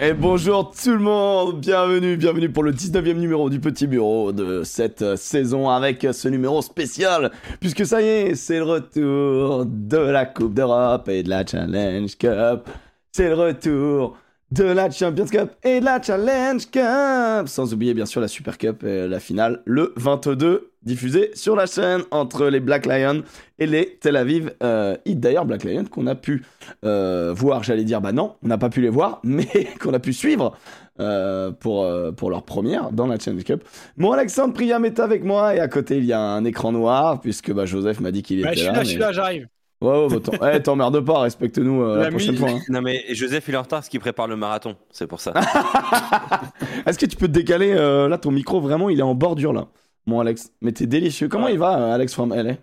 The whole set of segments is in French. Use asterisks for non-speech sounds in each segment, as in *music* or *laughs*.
Et bonjour tout le monde, bienvenue, bienvenue pour le 19e numéro du Petit Bureau de cette saison avec ce numéro spécial, puisque ça y est, c'est le retour de la Coupe d'Europe et de la Challenge Cup. C'est le retour de la Champions Cup et de la Challenge Cup. Sans oublier bien sûr la Super Cup et la finale le 22 diffusée sur la chaîne entre les Black Lions et les Tel Aviv euh, Heat. D'ailleurs, Black Lions qu'on a pu euh, voir, j'allais dire, bah non, on n'a pas pu les voir, *laughs* mais qu'on a pu suivre euh, pour, euh, pour leur première dans la Challenge Cup. Mon Alexandre Priam est avec moi et à côté il y a un écran noir puisque bah, Joseph m'a dit qu'il était Ouais, je suis là. mais- je suis là, j'arrive. Ouais, ouais, bah, *laughs* eh, t'emmerdes pas, respecte-nous euh, la, La prochaine mine. fois. hein. Non mais Joseph il est en retard parce qu'il prépare le marathon, c'est pour ça. *laughs* Est-ce que tu peux te décaler euh, Là, ton micro, vraiment, il est en bordure là? Mon Alex. Mais t'es délicieux. Comment Ouais. il va, euh, Alex from LA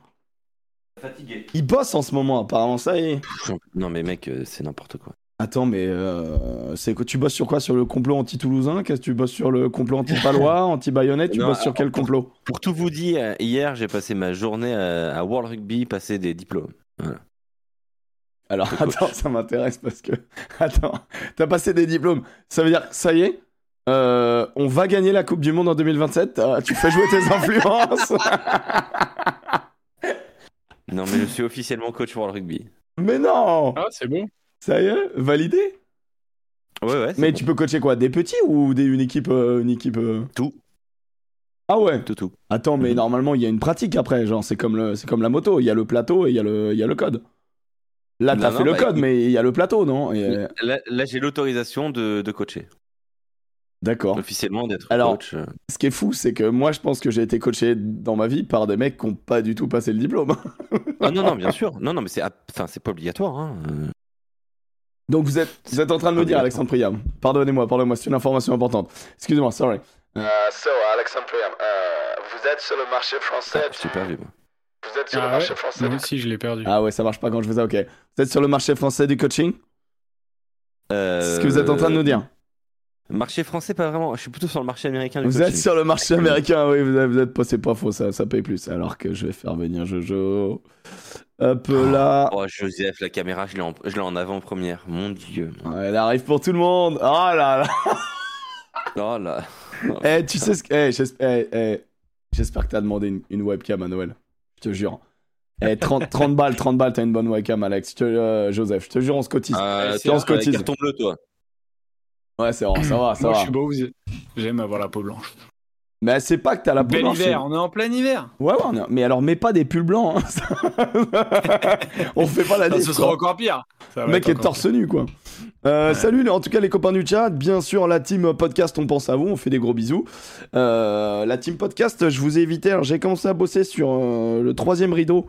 Fatigué. Il bosse en ce moment, apparemment, ça y est. Non mais mec, euh, c'est n'importe quoi. Attends, mais euh, c'est Tu bosses sur quoi? Sur le complot anti-toulousain? Qu'est-ce que tu bosses sur le complot anti-palois, *laughs* anti-baïonnette? Tu Non, bosses sur quel complot? Pour tout vous dire, hier j'ai passé ma journée à, à World Rugby, passer des diplômes. Alors, attends, ça m'intéresse parce que. *laughs* Attends, t'as passé des diplômes. Ça veut dire, que ça y est? Euh, on va gagner la Coupe du Monde en 2027. Euh, tu fais jouer tes *laughs* influences. Non mais je suis officiellement coach World Rugby. mais non Ah, c'est bon. Ça y est Validé Ouais ouais. Mais bon. tu peux coacher quoi Des petits ou des, une équipe, euh, une équipe euh Tout. Ah ouais Tout tout. Attends, mais Mhm. normalement, il y a une pratique après. Genre, c'est comme, le, c'est comme la moto. Il y a le plateau et il y, a le- il y a le code. Là, t'as non, fait le bah, code, écoute. mais il y a le plateau, non? Et, Là, là, j'ai l'autorisation de, de coacher. D'accord. Officiellement d'être coach. euh. Ce qui est fou, c'est que moi, je pense que j'ai été coaché dans ma vie par des mecs qui n'ont pas du tout passé le diplôme. *laughs* Ah non non bien sûr. Non non mais c'est enfin c'est pas obligatoire. Hein. euh. Donc, vous êtes, vous êtes en train de me dire. Alexandre Priam. Pardonnez-moi, pardonnez-moi, c'est une information importante. Excusez-moi, sorry. so, Alexandre Priam, euh, vous êtes sur le marché français. Ah, je t'ai moi. Vous êtes sur le Ah marché ouais, français. moi aussi, je l'ai perdu. Ah ouais, ça marche pas quand je fais ça, ok. Vous êtes sur le marché français du coaching? Euh, C'est ce que vous êtes en train de nous dire. Marché français pas vraiment. Je suis plutôt sur le marché américain. du Vous êtes sur le marché américain, oui, vous êtes, vous êtes pas, c'est pas faux, ça, ça paye plus. Alors que je vais faire venir Jojo. Hop là. Oh Joseph, la caméra, je l'ai en, en avant-première. Mon dieu. Ouais, Elle arrive pour tout le monde. Oh là là. *laughs* Oh là. Eh, tu sais ce que. eh, j'espère eh, eh, j'espère que t'as demandé une, une webcam à Noël. Je te jure. Eh, 30, 30 *laughs* balles, 30 balles, t'as une bonne webcam, Alex. Je te- euh, Joseph, je te jure, on se cotise. Euh, on se cotise. carton bleu, toi. Ouais, c'est bon, ça va, ça Moi, va. je suis beau, j'aime avoir la peau blanche. Mais c'est pas que t'as la peau Bel blanche, hiver, on est en plein hiver. Ouais, ouais, on est- mais alors mets pas des pulls blancs. hein. *laughs* on fait pas la diff, ce quoi. sera encore pire. Ça va Le mec être est encore torse nu, quoi. Euh, Salut, en tout cas, les copains du chat. Bien sûr, la team podcast, on pense à vous. On fait des gros bisous. Euh, la team podcast, je vous ai évité. Alors, j'ai commencé à bosser sur euh, le troisième rideau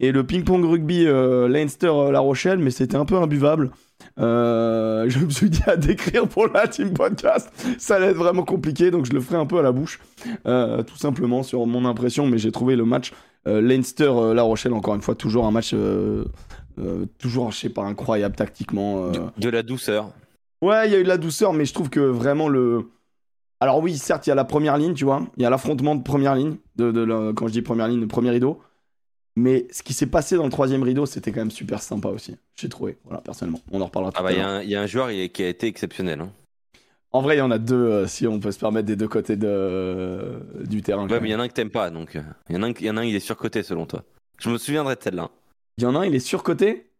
et le ping-pong rugby Leinster-La Rochelle, mais c'était un peu imbuvable. *laughs* Je me suis dit à décrire pour la team podcast, ça allait être vraiment compliqué, donc je le ferai un peu à la bouche, tout simplement sur mon impression. Mais j'ai trouvé le match Leinster-La Rochelle, encore une fois, toujours un match toujours, je sais pas, incroyable tactiquement. euh. De, de la douceur. Ouais, il y a eu de la douceur, mais je trouve que vraiment le. Alors oui, certes, il y a la première ligne, tu vois, il y a l'affrontement de première ligne, de, de la- quand je dis première ligne, de premier rideau. Mais ce qui s'est passé dans le troisième rideau, c'était quand même super sympa aussi. J'ai trouvé, voilà, personnellement. On en reparlera tout Ah bah, il y, a un- il y a un joueur qui a été exceptionnel. Hein. En vrai, il y en a deux, euh, si on peut se permettre, des deux côtés de... euh, du terrain. Ouais, mais il y en a un que t'aimes pas, donc. euh, Il y, en a un, il y en a un, il est surcoté selon toi. Je me souviendrai de celle-là. Il y en a un, il est surcoté?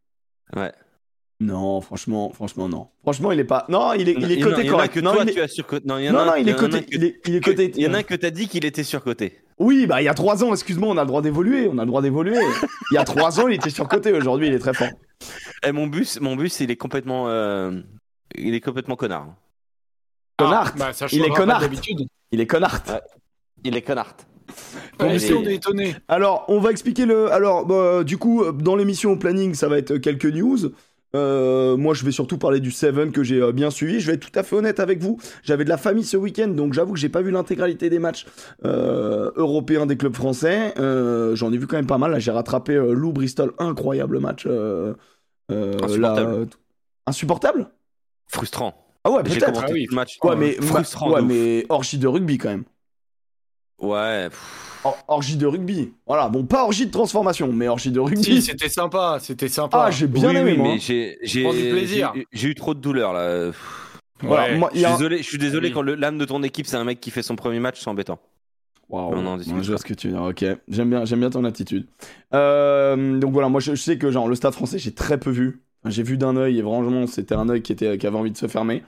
Ouais. Non, franchement, franchement, non. Franchement, il est pas. Non, il est, il est Il il a correct. que non, il est... tu as surcoté. Non, il y en non, a non, un- il est que- Il est, il est côté. Il y en a un que t'as dit qu'il était surcoté. Oui, bah il y a trois ans, excuse-moi, on a le droit d'évoluer, on a le droit d'évoluer. Il y a trois ans, il était surcoté, aujourd'hui, il est très fort. Eh, mon bus, mon bus, il est complètement, euh, il est complètement connard. Connard? bah, ça Il est changera pas connard. d'habitude. Il est connard. Il est connard. Bon, si on est étonné. Alors, on va expliquer le. Alors, bah, du coup, dans l'émission au planning, ça va être quelques news. Euh, moi, je vais surtout parler du Seven que j'ai euh, bien suivi. Je vais être tout à fait honnête avec vous. J'avais de la famille ce week-end, donc j'avoue que j'ai pas vu l'intégralité des matchs euh, européens des clubs français. Euh, J'en ai vu quand même pas mal. Là, j'ai rattrapé euh, Lou Bristol, incroyable match. euh, euh, Insupportable. là, euh, insupportable? Frustrant. Ah ouais, peut-être. Ah oui. match. Ouais, mais, frustrant. ouais, mais orgie de rugby quand même. Ouais. Or- orgie de rugby. Voilà, bon, pas orgie de transformation, mais orgie de rugby. Si, c'était sympa, c'était sympa. ah, j'ai bien oui, aimé, oui, moi. mais j'ai, eu trop de douleur là. Moi, Je a suis désolé, je suis désolé Oui. quand le- l'âme de ton équipe c'est un mec qui fait son premier match, c'est embêtant. Waouh, On en discute je vois ce que tu veux dire. Ok, j'aime bien, j'aime bien ton attitude. Euh, donc voilà, moi je, je sais que genre le Stade Français, j'ai très peu vu. J'ai vu d'un œil et franchement, c'était un œil qui était, qui avait envie de se fermer.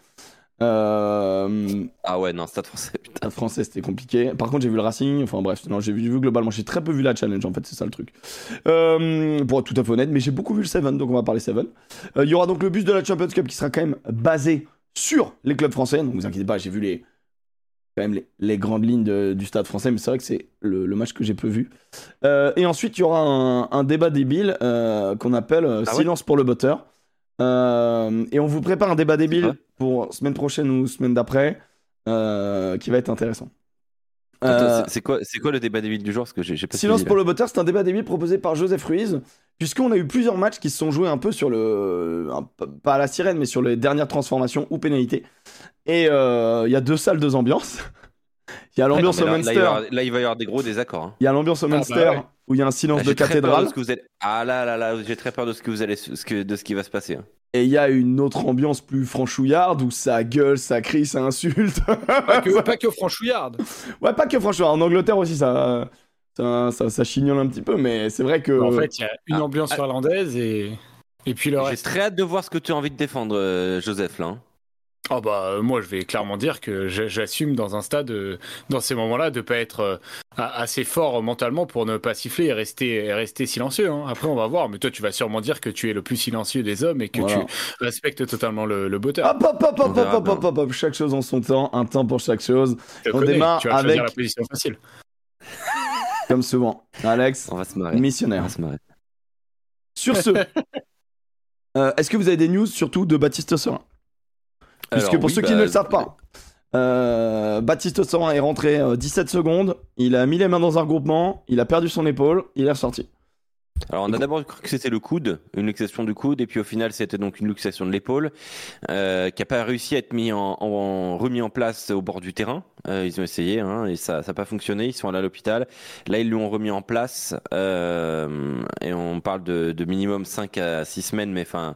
Euh, Ah ouais, non, Stade français, putain. Stade Français, c'était compliqué. Par contre, j'ai vu le Racing. Enfin bref, non, j'ai vu, vu globalement. J'ai très peu vu la challenge en fait, c'est ça le truc. Euh, pour être tout à fait honnête, mais j'ai beaucoup vu le Seven, donc on va parler Seven. Euh, Il y aura donc le bus de la Champions Cup qui sera quand même basé sur les clubs français. Donc vous inquiétez pas, j'ai vu les quand même les, les grandes lignes de- du Stade Français, mais c'est vrai que c'est le, le match que j'ai peu vu. Et ensuite, il y aura un, un débat débile qu'on appelle Ah ouais Silence pour le botteur. Euh, et on vous prépare un débat débile pour semaine prochaine ou semaine d'après, euh, qui va être intéressant. Euh, c'est- quoi, c'est quoi le débat débile du jour? Parce que j'ai j'ai pas Silence pour le botteur, c'est un débat débile proposé par Joseph Ruiz, puisqu'on a eu plusieurs matchs qui se sont joués un peu sur le. pas à la sirène, mais sur les dernières transformations ou pénalités. Et il y a deux salles, deux ambiances. Il y a l'ambiance au là, là, il va y Munster. avoir- là, il va y avoir des gros désaccords. hein. Il y a l'ambiance au bah Munster ouais. où il y a un silence Ah, de j'ai cathédrale. de ce que vous allez- Ah là là là, j'ai très peur de ce que vous allez, ce que, de ce qui va se passer. hein. Et il y a une autre ambiance plus franchouillarde où ça gueule, ça crie, ça insulte. Pas que, *laughs* pas que franchouillarde. ouais, pas que franchouillard. En Angleterre aussi, ça, ça, ça, ça chignole un petit peu, mais c'est vrai que. En fait, il y a une Ah, ambiance ah. irlandaise et, et puis le J'ai reste. très hâte de voir ce que tu as envie de défendre, euh, Joseph. Là, hein. Oh bah euh, moi je vais clairement dire que j'a- j'assume dans un stade euh, dans ces moments-là de pas être euh, assez fort mentalement pour ne pas siffler et rester et rester silencieux. hein. Après on va voir, mais toi tu vas sûrement dire que tu es le plus silencieux des hommes et que Voilà. tu respectes totalement le, le botteur. Hop, hop, hop, hop, hop, hop, hop, hop, chaque chose en son temps, un temps pour chaque chose, Je on connais, démarre tu vas choisir avec- la position facile. *laughs* comme souvent. Alex, On va se marrer. On missionnaire. va se marrer. Sur ce, *laughs* euh, est-ce que vous avez des news surtout de Baptiste Serin Puisque Alors, pour oui, ceux qui bah, ne le savent pas, euh, Baptiste Serin est rentré euh, 17 secondes, il a mis les mains dans un regroupement, il a perdu son épaule, il est ressorti. Alors on a d'abord cru que c'était le coude, une luxation du coude, et puis au final c'était donc une luxation de l'épaule, euh, qui n'a pas réussi à être mis en, en- remis en place au bord du terrain. Euh, ils ont essayé hein, et ça n'a pas fonctionné. Ils sont allés à l'hôpital. Là ils l'ont remis en place euh, et on parle de, de minimum 5 à 6 semaines, mais enfin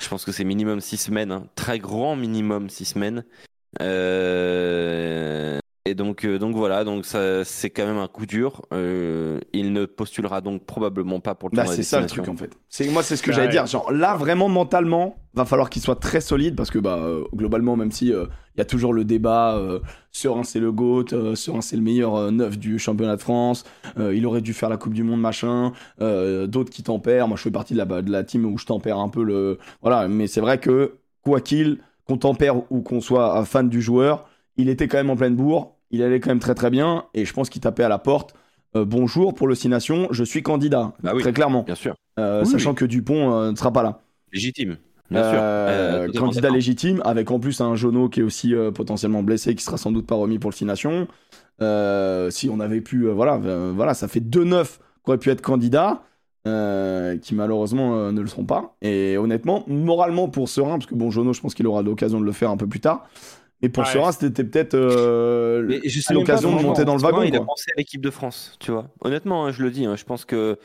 je pense que c'est minimum 6 semaines, hein. très grand minimum 6 semaines. Euh, et donc, euh, donc voilà, donc ça, c'est quand même un coup dur. Euh, il ne postulera donc probablement pas pour le Bah, tournoi c'est ça le truc en fait. C'est moi c'est ce que Bah, j'allais ouais. dire. Genre là vraiment mentalement, va falloir qu'il soit très solide parce que bah euh, globalement même si euh, il y a toujours le débat euh, Serein c'est le goat, euh, Serein c'est le meilleur euh, neuf du championnat de France, euh, il aurait dû faire la Coupe du Monde machin, euh, d'autres qui tempèrent. Moi je fais partie de la de la team où je tempère un peu le voilà, mais c'est vrai que quoi qu'il qu'on tempère ou qu'on soit un fan du joueur, il était quand même en pleine bourre, il allait quand même très très bien et je pense qu'il tapait à la porte. Euh, bonjour pour le 6 Nations, je suis candidat, oui. très clairement. Bien sûr, Euh, Oui, sachant que Dupont euh, ne sera pas là. légitime. Bien sûr. Totalement candidat légitime, avec en plus un Jono qui est aussi euh, potentiellement blessé, qui sera sans doute pas remis pour le 6 Nations. Euh, si on avait pu, euh, voilà, euh, voilà, ça fait deux neufs qui auraient pu être candidats, euh, qui malheureusement euh, ne le seront pas. Et honnêtement, moralement pour Serein, parce que bon, Jono, je pense qu'il aura l'occasion de le faire un peu plus tard. Mais pour Ouais. Serein, c'était peut-être euh, l'occasion de monter dans le wagon. Il a pensé à l'équipe de France, tu vois. Honnêtement, hein, je le dis, hein, je pense que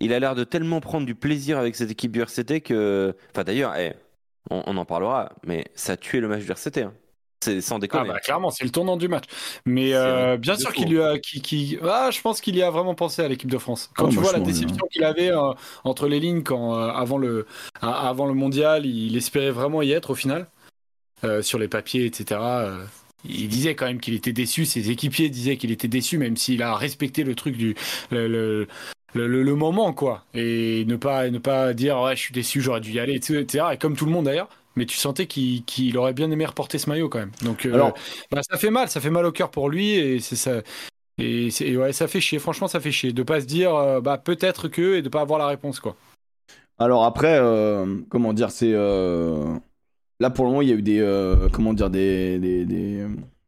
il a l'air de tellement prendre du plaisir avec cette équipe du RCT que, enfin d'ailleurs, eh, on, on en parlera, mais ça a tué le match du RCT. hein. C'est sans Ah déconner. bah clairement, c'est le tournant du match. Mais euh, bien sûr qu'il lui a, qui, qui... Ah, je pense qu'il y a vraiment pensé à l'équipe de France. Quand Ah, tu vois la déception qu'il avait euh, entre les lignes quand euh, avant le avant le mondial, il espérait vraiment y être au final euh, sur les papiers, etc. euh, il disait quand même qu'il était déçu. Ses équipiers disaient qu'il était déçu, même s'il a respecté le truc du le, le, le- le- le moment quoi, et ne pas ne pas dire ouais je suis déçu, j'aurais dû y aller, etc. Et comme tout le monde d'ailleurs. Mais tu sentais qu'il aurait bien aimé reporter ce maillot quand même. Donc euh, Alors, bah, ça fait mal, ça fait mal au cœur pour lui et c'est ça. Et, ouais, ça fait chier. Franchement, ça fait chier de pas se dire euh, bah peut-être que et de pas avoir la réponse quoi. Alors après, euh, comment dire, c'est là pour le moment il y a eu des, euh, comment dire, des, des, des-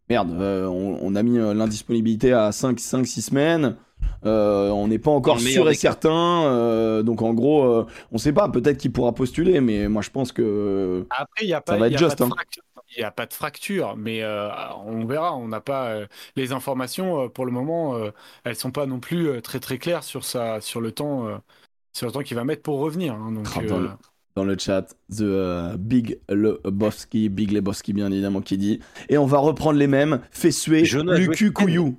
merde, euh, on, on a mis euh, l'indisponibilité à 5, 5, 6 semaines. Euh, on n'est pas encore sûr et certain. euh, donc en gros, euh, on sait pas. Peut-être qu'il pourra postuler, mais moi je pense que Après, il y a Ça pas, va il y être a juste, pas de hein. Il a pas de fracture, mais euh, on verra. On n'a pas euh, les informations euh, pour le moment. euh, elles sont pas non plus euh, très très claires sur ça, sur le temps, euh, sur le temps qu'il va mettre pour revenir. hein. donc Ah, dans le- chat. The euh, Big Lebowski, Big Lebowski bien évidemment qui dit. Et on va reprendre les mêmes. Fessué, Lucu. Couillou.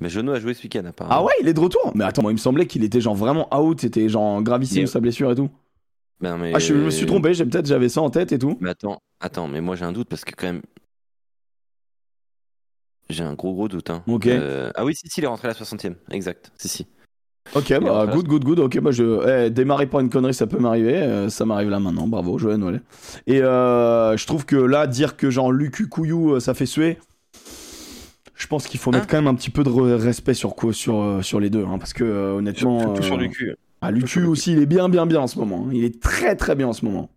Mais Jono a joué ce week-end, apparemment. Ah ouais, il est de retour Mais attends, moi il me semblait qu'il était genre vraiment out, c'était genre gravissime Mais- sa blessure et tout. Ben, mais... Ah, je me suis trompé, j'ai peut-être j'avais ça en tête et tout. Mais attends, attends, mais moi j'ai un doute parce que quand même. J'ai un gros gros doute. Hein. Ok. Euh, Ah oui, si, si, il est rentré à la 60ème. Exact, si, si. Ok, bah good, good, good. Ok, bah je. Eh, démarrer par une connerie, ça peut m'arriver. euh, ça m'arrive là maintenant. Bravo, Joël Nollet. Et euh, je trouve que là, dire que genre Lucu Couillou, euh, ça fait suer. Je pense qu'il faut mettre Hein quand même un petit peu de re- respect sur quoi, sur, sur les deux, hein, parce que euh, honnêtement, Surtout sur euh, le cul. ah, Lucu aussi, il est bien, bien, bien en ce moment. hein. Il est très, très bien en ce moment.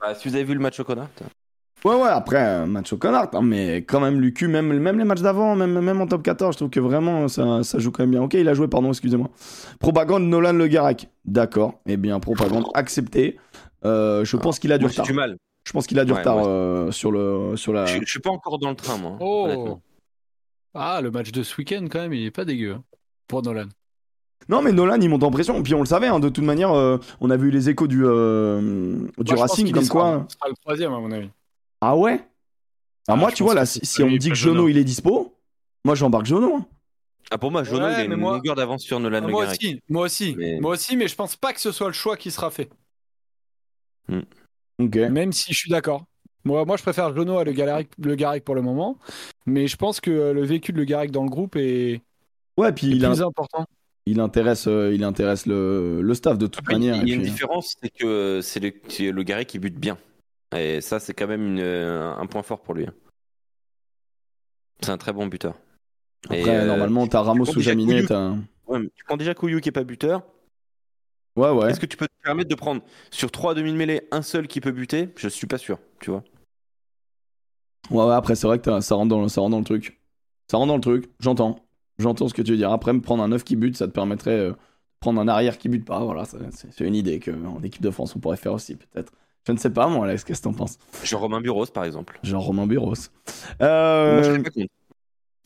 Bah, si vous avez vu le match au connard, Ouais, ouais, après, match au connard, hein, mais quand même, Lucu, même, même les matchs d'avant, même, même en top 14, je trouve que vraiment, ça, ça joue quand même bien. Ok, il a joué, pardon, excusez-moi. Propagande Nolan Le Garec. D'accord, eh bien, propagande acceptée. Euh, je pense qu'il a du retard. du mal. Je pense qu'il a du Ouais, retard euh, sur, le, sur la. Je, je suis pas encore dans le train, moi. Oh. Ah, le match de ce week-end, quand même, il est pas dégueu. hein, Pour Nolan. Non, mais Nolan, il monte en pression. Puis on le savait, hein, de toute manière, euh, on a vu les échos du, euh, du Moi, je pense Racing, comme sera- quoi. Sera le troisième, à mon avis. Ah ouais? Ah, Ah, moi, tu vois, là, si, on me dit que Jono, il est dispo, moi, j'embarque Jono. hein. Ah, pour moi, Jono, Ouais, il a mais une moi- longueur d'avance sur Nolan Ah, Le moi Garec. aussi, moi aussi, Mais- moi aussi, mais je pense pas que ce soit le choix qui sera fait. Ok. Même si je suis d'accord. Moi, moi, je préfère Jono à Le Garec, le pour le moment, mais je pense que euh, le vécu de Le Garec dans le groupe est, Ouais, puis est il, a- plus important. il intéresse, euh, il intéresse le, le staff de toute Après, manière. il y a une puis- différence, c'est que c'est le, c'est le Garec qui bute bien. Et ça, c'est quand même une- un point fort pour lui. hein. C'est un très bon buteur. Après, Et, euh, normalement, t'as Ramos prends ou déjà Jaminet. Ouais, mais tu prends déjà Couillou qui est pas buteur. Ouais, ouais. Est-ce que tu peux te permettre de prendre sur 3 demi de mêlée un seul qui peut buter? Je suis pas sûr, tu vois. Ouais, ouais, après, c'est vrai que t'as- ça rentre, dans, le- ça rentre dans le truc. Ça rentre dans le truc, j'entends. J'entends ce que tu veux dire. Après, me prendre un 9 qui bute, ça te permettrait euh, de prendre un arrière qui bute pas. Voilà, c'est une idée qu'en équipe de France, on pourrait faire aussi, peut-être. Je ne sais pas, moi, Alex, qu'est-ce que t'en penses? Genre Romain Buros, par exemple. Genre Romain Buros. Moi, Euh, je pas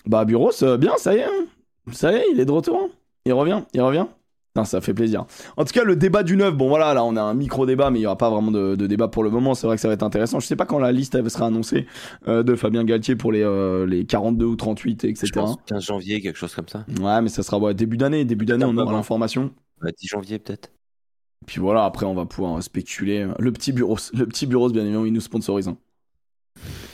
bah, Buros, euh, bien, ça y est. hein. Ça y est, il est de retour. hein. Il revient, il revient. Putain, ça fait plaisir. En tout cas, le débat du 9, bon voilà, là on a un micro-débat, mais il n'y aura pas vraiment de, de débat pour le moment. C'est vrai que ça va être intéressant. Je sais pas quand la liste elle sera annoncée euh, de Fabien Galtier pour les, euh, les 42 ou 38, etc. Je pense 15 janvier, quelque chose comme ça. Ouais, mais ça sera ouais, début d'année. Début d'année, on aura l'information. Ouais, 10 janvier peut-être. Puis voilà, après on va pouvoir spéculer. Le petit bureau, le petit bureau, bien évidemment, il nous sponsorise. hein.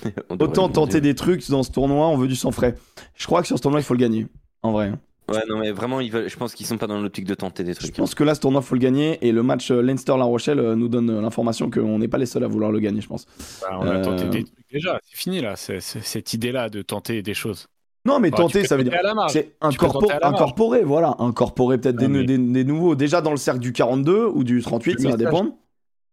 *laughs* Autant tenter des trucs dans ce tournoi, on veut du sang frais. Je crois que sur ce tournoi, il faut le gagner. En vrai. hein. Ouais, non, mais vraiment, ils veulent... je pense qu'ils sont pas dans l'optique de tenter des Je trucs. pense que là, ce tournoi, faut le gagner. Et le match euh, Leinster-La Rochelle euh, nous donne euh, l'information qu'on n'est pas les seuls à vouloir le gagner, je pense. Bah, on a Euh, tenté des trucs déjà, c'est fini là, cette idée-là de tenter des choses. Non, mais Bah, tenter, ça veut dire. C'est incorpor- incorporer, voilà. Incorporer peut-être des, Ah, mais- des- des nouveaux. Déjà dans le cercle du 42 ou du 38, Le ça va dépendre.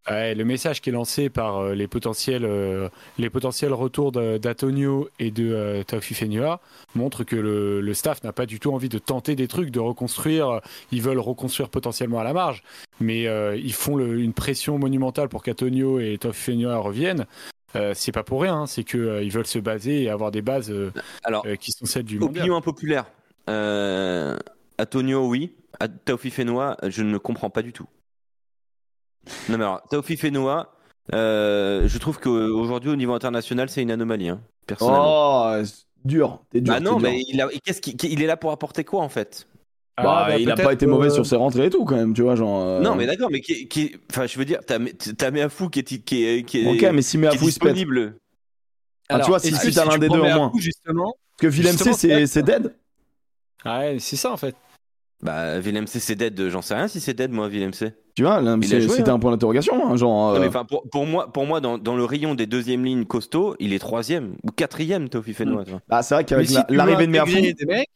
Ouais, le message qui est lancé par euh, les potentiels, euh, les potentiels retours d'Antonio et de euh, Taofi Fenua montre que le, le staff n'a pas du tout envie de tenter des trucs, de reconstruire. Ils veulent reconstruire potentiellement à la marge, mais euh, ils font le- une pression monumentale pour qu'Antonio et Taofi Fenua reviennent. Euh, c'est pas pour rien, hein, c'est qu'ils veulent se baser et avoir des bases euh, Alors, euh, qui sont celles du mondial. opinion impopulaire. Euh... Antonio, oui. À Taofi Fenoa, je ne comprends pas du tout. Non, mais alors, Taofi Fenoa, euh, je trouve qu'aujourd'hui, au niveau international, c'est une anomalie, hein, personnellement. Oh, c'est dur. T'es dur. bah non, dur. mais il, a... qu'est-ce qu'il... il est là pour apporter quoi, en fait? Ah, Bah, bah, il a peut-être, pas été mauvais euh, sur ses rentrées et tout, quand même, tu vois. Genre, euh, Non, mais d'accord, mais qui, qui... Enfin, je veux dire, t'as, Meafou qui est, qui est, qui est, Ok, mais si qui est Meafou il se pète. disponible. Ah, tu vois, si- si t'as l'un des deux en Meafou, moins. justement, Parce que Villemc, c'est dead. Ah ouais, c'est ça en fait. Bah, Willem C, c'est dead, j'en sais rien si c'est dead, moi, Willem C. Tu vois, c'était hein. un point d'interrogation. hein, genre, Non, mais euh, enfin, pour, pour moi, pour moi dans, dans le rayon des deuxièmes lignes costauds, il est troisième ou quatrième, Tofi vois. bah, c'est vrai qu'avec si la- l'arrivée de mecs,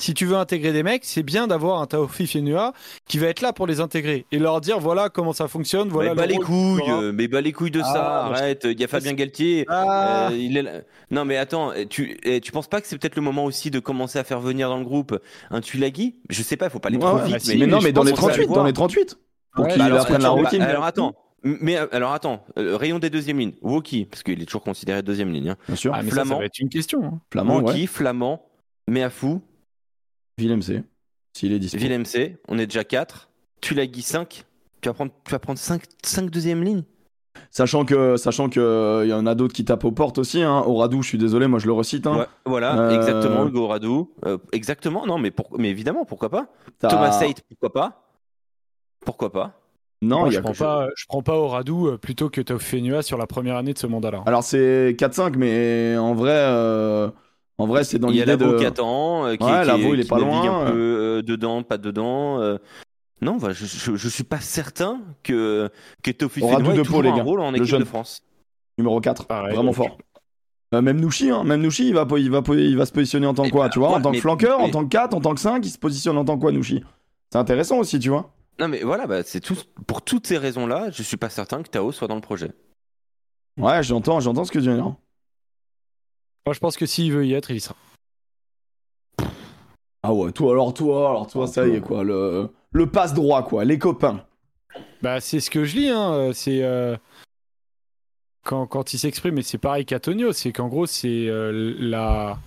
si tu veux intégrer des mecs, c'est bien d'avoir un Taofi Fenua qui va être là pour les intégrer et leur dire voilà comment ça fonctionne, voilà mais bas le les couilles, euh, mais les couilles de Ah, ça, bah, arrête. Il y a Fabien Galtier. Ah, euh, il est là- Non mais attends, tu tu penses pas que c'est peut-être le moment aussi de commencer à faire venir dans le groupe un Tulagi? Je sais pas, il faut pas Ouais, trop ouais. vite. Ah, si, mais non, mais dans les qu'on va le 38, dans les 38. Pour Ouais, qu'il bah alors, apprenne la routine. bah, alors attends, mais euh, alors attends, euh, rayon des deuxièmes lignes, Woki, parce qu'il est toujours considéré deuxième ligne. Hein. Bien sûr. ah, mais ça, ça Flamand. va être une question. hein. Flamand, Woki, ouais. Flamand, Meafou, Villemc, s'il est dispo. Willem C, on est déjà 4. Tulagi 5, Tu vas prendre, tu vas prendre 5, 5 deuxième lignes Sachant que, sachant que, il y en a d'autres qui tapent aux portes aussi. Hein. Oradou, je suis désolé, moi je le recite. Hein. Ouais, Voilà, Euh, exactement, le Goradou. Euh, exactement, non, mais, pour- mais évidemment, pourquoi pas T'as- Thomas Sate, pourquoi pas Pourquoi pas Non, Moi, je prends pas, je prends pas Oradou euh, plutôt que Taufenua sur la première année de ce mandat-là. Alors c'est 4-5, mais en vrai, euh, en vrai, c'est dans Il y a l'idée Lavo de. qui attend, euh, qui, Ouais, qui- Lavo, il est qui pas navigue loin, un peu euh, dedans, pas dedans. euh. Non, bah, je, je, je suis pas certain que, que Oradou Fenoy ait de toujours les un gars. rôle en Le équipe jeune. de France. Numéro 4, Pareil, vraiment donc. fort. Euh, même Nouchi, hein, même Nouchi, il va, il, va, il va se positionner en tant que quoi, bah, tu vois, en tant que mais- flanqueur, en tant que 4, en tant que 5, il se positionne en tant que quoi, Nouchi? C'est intéressant aussi, tu vois? Non, mais voilà, bah, c'est tout. Pour toutes ces raisons-là, je suis pas certain que Tao soit dans le projet. Ouais, j'entends, j'entends ce que tu veux dire. Moi, je pense que s'il veut y être, il y sera. Ah ouais, toi, alors toi, alors toi, ça y est, quoi, le, le passe droit, quoi, les copains. Bah, c'est ce que je lis. Hein. euh, C'est euh, quand, quand il s'exprime, et c'est pareil qu'Antonio, c'est qu'en gros, c'est euh, la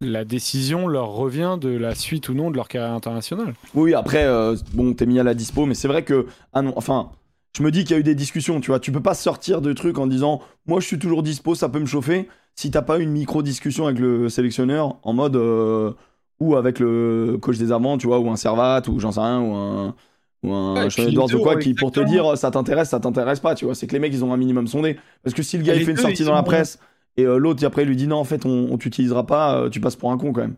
la décision leur revient de la suite ou non de leur carrière internationale. Oui, après, euh, bon, t'es mis à la dispo, mais c'est vrai que, ah non, enfin, je me dis qu'il y a eu des discussions, tu vois. Tu peux pas sortir de trucs en disant, moi, je suis toujours dispo, ça peut me chauffer, si t'as pas une micro-discussion avec le sélectionneur en mode, euh, ou avec le coach des amants, tu vois, ou un Servat, ou j'en sais rien, ou un. Ou un Ouais, Edwards ou quoi, qui pour te dire ça t'intéresse, ça t'intéresse pas, tu vois. C'est que les mecs ils ont un minimum sondé. Parce que si le gars il fait une sortie dans la presse et euh, l'autre après il lui dit non, en fait on, on t'utilisera pas, euh, tu passes pour un con quand même.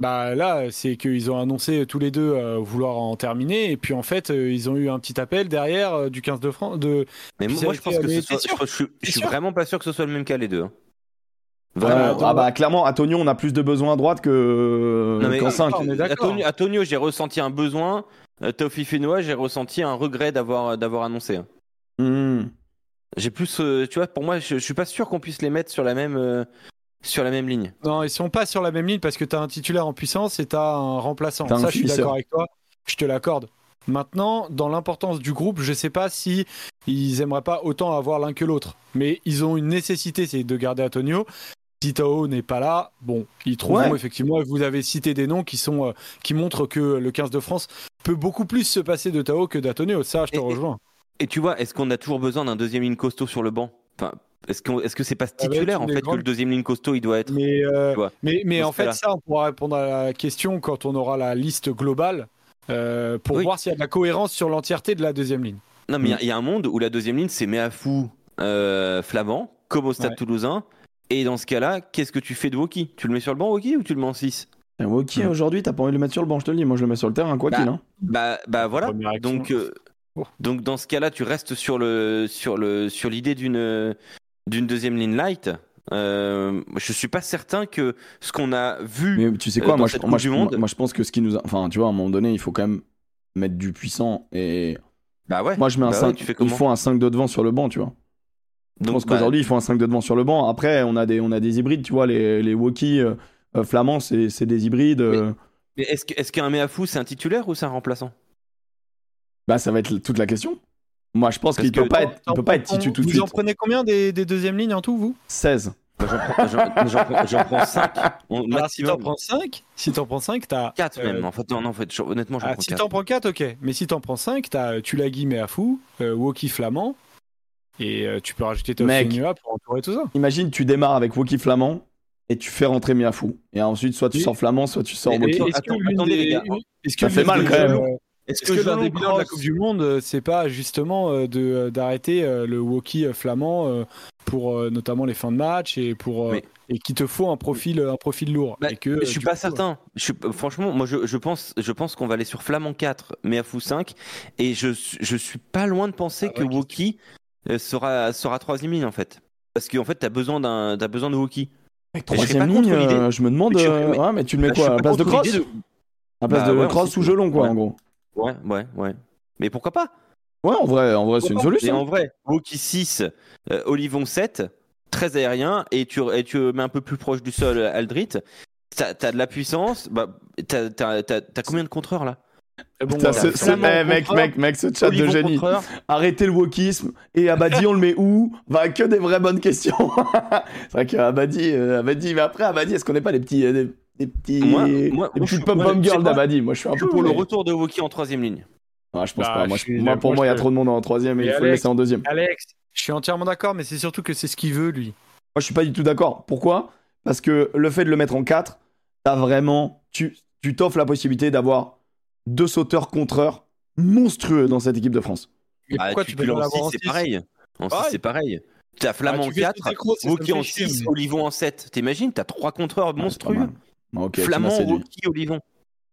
Bah là, c'est qu'ils ont annoncé tous les deux euh, vouloir en terminer, et puis en fait, euh, ils ont eu un petit appel derrière euh, du 15 de France. De... Mais moi, je pense que mais ce soit, je, sûr je suis, je suis sûr vraiment pas sûr que ce soit le même cas les deux. hein. Ouais, Vraiment. attends, ah bah clairement, Antonio, on a plus de besoins à droite que Non, mais- qu'en Ah, 5. on est d'accord. Antonio, Antonio, j'ai ressenti un besoin. Euh, Taufi Fenoy, j'ai ressenti un regret d'avoir d'avoir annoncé. Hmm. J'ai plus, euh, tu vois, pour moi, je, je suis pas sûr qu'on puisse les mettre sur la même euh, sur la même ligne. Non, ils sont pas sur la même ligne parce que t'as un titulaire en puissance et t'as un remplaçant. T'as un Ça, je suis d'accord avec toi. Je te l'accorde. Maintenant, dans l'importance du groupe, je sais pas si ils aimeraient pas autant avoir l'un que l'autre. Mais ils ont une nécessité, c'est de garder Antonio. Si Tao n'est pas là, bon, ils trouveront Ouais. effectivement. Vous avez cité des noms qui sont euh, qui montrent que le 15 de France peut beaucoup plus se passer de Tao que d'Antonio. Ça, je te Et- et- rejoins. Et tu vois, est-ce qu'on a toujours besoin d'un deuxième ligne costaud sur le banc? Enfin, est-ce qu'on, est-ce que c'est pas va être titulaire en fait que le deuxième ligne costaud il doit être Mais, euh, mais, en fait, ça, on pourra répondre à la question quand on aura la liste globale euh, pour Oui. voir s'il y a de la cohérence sur l'entièreté de la deuxième ligne. Non, mais il y a- y, a un monde où la deuxième ligne c'est Meafou, euh, Flamand, comme au Stade Ouais. Toulousain. Et dans ce cas-là, qu'est-ce que tu fais de Woki? Tu le mets sur le banc Woki ou tu le mets en 6 Et Ok, Hmm. aujourd'hui, t'as pas envie de le mettre sur le banc, je te le dis. Moi, je le mets sur le terrain, quoi Bah, qu'il. Hein. Bah, bah voilà. Donc, euh, donc dans ce cas-là, tu restes sur le sur le sur l'idée d'une d'une deuxième ligne light. Euh, je suis pas certain que ce qu'on a vu. Mais tu sais Euh, quoi, dans moi je, moi, je, Monde. moi, je pense que ce qui nous a. Enfin, tu vois, à un moment donné, il faut quand même mettre du puissant. Et Bah ouais. moi, je mets un Bah 5. ouais, tu fais il faut un 5 de devant sur le banc, tu vois. Je Donc, pense bah, qu'aujourd'hui, il faut un 5 de devant sur le banc. Après, on a des, on a des hybrides, tu vois, les, les Woki euh, euh, flamands, c'est des hybrides. euh, mais est-ce que- est-ce qu'un Meafou c'est un titulaire ou c'est un remplaçant? Bah, ça va être toute la question. Moi, je pense qu'il peut pas être, il peut pas être titu tout de Vous suite. en prenez combien des, des deuxièmes lignes en tout, vous? 16. Bah, J'en prends, j'en- j'en prends, j'en prends 5. Alors, si t'en prends 5, si t'en prends 5, t'as. 4 euh, même. En fait, non, non, en fait, honnêtement, j'en ah, prends si 4. t'en prends 4, ok. Mais si t'en prends 5, t'as Tulagi Meafou, euh, Woki Flamand, et euh, tu peux rajouter Mec. Tofenua pour entourer tout ça. Imagine, tu démarres avec Woki flamand et tu fais rentrer Miafou. Et ensuite, soit tu Oui. sors flamand, soit tu sors Mais- Woki. mais- attendez, des- les gars. Ça fait mal, quand même. Est-ce que, l'un des bilans de la Coupe du Monde, euh, c'est pas justement euh, de euh, d'arrêter le walkie euh, flamand pour notamment les fins de match et pour Mais- et qu'il te faut un profil un profil lourd Bah, et que mais je suis pas coup, certain. Je suis- franchement, moi, je, je pense, je pense qu'on va aller sur Flamand 4, mais à fou 5. Et je, je suis pas loin de penser Ah, que Woki euh, sera, sera troisième ligne, en fait. Parce qu'en fait, t'as besoin d'un, t'as besoin de Woki. Troisième ligne, l'idée. euh, je me demande. Euh, mais- ouais, mais tu le mets Bah, quoi À place de contre cross de- À la place Bah, de ouais, cross ou gelon, quoi, Ouais. en gros. Ouais, ouais, ouais. Mais pourquoi pas? Ouais, en vrai, en vrai c'est une Et solution. en vrai, Woki 6, euh, Olivon 7, très aérien, et tu, et tu mets un peu plus proche du sol euh, Aldrit. T'as, t'as de la puissance. Bah, t'as, t'as, t'as- t'as combien de contreurs là? Bon, Putain, ce- ce- Flamand eh, mec, mec, mec, ce chat de génie. contreur. Arrêtez le wokisme. Et Abadi, on le met où? Va que des vraies bonnes questions. *laughs* c'est vrai qu'Abadi, euh, Abadi, mais après, Abadi, est-ce qu'on n'est pas les petits, euh, des, des petits, Moi- moi- des moi, petites je- pom moi, pom je sais girls pas. d'Abadi Moi, je suis un peu pour le retour de Woki en troisième ligne. Ah, je pense Bah, pas. Moi, je je- suis- moi, pour moi, il y a trop de monde en troisième et il faut le Alex- laisser en deuxième. Alex, je suis entièrement d'accord, mais c'est surtout que c'est ce qu'il veut, lui. Moi, je suis pas du tout d'accord. Pourquoi? Parce que le fait de le mettre en 4, t'as vraiment. Tu tu t'offres la possibilité d'avoir deux sauteurs contreurs monstrueux dans cette équipe de France. Mais Ah, pourquoi tu, tu, tu peux en l'avoir 6, en c'est 6 pareil. En 6, Pareil. c'est pareil. T'as Flamand Ah, tu fais 4, sauter Kroos, ça, ça me Woki en fait chier, 6, mais- Olivon en 7. T'imagines, t'as trois contreurs monstrueux. Mal. Ok, tu m'as Flamand. Woki, Olivon.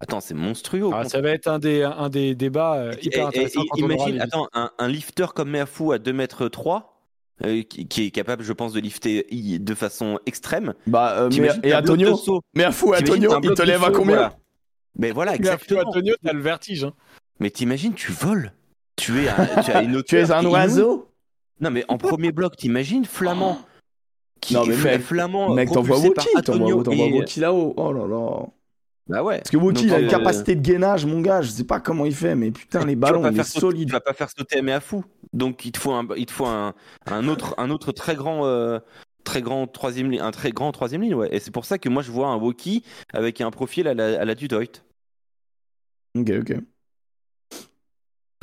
Attends, c'est monstrueux. Ah, ça va être un des, un des débats euh, hyper intéressants imagine, attends, un, un lifter comme Meafou à 2 mètres 3, euh, qui, qui est capable, je pense, de lifter i- de façon extrême. Bah, euh, mais, et un Antonio Antonio, un il te lève à saut, combien voilà. Mais voilà, exactement. Antonio, t'as le vertige. Hein. Mais t'imagines, tu voles. Tu es, à- tu as une *laughs* Tu es un oiseau Non, mais en premier bloc, t'imagines Flamand qui Non, mais mec, Flamand Mec, t'envoies Woki, t'envoies et- Woki là-haut. Oh là là. Bah ouais. Parce que Woki, il a une euh, capacité de gainage, mon gars. Je sais pas comment il fait, mais putain, les *laughs* ballons, il est solide. Tu vas pas faire sauter Meafou. Donc il te faut un, il te faut un, un autre, un autre très grand, euh, très grand troisième ligne, un très grand troisième ligne, ouais. Et c'est pour ça que moi je vois un Woki avec un profil à la, à la Dudoit. Ok, ok.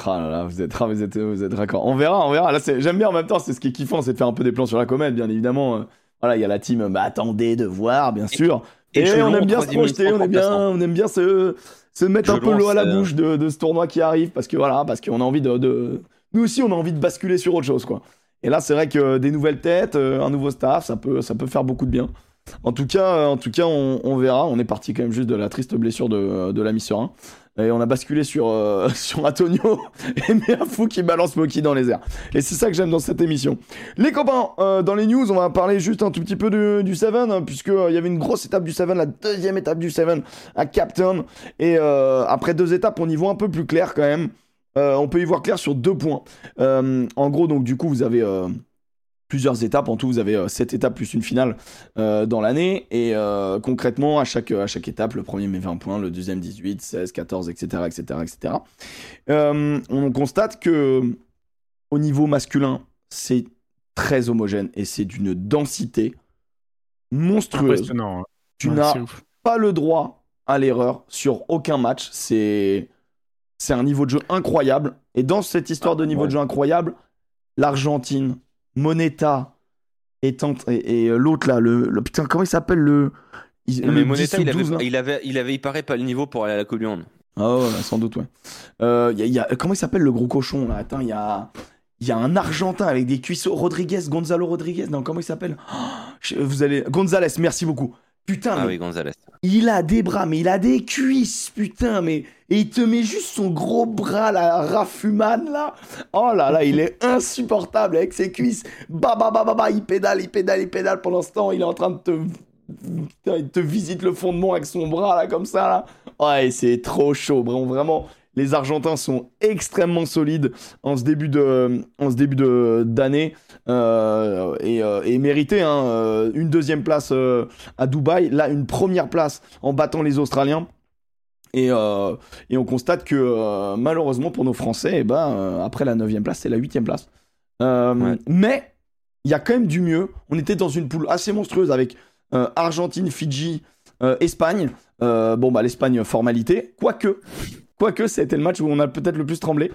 Là là, vous êtes, *laughs* vous êtes, vous êtes raccord. On verra, on verra. Là, c'est- j'aime bien en même temps, c'est ce qui est kiffant, c'est de faire un peu des plans sur la comète, bien évidemment. Voilà, il y a la team, bah attendez de voir, bien sûr. Et, on aime bien se projeter, on aime bien, remplaçant. on aime bien se, se mettre un peu l'eau à la euh, bouche de, de ce tournoi qui arrive, parce que voilà, parce qu'on a envie de, de- nous aussi, on a envie de basculer sur autre chose, quoi. Et là, c'est vrai que des nouvelles têtes, euh, un nouveau staff, ça peut, ça peut faire beaucoup de bien. En tout cas, en tout cas, on, on verra. On est parti quand même juste de la triste blessure de, de l'ami Serein. Et on a basculé sur, euh, *laughs* sur Antonio *laughs* et Meafou qui balance Moki dans les airs. Et c'est ça que j'aime dans cette émission. Les copains, euh, dans les news, on va parler juste un tout petit peu du, du Seven, hein, euh, y avait une grosse étape du Seven, la deuxième étape du Seven à Captain. Et euh, après deux étapes, on y voit un peu plus clair quand même. Euh, on peut y voir clair sur deux points. En gros, donc du coup, vous avez plusieurs étapes. En tout, vous avez euh, sept étapes plus une finale euh, dans l'année. Et euh, concrètement, à chaque, à chaque étape, le premier met 20 points, le deuxième 18, 16, 14, etc. etc., etc. On constate que au niveau masculin, c'est très homogène et c'est d'une densité monstrueuse. Hein. Tu Ouais, n'as pas le droit à l'erreur sur aucun match. C'est c'est un niveau de jeu incroyable. Et dans cette histoire de niveau ouais. de jeu incroyable, l'Argentine, Moneta et, et, et l'autre là, le, le- putain comment il s'appelle le il- Non, mais 10 Moneta, ou il 12, là avait, il avait, il avait, il paraît pas le niveau pour aller à la Coupe du Monde. Ah ouais, sans doute, ouais. Euh, y a- y a- comment il s'appelle le gros cochon là? Attends, il y a, y a un Argentin avec des cuisseaux. Rodriguez, Gonzalo Rodriguez? Non, comment il s'appelle? Oh, Vous allez. Gonzalez, merci beaucoup. Putain, Ah mais oui, Gonzalez. il a des bras, mais il a des cuisses, putain, mais. Et il te met juste son gros bras, là, Rafuman, là. Oh là là, il est *laughs* insupportable avec ses cuisses. Bah, bah, bah, bah, bah, il pédale, il pédale, il pédale. Pendant ce temps, il est en train de te. Putain, il te visite le fondement avec son bras, là, comme ça, là. Ouais, c'est trop chaud. Vraiment, vraiment, les Argentins sont extrêmement solides en ce début de, en ce début de d'année euh, et, euh, et mérité hein, euh, une deuxième place à Dubaï, là une première place en battant les Australiens. Et, euh, et on constate que euh, malheureusement pour nos Français, eh ben, euh, après la 9 place, c'est la 8 place. Ouais. Mais il y a quand même du mieux. On était dans une poule assez monstrueuse avec Argentine, Fidji, Espagne. Bon, bah l'Espagne, formalité. Quoique, quoique, c'était le match où on a peut-être le plus tremblé.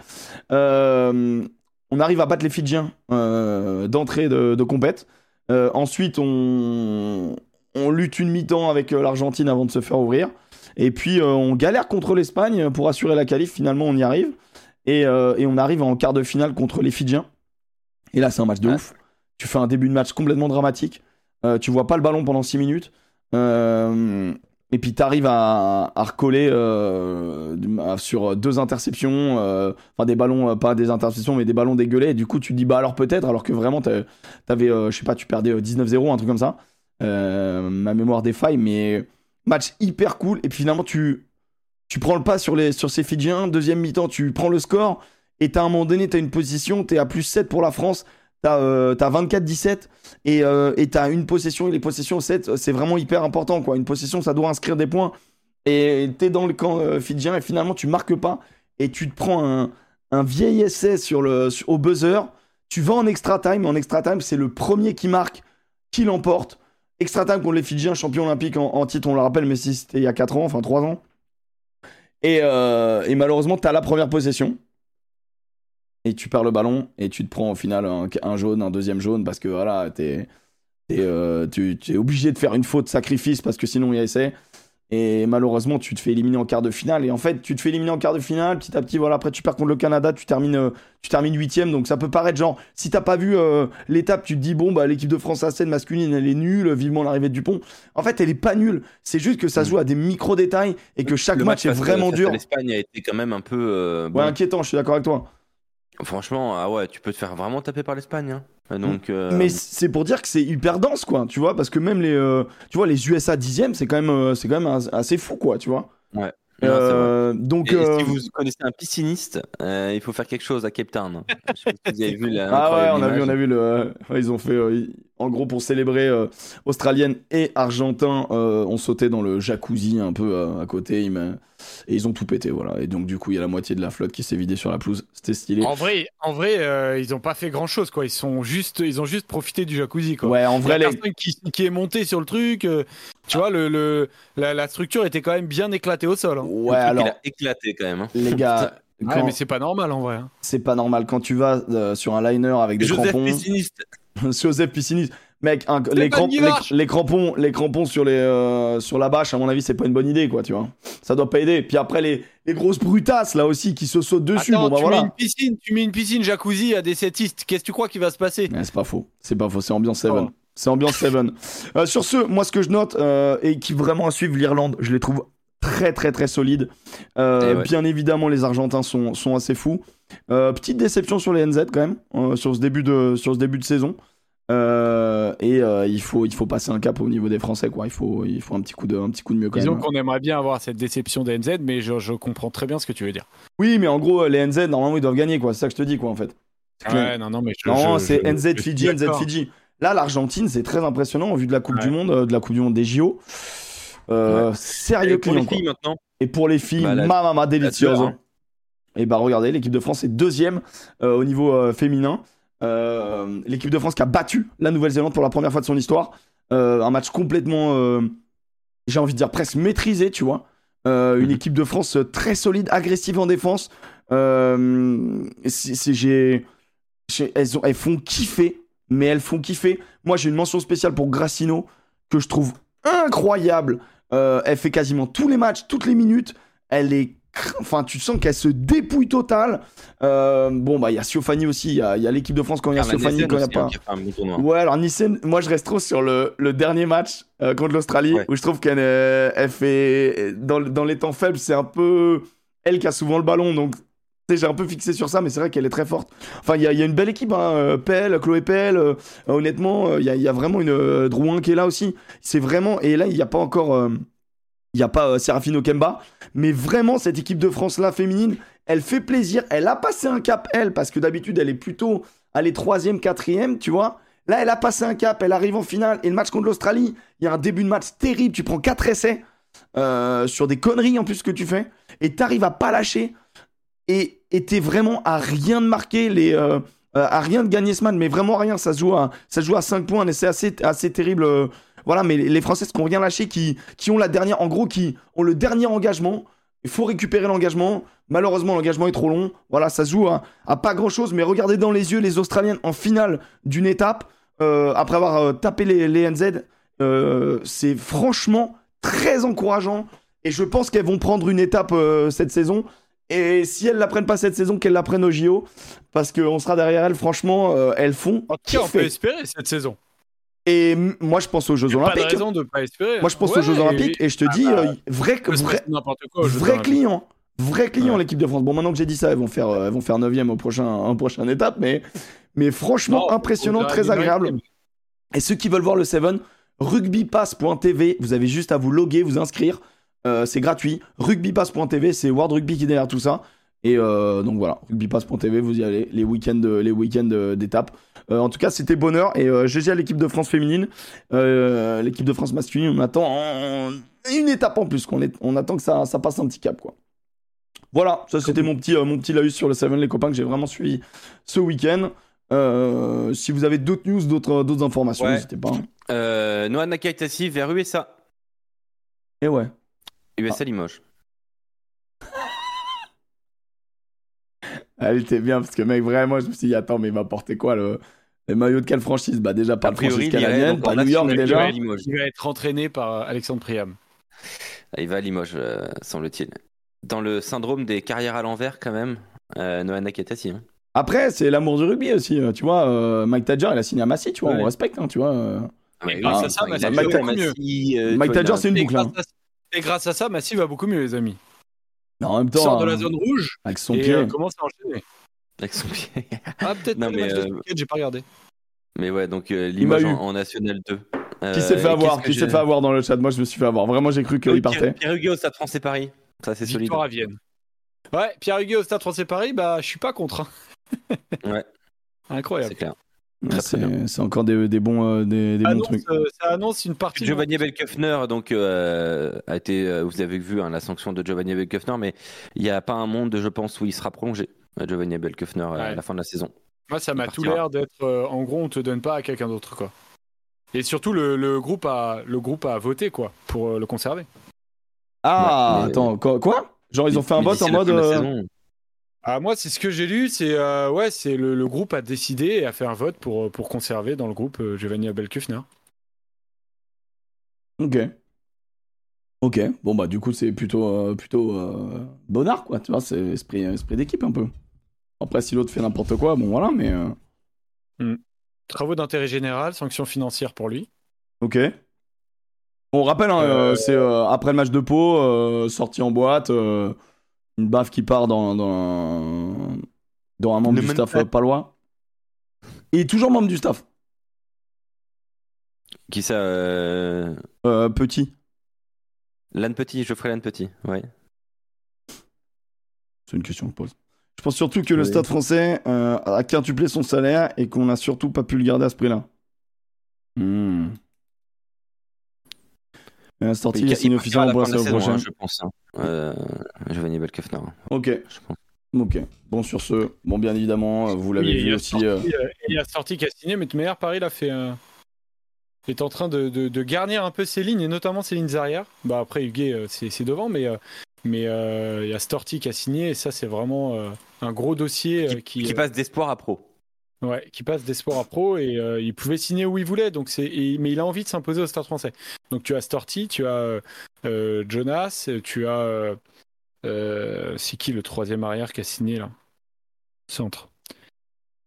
On arrive à battre les Fidjiens euh, d'entrée de, de compète. Euh, ensuite, on, on lutte une mi-temps avec euh, l'Argentine avant de se faire ouvrir. Et puis, euh, on galère contre l'Espagne pour assurer la qualif. Finalement, on y arrive. Et, et on arrive en quart de finale contre les Fidjiens. Et là, c'est un match de ouf. Tu fais un début de match complètement dramatique. Tu vois pas le ballon pendant 6 minutes. Et puis, tu arrives à, à recoller euh, sur deux interceptions. euh, Enfin, des ballons, euh, pas des interceptions, mais des ballons dégueulés. Du coup, tu te dis, bah alors peut-être, alors que vraiment, t'avais, pas, tu perdais euh, 19-0, un truc comme ça. Ma mémoire défaille, mais match hyper cool. Et puis finalement, tu, tu prends le pas sur, les, sur ces Fidjiens. Deuxième mi-temps, tu prends le score. Et t'as à un moment donné, t'as une position, t'es à plus 7 pour la France. T'as euh, t'as 24-17 et euh, et t'as une possession. Et les possessions 7, c'est vraiment hyper important. quoi. Une possession, ça doit inscrire des points. Et t'es dans le camp euh, fidjien et finalement, tu marques pas. Et tu te prends un, vieil essai sur le, au buzzer. Tu vas en extra time. En extra time, c'est le premier qui marque qui l'emporte. Extra time contre les Fidjiens, champions olympiques en, titre, on le rappelle, mais si c'était il y a 4 ans, enfin 3 ans. Et, euh, et malheureusement, tu la première possession. Et tu perds le ballon et tu te prends au final un, un jaune, un deuxième jaune parce que voilà, t'es, t'es, euh, tu, es obligé de faire une faute sacrifice parce que sinon il y a essai. Et malheureusement, tu te fais éliminer en quart de finale. Et en fait, tu te fais éliminer en quart de finale, petit à petit, voilà, après tu perds contre le Canada, tu termines, euh, tu termines huitième. Donc ça peut paraître genre, si t'as pas vu euh, l'étape, tu te dis, bon, bah l'équipe de France à scène masculine, elle est nulle, vivement l'arrivée de Dupont. En fait, elle est pas nulle. C'est juste que ça se joue à des micro-détails et que chaque Le match, est vraiment dur. L'Espagne a été quand même un peu. euh, bon. Ouais, inquiétant, je suis d'accord avec toi. Franchement, ah ouais, tu peux te faire vraiment taper par l'Espagne. hein. Donc, euh, Mais c'est pour dire que c'est hyper dense, quoi, tu vois, parce que même les, euh, tu vois, les USA dixième, c'est quand même, euh, c'est quand même as- assez fou, quoi, tu vois. Euh, donc, Et si vous connaissez un pisciniste, il faut faire quelque chose à Cape Town. Je sais pas si vous avez *laughs* vu la. ah ouais, on a vu, on a vu le, ouais, ils ont fait, ils- en gros, pour célébrer euh, australienne et argentin, euh, on sautait dans le jacuzzi un peu euh, à côté, ils et ils ont tout pété, voilà. Et donc, du coup, il y a la moitié de la flotte qui s'est vidée sur la pelouse. C'était stylé. En vrai, en vrai euh, ils ont pas fait grand chose, quoi. Ils, sont juste, ils ont juste profité du jacuzzi, quoi. Ouais, en Il y vrai, les, personne qui, qui est monté sur le truc. euh, tu vois, le, le- la, la structure était quand même bien éclaté au sol. hein. ouais, Le truc, alors, Il a éclaté quand même. hein. les gars, Ouais, quand- mais c'est pas normal en vrai. hein. c'est pas normal quand tu vas euh, sur un liner avec des Joseph crampons. *laughs* Joseph Piscinis. Mec, un- les, cramp- les, crampons, les crampons sur, les, euh, sur la bâche, à mon avis, c'est pas une bonne idée, quoi, tu vois. Ça doit pas aider. Puis après, les, les grosses brutasses, là aussi, qui se sautent dessus. Attends, bon, bah tu, mets une piscine, tu mets une piscine jacuzzi à des setistes. Qu'est-ce que tu crois qui va se passer? C'est pas faux. C'est pas faux. C'est ambiance 7. Oh. C'est ambiance 7. *laughs* Euh, sur ce, moi, ce que je note, euh, et qui vraiment à suivre l'Irlande, je les trouve très, très, très solides. Euh, Eh ouais. Bien évidemment, les Argentins sont, sont assez fous. Euh, petite déception sur les NZ, quand même, euh, sur, ce début de, sur ce début de saison. Euh, et euh, il, faut, il faut passer un cap au niveau des Français, quoi. Il faut, il faut un, petit coup de, un petit coup de mieux, quand Disons même. qu'on aimerait bien avoir cette déception des NZ, mais je, je comprends très bien ce que tu veux dire. Oui, mais en gros, les NZ, normalement, ils doivent gagner, quoi. C'est ça que je te dis, quoi, en fait. Ouais, non, non, mais je, Non, je- c'est je- NZ Fidji, NZ. Fidji. Là, l'Argentine, c'est très impressionnant au vu de la Coupe Ouais. du Monde, de la Coupe du Monde des JO. Euh, Sérieux Et pour les filles maintenant. Et pour les filles, Bah, la- ma maman délicieuse. tueur, hein. Et bah regardez, l'équipe de France est deuxième euh, au niveau euh, féminin. Euh, l'équipe de France qui a battu la Nouvelle-Zélande pour la première fois de son histoire. Un match complètement, j'ai envie de dire presque maîtrisé, tu vois. Une Mhm. équipe de France très solide, agressive en défense. C'est- c'est- j'ai- j'ai- elles, ont- elles font kiffer, mais elles font kiffer. Moi, j'ai une mention spéciale pour Grassino que je trouve incroyable. Elle fait quasiment tous les matchs, toutes les minutes. Elle est. Enfin, tu sens qu'elle se dépouille total. Euh, bon, bah, il y a Siofani aussi. Il y a, l'équipe de France quand il y a Siofani, quand il n'y a hein, pas. a bon. Ouais, alors Nissen, moi je reste trop sur le, le dernier match euh, contre l'Australie, Ouais. où je trouve qu'elle euh, elle fait. Dans, dans les temps faibles, c'est un peu elle qui a souvent le ballon, donc j'ai un peu fixé sur ça, mais c'est vrai qu'elle est très forte. Enfin, il y a, il y a une belle équipe, hein, euh, Pell, Chloé Pell, euh, honnêtement, euh, il y, y a vraiment une euh, Drouin qui est là aussi. C'est vraiment. Et là, il n'y a pas encore. Il n'y a pas euh, Serafino Kemba, mais vraiment, cette équipe de France-là féminine, elle fait plaisir. Elle a passé un cap, elle, parce que d'habitude, elle est plutôt. Est troisième, quatrième, tu vois. Là, elle a passé un cap, elle arrive en finale. Et le match contre l'Australie, il y a un début de match terrible. Tu prends 4 essais euh, sur des conneries en plus que tu fais. Et t'arrives à pas lâcher. Et t'es vraiment à rien de marquer les. euh, euh, à rien de gagner ce match, mais vraiment rien. Ça se joue à, ça joue à 5 points et c'est assez terrible. Voilà, mais les, Françaises qui ont rien lâché, qui, qui ont la dernière. En gros, qui ont le dernier engagement. Il faut récupérer l'engagement. Malheureusement, l'engagement est trop long. Voilà, ça se joue à, à pas grand chose. Mais regardez dans les yeux les Australiennes en finale d'une étape, euh, après avoir euh, tapé les, les NZ. euh, c'est franchement très encourageant. Et je pense qu'elles vont prendre une étape cette saison. Et si elles la prennent pas cette saison, qu'elles la prennent au JO. Parce qu'on sera derrière elles, franchement, elles font. En tout cas, on peut espérer cette saison. Et moi, je pense aux Jeux a pas de Olympiques. raison de pas espérer. Moi, je pense Ouais, aux Jeux Olympiques. Et je te Ah dis, bah, euh, vrai, vrai, quoi. vrai Olympiques. client. Vrai client, Ouais. l'équipe de France. Bon, maintenant que j'ai dit ça, elles vont faire, euh, elles vont faire 9 au prochain, un prochain étape. Mais, mais franchement, Non, impressionnant, très agréable. Et ceux qui veulent voir le 7, rugbypass.tv, vous avez juste à vous loguer, vous inscrire. Euh, c'est gratuit. Rugbypass.tv, c'est World Rugby qui est derrière tout ça. Et euh, donc voilà, rugbypass.tv, vous y allez, les week-ends, les week-ends d'étape. Euh, en tout cas, c'était bonheur. Et euh, GG à l'équipe de France féminine. Euh, l'équipe de France masculine, on attend en- une étape en plus. qu'on est, on attend que ça, ça passe un petit cap, quoi. Voilà, ça c'était mon petit, euh, mon petit laïus sur le 7, les copains, que j'ai vraiment suivi ce week-end. Euh, si vous avez d'autres news, d'autres, d'autres informations, Ouais. n'hésitez pas. hein. Euh, Noah Nakaitasi vers USA. Et ouais. USA Limoges. Elle était bien parce que, mec, vraiment, je me suis dit, attends, mais il va porter quoi le, le maillot de quelle franchise? Bah, déjà, pas A de priori, franchise il irait canadienne, pas New York déjà. il va à Limoges. Il va être entraîné par euh, Alexandre Priam. Il va à Limoges, euh, semble-t-il. Dans le syndrome des carrières à l'envers, quand même, euh, Noah Nakatasi. Hein. Après, c'est l'amour du rugby aussi, euh, tu vois. euh, Mike Tadger, il a signé à Massy, tu vois, Ouais. on respecte, hein, tu vois. Mais grâce Ah, à ça, Mike il Tadger, c'est une boucle, hein. et grâce à ça, Massy va beaucoup mieux, les amis. Mais en même temps, sort de la euh, zone rouge avec son et pied. euh, commence à enchaîner. avec son pied. Ah, peut-être *laughs* Non, mais, euh, j'ai pas regardé. Mais ouais, donc euh, eu. en, en National 2. Qui s'est fait avoir Qui s'est fait avoir dans le chat? Moi, je me suis fait avoir. Vraiment, j'ai cru qu'il partait. Pierre Huguet au Stade français Paris. Ça, c'est solide. Victoire à Vienne. Ouais, Pierre Huguet au Stade français Paris, bah, je suis pas contre. hein. Ouais. *laughs* Incroyable. C'est clair. Ouais, Très, très C'est c'est encore des, des bons, euh, des, des bons Annonce, trucs. euh, ça annonce une partie. Giovanni Belköffner, donc, euh, a été, euh, vous avez vu hein, la sanction de Giovanni Belköffner, mais il n'y a pas un monde, je pense, où il sera prolongé, euh, Giovanni Belköffner, euh, à Ouais. la fin de la saison. Moi, ça m'a tout l'air d'être. euh, en gros, on te donne pas à quelqu'un d'autre, quoi. Et surtout, le, le groupe a le groupe a voté, quoi, pour euh, le conserver. Ah, Ouais, mais- attends, quoi, quoi? Genre, ils ont fait un vote en mode. Ah, moi, c'est ce que j'ai lu. C'est euh, ouais, c'est le, le groupe a décidé et a fait un vote pour pour conserver dans le groupe euh, Giovanni Abelkufner. Ok. Ok, bon bah du coup c'est plutôt euh, plutôt euh, bonnard quoi, tu vois, c'est esprit, esprit d'équipe un peu. Après si l'autre fait n'importe quoi, bon voilà, mais euh, Travaux d'intérêt général, sanctions financières pour lui. ok. On rappelle, hein, Euh, euh, c'est euh, après le match de Pau, euh, sorti en boîte, euh, une baffe qui part dans dans, dans un membre du staff pas. euh, palois. Et toujours membre du staff, Qui ça euh... euh, petit. Lanne Petit, Geoffrey Lanne Petit, ouais. C'est une question que je pose. Je pense surtout que le. Stade français euh, a quintuplé son salaire et qu'on n'a surtout pas pu le garder à ce prix-là. Hmm. La sortie Il- est il à officiellement la hein, je pense. hein. Euh, Giovanni Belköffner, Ok, je pense. ok. Bon, sur ce, bon, bien évidemment, euh, vous l'avez Il vu aussi. sorti, euh, euh, il y a sorti qui a signé, mais de manière, Paris l'a fait. euh, est en train de, de- de garnir un peu ses lignes, et notamment ses lignes arrière. Bah après, Huguet, euh, c'est c'est devant, mais euh, mais euh, il y a Storti qui a signé, et ça, c'est vraiment euh, un gros dossier euh, Qui, qui, qui euh, passe d'espoir à pro. Ouais, qui passe d'espoir à pro et euh, il pouvait signer où il voulait, donc c'est et- mais il a envie de s'imposer au Stade Français. Donc tu as Storti, tu as euh, euh, Jonas, tu as euh, c'est qui le troisième arrière qui a signé là? Centre.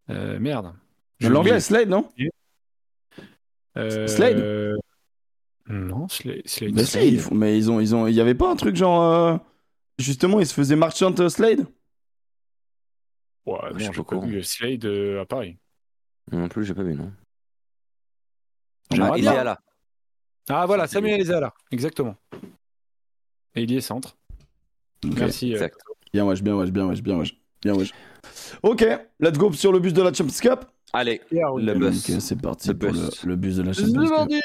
Merde. L'anglais. Slade, non? Slade? Non, Slade. Slade. mais, font- mais ils ont, ils ont, il y avait pas un truc genre, justement, ils se faisaient marchand Slade? Ouais, je non, j'ai pas vu Slade euh, à Paris. Non plus, j'ai pas vu, non. Ah, il bien. est là. Ah voilà, Samuel. Ezala, exactement. Et il y est centre. Ok. Merci. euh. Bien wesh, bien wesh, bien wesh, bien wesh, bien wesh. Ok, let's go sur le bus de la Champions Cup. Allez, le bus. Ok, c'est parti Le pour bus. le, le bus de la C'est Champions Cup.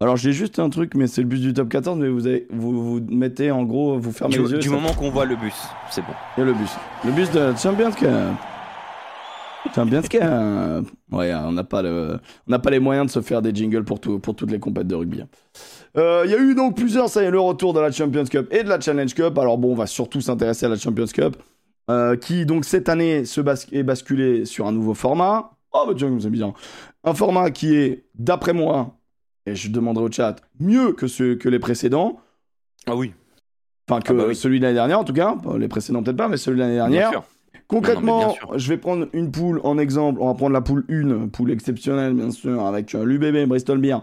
Alors j'ai juste un truc, mais c'est le bus du top 14, mais vous, avez, vous, vous mettez en gros, vous fermez Du, les yeux. du ça- moment qu'on voit le bus, c'est bon. Il y a le bus. Le bus de la Champions Cup. Champions Cup. Ouais, on n'a pas, le... on n'a pas les moyens de se faire des jingles pour, tout, pour toutes les compètes de rugby. Euh, Il y a eu donc plusieurs, ça y est, le retour de la Champions Cup et de la Challenge Cup. Alors bon, on va surtout s'intéresser à la Champions Cup, euh, qui donc cette année se bas- est basculé sur un nouveau format. Oh bah tiens, c'est bien. Un format qui est, d'après moi, et je demanderai au chat, mieux que, ce, que les précédents. Ah oui, Enfin, que Ah bah oui. celui de l'année dernière, en tout cas. Les précédents, peut-être pas, mais celui de l'année bien dernière. sûr. Concrètement, Non, mais bien sûr. je vais prendre une poule en exemple. On va prendre la poule 1, poule exceptionnelle, bien sûr, avec euh, l'UBB, Bristol Beer,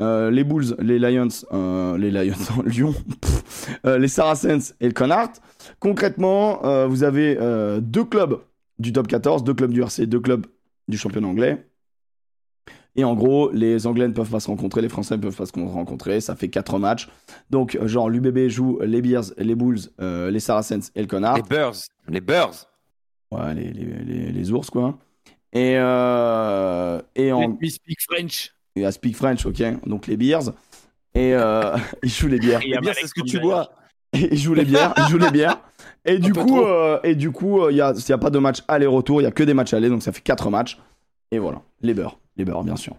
euh, les Bulls, les Lions, euh, les Lions, *laughs* Lyon, pff, euh, les Saracens et le Connacht. Concrètement, vous avez deux clubs du top 14, deux clubs du RC, deux clubs du championnat anglais. Et en gros, les Anglais ne peuvent pas se rencontrer, les Français ne peuvent pas se rencontrer. Ça fait quatre matchs. Donc, euh, genre, l'UBB joue les Bears, les Bulls, euh, les Saracens et le Connacht. Les Bears, les Bears. Ouais, les, les, les, les ours, quoi. Et, euh, et en. Speak French. Et à Speak French, ok. Donc les beers. Et euh, *laughs* ils jouent les bières. Eh bien, c'est ce que tu bois. Ils jouent les bières. Ils jouent les bières. Et du coup, euh, et du coup, il n'y a, y a pas de match aller-retour. Il y a que des matchs aller. Donc ça fait 4 matchs. Et voilà. Les beurres. Les beurres, bien sûr.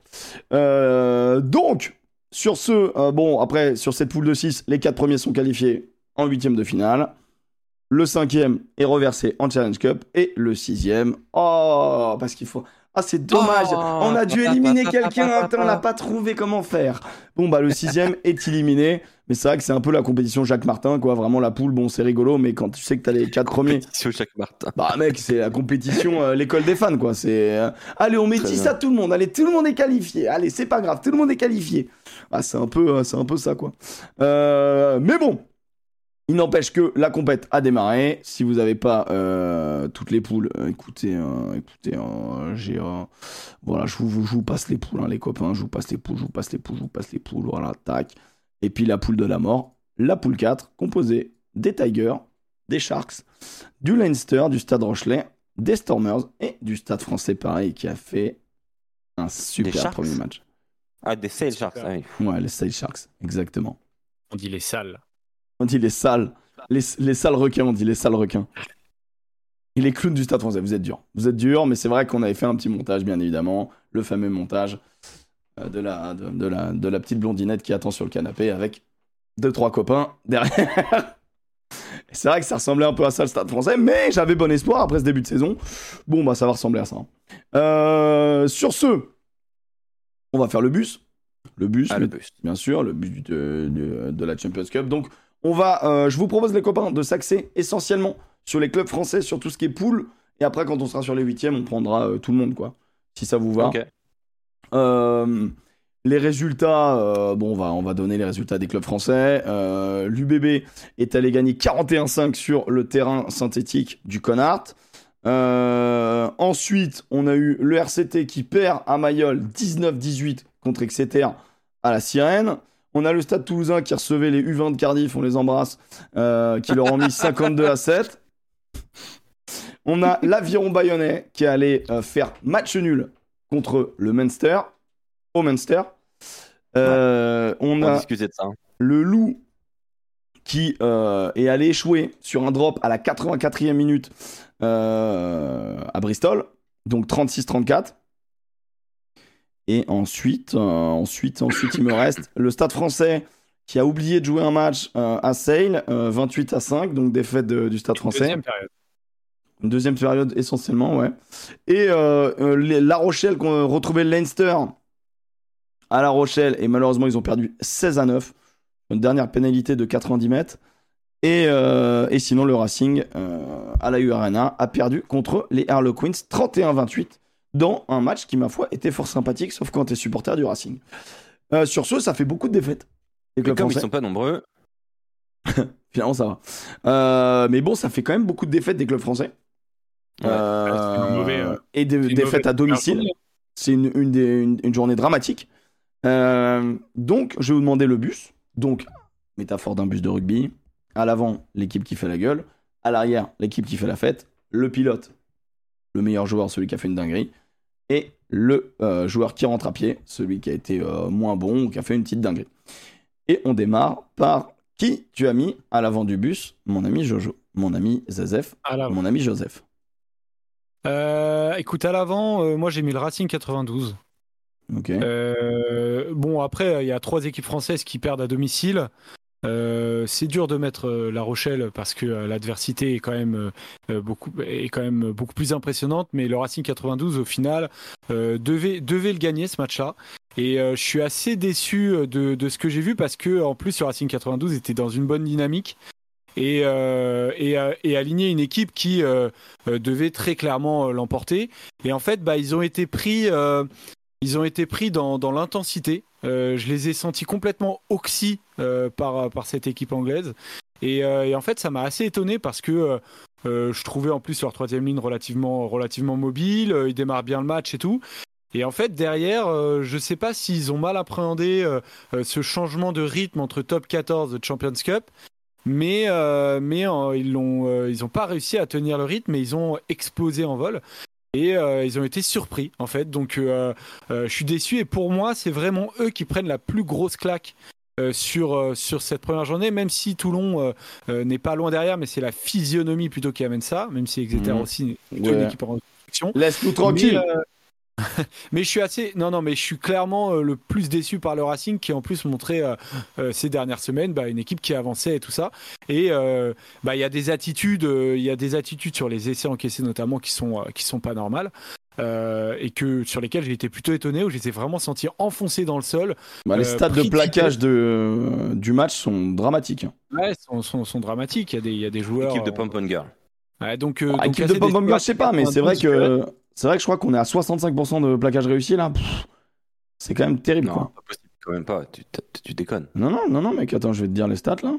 Euh, donc, sur ce, euh, bon, après, sur cette poule de 6, les 4 premiers sont qualifiés en huitième de finale. Le cinquième est reversé en Challenge Cup. Et le sixième, oh, parce qu'il faut. Ah, c'est dommage. Oh, on a dû éliminer quelqu'un. on n'a *laughs* pas trouvé comment faire? Bon, bah, le sixième *laughs* est éliminé. Mais c'est vrai que c'est un peu la compétition Jacques Martin, quoi. Vraiment, la poule, bon, c'est rigolo. Mais quand tu sais que t'as les quatre premiers. Compétition Jacques Martin. Bah mec, c'est la compétition, euh, l'école des fans quoi. C'est euh, allez, on met Très 10 bien. à tout le monde. Allez, tout le monde est qualifié. Allez, c'est pas grave, tout le monde est qualifié. Ah, c'est un peu, euh, c'est un peu ça quoi. Euh, mais bon, il n'empêche que la compète a démarré. Si vous n'avez pas euh, toutes les poules, euh, écoutez, euh, écoutez, euh, j'ai, euh, voilà, je vous, je vous passe les poules, hein, les copains. Je vous passe les poules, je vous passe les poules, je vous passe les poules. Voilà, tac. Et puis la poule de la mort, la poule 4, composée des Tigers, des Sharks, du Leinster, du Stade Rochelet, des Stormers et du Stade français pareil qui a fait un super premier match. Ah, des Sail Sharks. Ah oui. Ouais, les Stade Sharks, exactement. On dit les salles. On dit les sales, les, les sales requins, on dit les sales requins. Et les clowns du Stade français, vous êtes durs. Vous êtes durs, mais c'est vrai qu'on avait fait un petit montage, bien évidemment, le fameux montage euh, de la, de, de la, de la petite blondinette qui attend sur le canapé avec deux, trois copains derrière. *laughs* C'est vrai que ça ressemblait un peu à ça le Stade français, mais j'avais bon espoir après ce début de saison. Bon, bah ça va ressembler à ça. Euh, sur ce, on va faire le bus. Le bus, Ah, le bus. bien sûr, le but de, de- de la Champions Cup. Donc, on va, euh, je vous propose, les copains, de s'axer essentiellement sur les clubs français, sur tout ce qui est poule. Et après, quand on sera sur les huitièmes, on prendra euh, tout le monde, quoi. Si ça vous va. Euh, les résultats, euh, bon, on va, on va donner les résultats des clubs français. L'UBB est allé gagner 41-5 sur le terrain synthétique du Connard. Ensuite, on a eu le RCT qui perd à Mayol 19-18 contre Exeter à la Sirène. On a le Stade Toulousain qui recevait les U20 de Cardiff, on les embrasse, euh, qui leur ont mis *laughs* 52 à 7. On a l'Aviron Bayonnais qui est allé euh, faire match nul contre le Munster, au Munster. Euh, on On a discutait de ça. hein. le Loup qui est allé échouer sur un drop à la 84e minute à Bristol, donc 36-34. Et ensuite, euh, ensuite, ensuite, il me reste le Stade français qui a oublié de jouer un match euh, à Sale, euh, 28 à 5, donc défaite de- du Stade français. Deuxième période. Une deuxième période essentiellement, ouais. Et euh, euh, les- La Rochelle, qu'on retrouvait Leinster à La Rochelle, et malheureusement, ils ont perdu 16 à 9. Une dernière pénalité de 90 mètres. Et, euh, et sinon, le Racing, euh, à la U Arena, a perdu contre les Harlequins 31-28 dans un match qui, ma foi, était fort sympathique, sauf quand t'es supporter du Racing. Euh, sur ce, ça fait beaucoup de défaites. Les Et clubs comme ils français. sont pas nombreux, *laughs* Finalement, ça va. Euh, mais bon, ça fait quand même beaucoup de défaites des clubs français. Ouais. Euh, et des défaites à domicile. C'est une, une, des- une- une journée dramatique. Euh, donc, je vais vous demander le bus. Donc, métaphore d'un bus de rugby. À l'avant, l'équipe qui fait la gueule. À l'arrière, l'équipe qui fait la fête. Le pilote, le meilleur joueur, celui qui a fait une dinguerie. Et le euh, joueur qui rentre à pied, celui qui a été euh, moins bon ou qui a fait une petite dinguerie. Et on démarre par qui tu as mis à l'avant du bus? Mon ami Jojo, mon ami Zazef, mon ami Joseph. Euh, écoute, à l'avant, moi j'ai mis le Racing 92. Ok. Euh, bon, après, il y a trois équipes françaises qui perdent à domicile. Euh, c'est dur de mettre euh, La Rochelle parce que euh, l'adversité est quand même beaucoup est quand même beaucoup plus impressionnante. Mais le Racing 92 au final devait devait le gagner ce match-là. Et je suis assez déçu de, de ce que j'ai vu parce que en plus le Racing 92 était dans une bonne dynamique et euh, et, une équipe qui devait très clairement l'emporter. Et en fait, bah ils ont été pris ils ont été pris dans, l'intensité. Euh, je les ai sentis complètement oxy euh, par, cette équipe anglaise. Et, euh, et en fait, ça m'a assez étonné parce que je trouvais en plus leur troisième ligne relativement, mobile. ils démarrent bien le match et tout. Et en fait, derrière, je sais pas s'ils ont mal appréhendé ce changement de rythme entre top 14 et Champions Cup. Mais, mais ils n'ont pas réussi à tenir le rythme et ils ont explosé en vol. Et euh, ils ont été surpris, en fait. Donc, euh, euh, je suis déçu. Et pour moi, c'est vraiment eux qui prennent la plus grosse claque sur, sur cette première journée, même si Toulon n'est pas loin derrière, mais c'est la physionomie plutôt qui amène ça, même si Exeter Mhm. aussi n'est que une Ouais. équipe en reconstruction. Laisse-nous tranquille. Mais, *laughs* mais je suis assez, non, non, mais je suis clairement euh, le plus déçu par le Racing qui en plus montrait euh, euh, ces dernières semaines bah, une équipe qui avançait et tout ça. Et euh, bah il y a des attitudes, euh, il y a des attitudes sur les essais encaissés notamment qui sont euh, qui sont pas normales. euh, et que sur lesquelles j'ai été plutôt étonné où je les ai vraiment sentis enfoncés dans le sol Bah, les Euh, stats de pris de plaquage de, du match sont dramatiques. hein. ouais sont, sont, sont dramatiques il y a des il y a des joueurs Équipe de euh, Pom Girl. ouais, donc, euh, Ah, donc équipe de pom déçus. Girl, je sais pas, mais c'est vrai 92, que c'est vrai que je crois qu'on est à 65% de plaquage réussi là. C'est quand même terrible Non, quoi. pas possible, quand même pas. Tu, déconnes. Non non non non mec, attends, je vais te dire les stats là.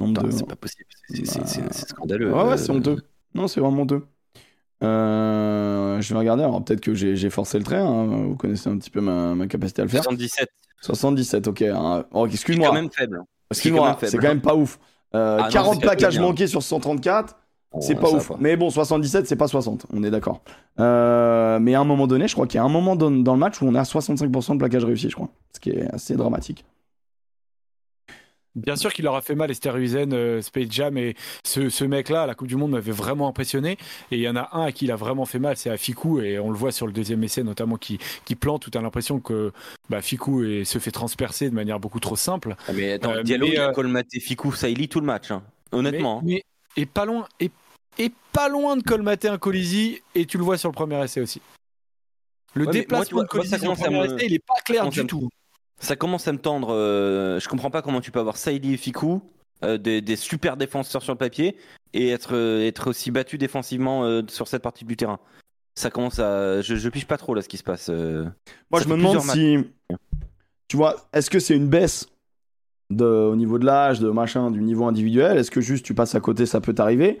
De- C'est pas possible. C'est Bah, scandaleux. Ouais, ouais, Euh, c'est honteux. Non, c'est vraiment honteux. Euh, je vais regarder. Alors, peut-être que j'ai forcé le trait. hein. Vous connaissez un petit peu ma, ma capacité à le faire. 77. 77, ok. hein. Oh, C'est quand excuse-moi. même faible. Excuse-moi, c'est quand même quand pas ouf. Euh, Ah non, 40 plaquages manqués sur 134, c'est Oh, pas ça ouf. Mais bon, 77, c'est pas 60. On est d'accord. Euh, mais à un moment donné, je crois qu'il y a un moment dans, dans le match où on est à 65% de plaquage réussi, je crois. Ce qui est assez dramatique. Bien sûr qu'il leur a fait mal Esther Huizen, euh, Space Jam et ce, ce mec-là à la Coupe du Monde m'avait vraiment impressionné et il y en a un à qui il a vraiment fait mal, c'est à Fikou et on le voit sur le deuxième essai notamment qui, qui plante où tu as l'impression que bah, Fikou est- se fait transpercer de manière beaucoup trop simple. Ah, Mais attends, Euh, Diallo, mais, il a euh, colmaté Fikou, ça il lit tout le match. hein. Honnêtement. Mais, mais- et pas loin et, et pas loin de colmater un Colisi et tu le vois sur le premier essai aussi. Le Ouais, moi, déplacement vois, de Colisi moi, ça sur le commence à premier me- essai, il est pas clair du tout. Ça commence à me tendre. euh, je comprends pas comment tu peux avoir Saïli et Fikou, euh, des, des super défenseurs sur le papier, et être, euh, être aussi battu défensivement euh, sur cette partie du terrain. Ça commence à. Je, je pige pas trop là ce qui se passe. euh. Moi, Ça je me demande si. Tu vois, est-ce que c'est une baisse de, au niveau de l'âge, de machin, du niveau individuel? Est-ce que juste tu passes à côté, ça peut t'arriver?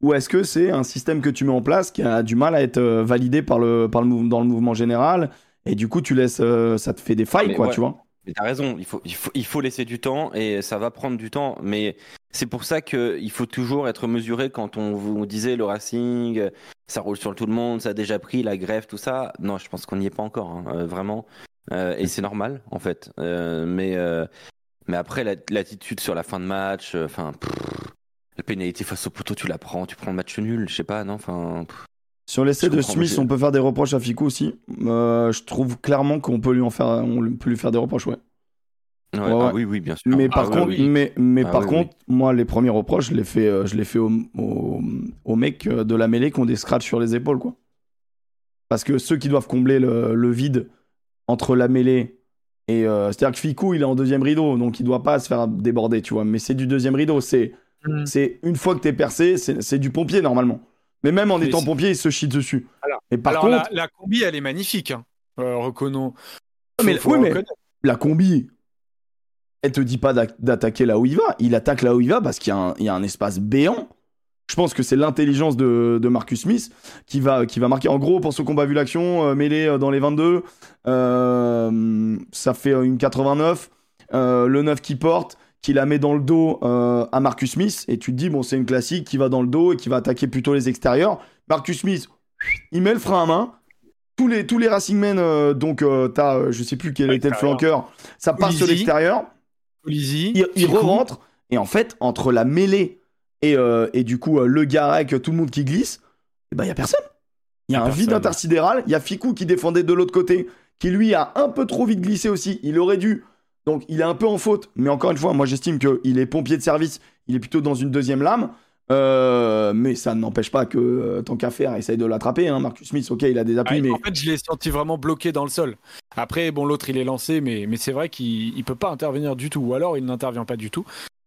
Ou est-ce que c'est un système que tu mets en place qui a du mal à être euh, validé par le, par le dans le mouvement général Et du coup, tu laisses. euh, ça te fait des failles, Mais quoi, ouais. tu vois? Mais t'as raison, il faut, il, faut, il faut laisser du temps et ça va prendre du temps. Mais c'est pour ça qu'il faut toujours être mesuré quand on vous disait le Racing, ça roule sur tout le monde, ça a déjà pris la grève, tout ça. Non, je pense qu'on n'y est pas encore, hein, euh, vraiment. Euh, et c'est normal, en fait. Euh, mais, euh, mais après, la- l'attitude sur la fin de match, enfin, la pénalité face au poteau, tu la prends, tu prends le match nul, je sais pas, non, enfin. Sur l'essai de Smith, on peut faire des reproches à Fico aussi. Euh, je trouve clairement qu'on peut lui en faire, on peut lui faire des reproches, ouais. Ouais, Ouais, ah ouais. oui, oui, bien sûr. Mais Ah par oui, contre, oui. mais, mais Ah par oui, contre, moi, les premiers reproches, je les fais, euh, je les fais aux, aux, aux mecs euh, de la mêlée qui ont des scratchs sur les épaules, quoi. Parce que ceux qui doivent combler le, le vide entre la mêlée et. euh, C'est-à-dire que Ficou, il est en deuxième rideau, donc il doit pas se faire déborder, tu vois. Mais c'est du deuxième rideau. C'est Mm. c'est une fois que t'es percé, c'est c'est du pompier normalement. Mais même en Mais étant pompier, il se chie dessus. Alors- et par Alors contre, la, la combi elle est magnifique, hein. Euh, reconnons. mais- Faut- faut oui, mais- reconnaître. la combi, elle te dit pas d'attaquer là où il va. Il attaque là où il va parce qu'il y, a un- il y a un espace béant. Je pense que c'est l'intelligence de, de Marcus Smith qui va, qui va marquer. En gros, pour ceux qui n'ont pas vu l'action, euh, mêlé euh, dans les 22, euh, ça fait une 89. Euh, le 9 qui porte, qui la met dans le dos euh, à Marcus Smith. Et tu te dis, bon, c'est une classique qui va dans le dos et qui va attaquer plutôt les extérieurs. Marcus Smith, il met le frein à main. Tous les, tous les Racingmen, euh, donc euh, t'as, je sais plus quel était le flanqueur, ça part sur l'extérieur. Il, il re-rentre et en fait entre la mêlée et, euh, et du coup le Garec tout le monde qui glisse et ben il y a personne. Il y a un vide intersidéral. Il y a Ficou qui défendait de l'autre côté qui lui a un peu trop vite glissé aussi. Il aurait dû donc il est un peu en faute mais encore une fois moi j'estime qu'il est pompier de service il est plutôt dans une deuxième lame Euh, mais ça n'empêche pas que euh, tant qu'à faire essaye de l'attraper hein. Marcus Smith ok il a des appuis Ah, mais En fait, je l'ai senti vraiment bloqué dans le sol. Après, bon, l'autre, il est lancé, mais, mais c'est vrai qu'il il peut pas intervenir du tout, ou alors il n'intervient pas du tout.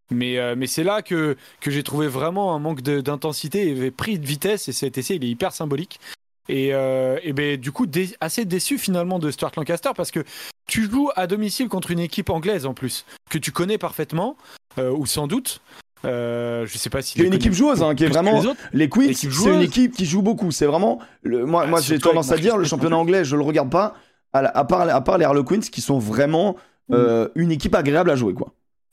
Mais, euh, mais c'est là que, que j'ai trouvé vraiment un manque d'intensité et pris de vitesse, et cet essai, il est hyper symbolique. Et, euh, et ben, du coup, dé- assez déçu finalement de Stuart Lancaster, parce que tu joues à domicile contre une équipe anglaise en plus, que tu connais parfaitement, euh, ou sans doute. Euh, je sais pas si qui est une équipe joueuse hein, qui est vraiment les Queens, c'est une équipe qui joue beaucoup. C'est vraiment. Le, moi, Ah, moi j'ai tendance à dire, le championnat anglais, je le regarde pas. À, la- à part, à part les Harlequins, qui sont vraiment euh, une équipe agréable à jouer, quoi.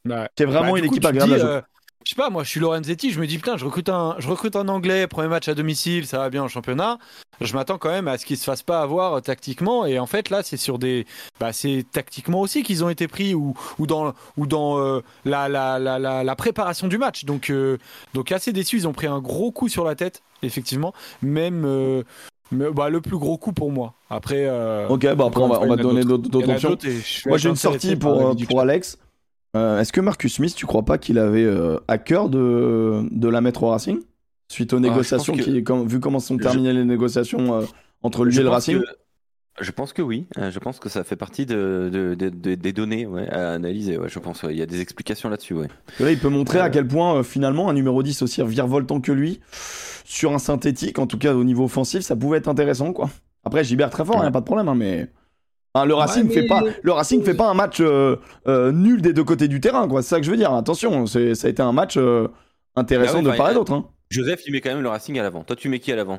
Ouais. C'est vraiment Bah, une coup, équipe agréable dis, à jouer. Je sais pas, moi je suis Lorenzetti, je me dis putain, je recrute un, je recrute un anglais, premier match à domicile, ça va bien en championnat. Je m'attends quand même à ce qu'il se fasse pas avoir euh, tactiquement. Et en fait, là, c'est sur des. Bah, c'est tactiquement aussi qu'ils ont été pris ou, ou dans, ou dans euh, la, la, la, la, la préparation du match. Donc, euh, donc, assez déçus. Ils ont pris un gros coup sur la tête, effectivement. Même. euh, Mais, bah, le plus gros coup pour moi. Après. Ok, bah après, on va, on va donner d'autres options. Moi, j'ai une sortie pour, pour. Alex. Euh, Est-ce que Marcus Smith, tu crois pas qu'il avait euh, à cœur de, de la mettre au Racing? Suite aux Ah, je négociations, qui, comme- vu comment sont Je- terminées les négociations euh, entre lui Je et le Racing? que- Je pense que oui. Je pense que ça fait partie de, de- de- de- des données ouais, à analyser. Ouais, je pense. ouais. Il y a des explications là-dessus. Là, il peut montrer à quel point, euh, finalement, un numéro 10 aussi virevoltant que lui, sur un synthétique, en tout cas au niveau offensif, ça pouvait être intéressant, quoi. Après, Gilbert très fort, il Ouais. a pas de problème, hein, mais. Enfin, le Racing mais- fait pas, le Racing fait pas un match euh, euh, nul des deux côtés du terrain, quoi. C'est ça que je veux dire. Attention, c'est, ça a été un match euh, intéressant Ah ouais, de part et d'autre. Hein. Joseph, il met quand même le Racing à l'avant. Toi, tu mets qui à l'avant?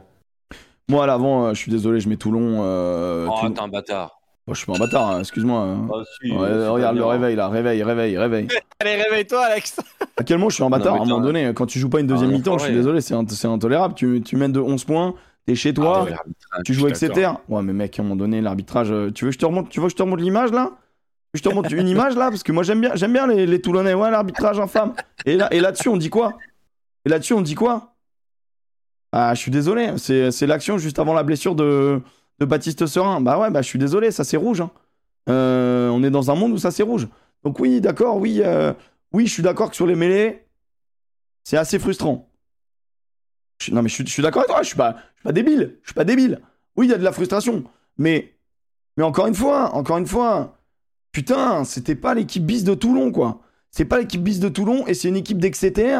Moi, à l'avant, euh, je suis désolé, je mets Toulon. euh, Oh, Toulon- t'es un bâtard. Oh, je suis pas un bâtard, hein, excuse-moi. hein. Si, Ouais, pas regarde le bien. réveil là, réveil, réveil, réveil. *laughs* Allez, réveille-toi, Alex. *laughs* À quel moment je suis un bâtard? À un moment donné, quand tu joues pas une deuxième Ah, mi-temps, je suis ouais. désolé, c'est intolérable. Tu, tu mènes de 11 points, t'es chez toi. Ah, ouais. Tu joues avec Ouais, mais mec, à un moment donné, l'arbitrage. euh, Tu veux que je te remonte, tu veux que je te remonte l'image là? Je te remonte une image là? Parce que moi j'aime bien, j'aime bien les, les Toulonnais. Ouais, l'arbitrage infâme. Et là, et là-dessus, on dit quoi? Et là-dessus, on dit quoi? Ah, je suis désolé. C'est, c'est l'action juste avant la blessure de, de Baptiste Serin. Bah ouais, bah je suis désolé, ça c'est rouge. hein. Euh, on est dans un monde où ça c'est rouge. Donc oui, d'accord, oui, euh, oui, je suis d'accord que sur les mêlées, c'est assez frustrant. Je non mais je suis, je suis d'accord avec toi. Je suis pas, je suis pas débile. Je suis pas débile. Oui, il y a de la frustration. Mais, mais encore une fois, encore une fois, putain, c'était pas l'équipe bis de Toulon, quoi. C'est pas l'équipe bis de Toulon et c'est une équipe d'Exeter.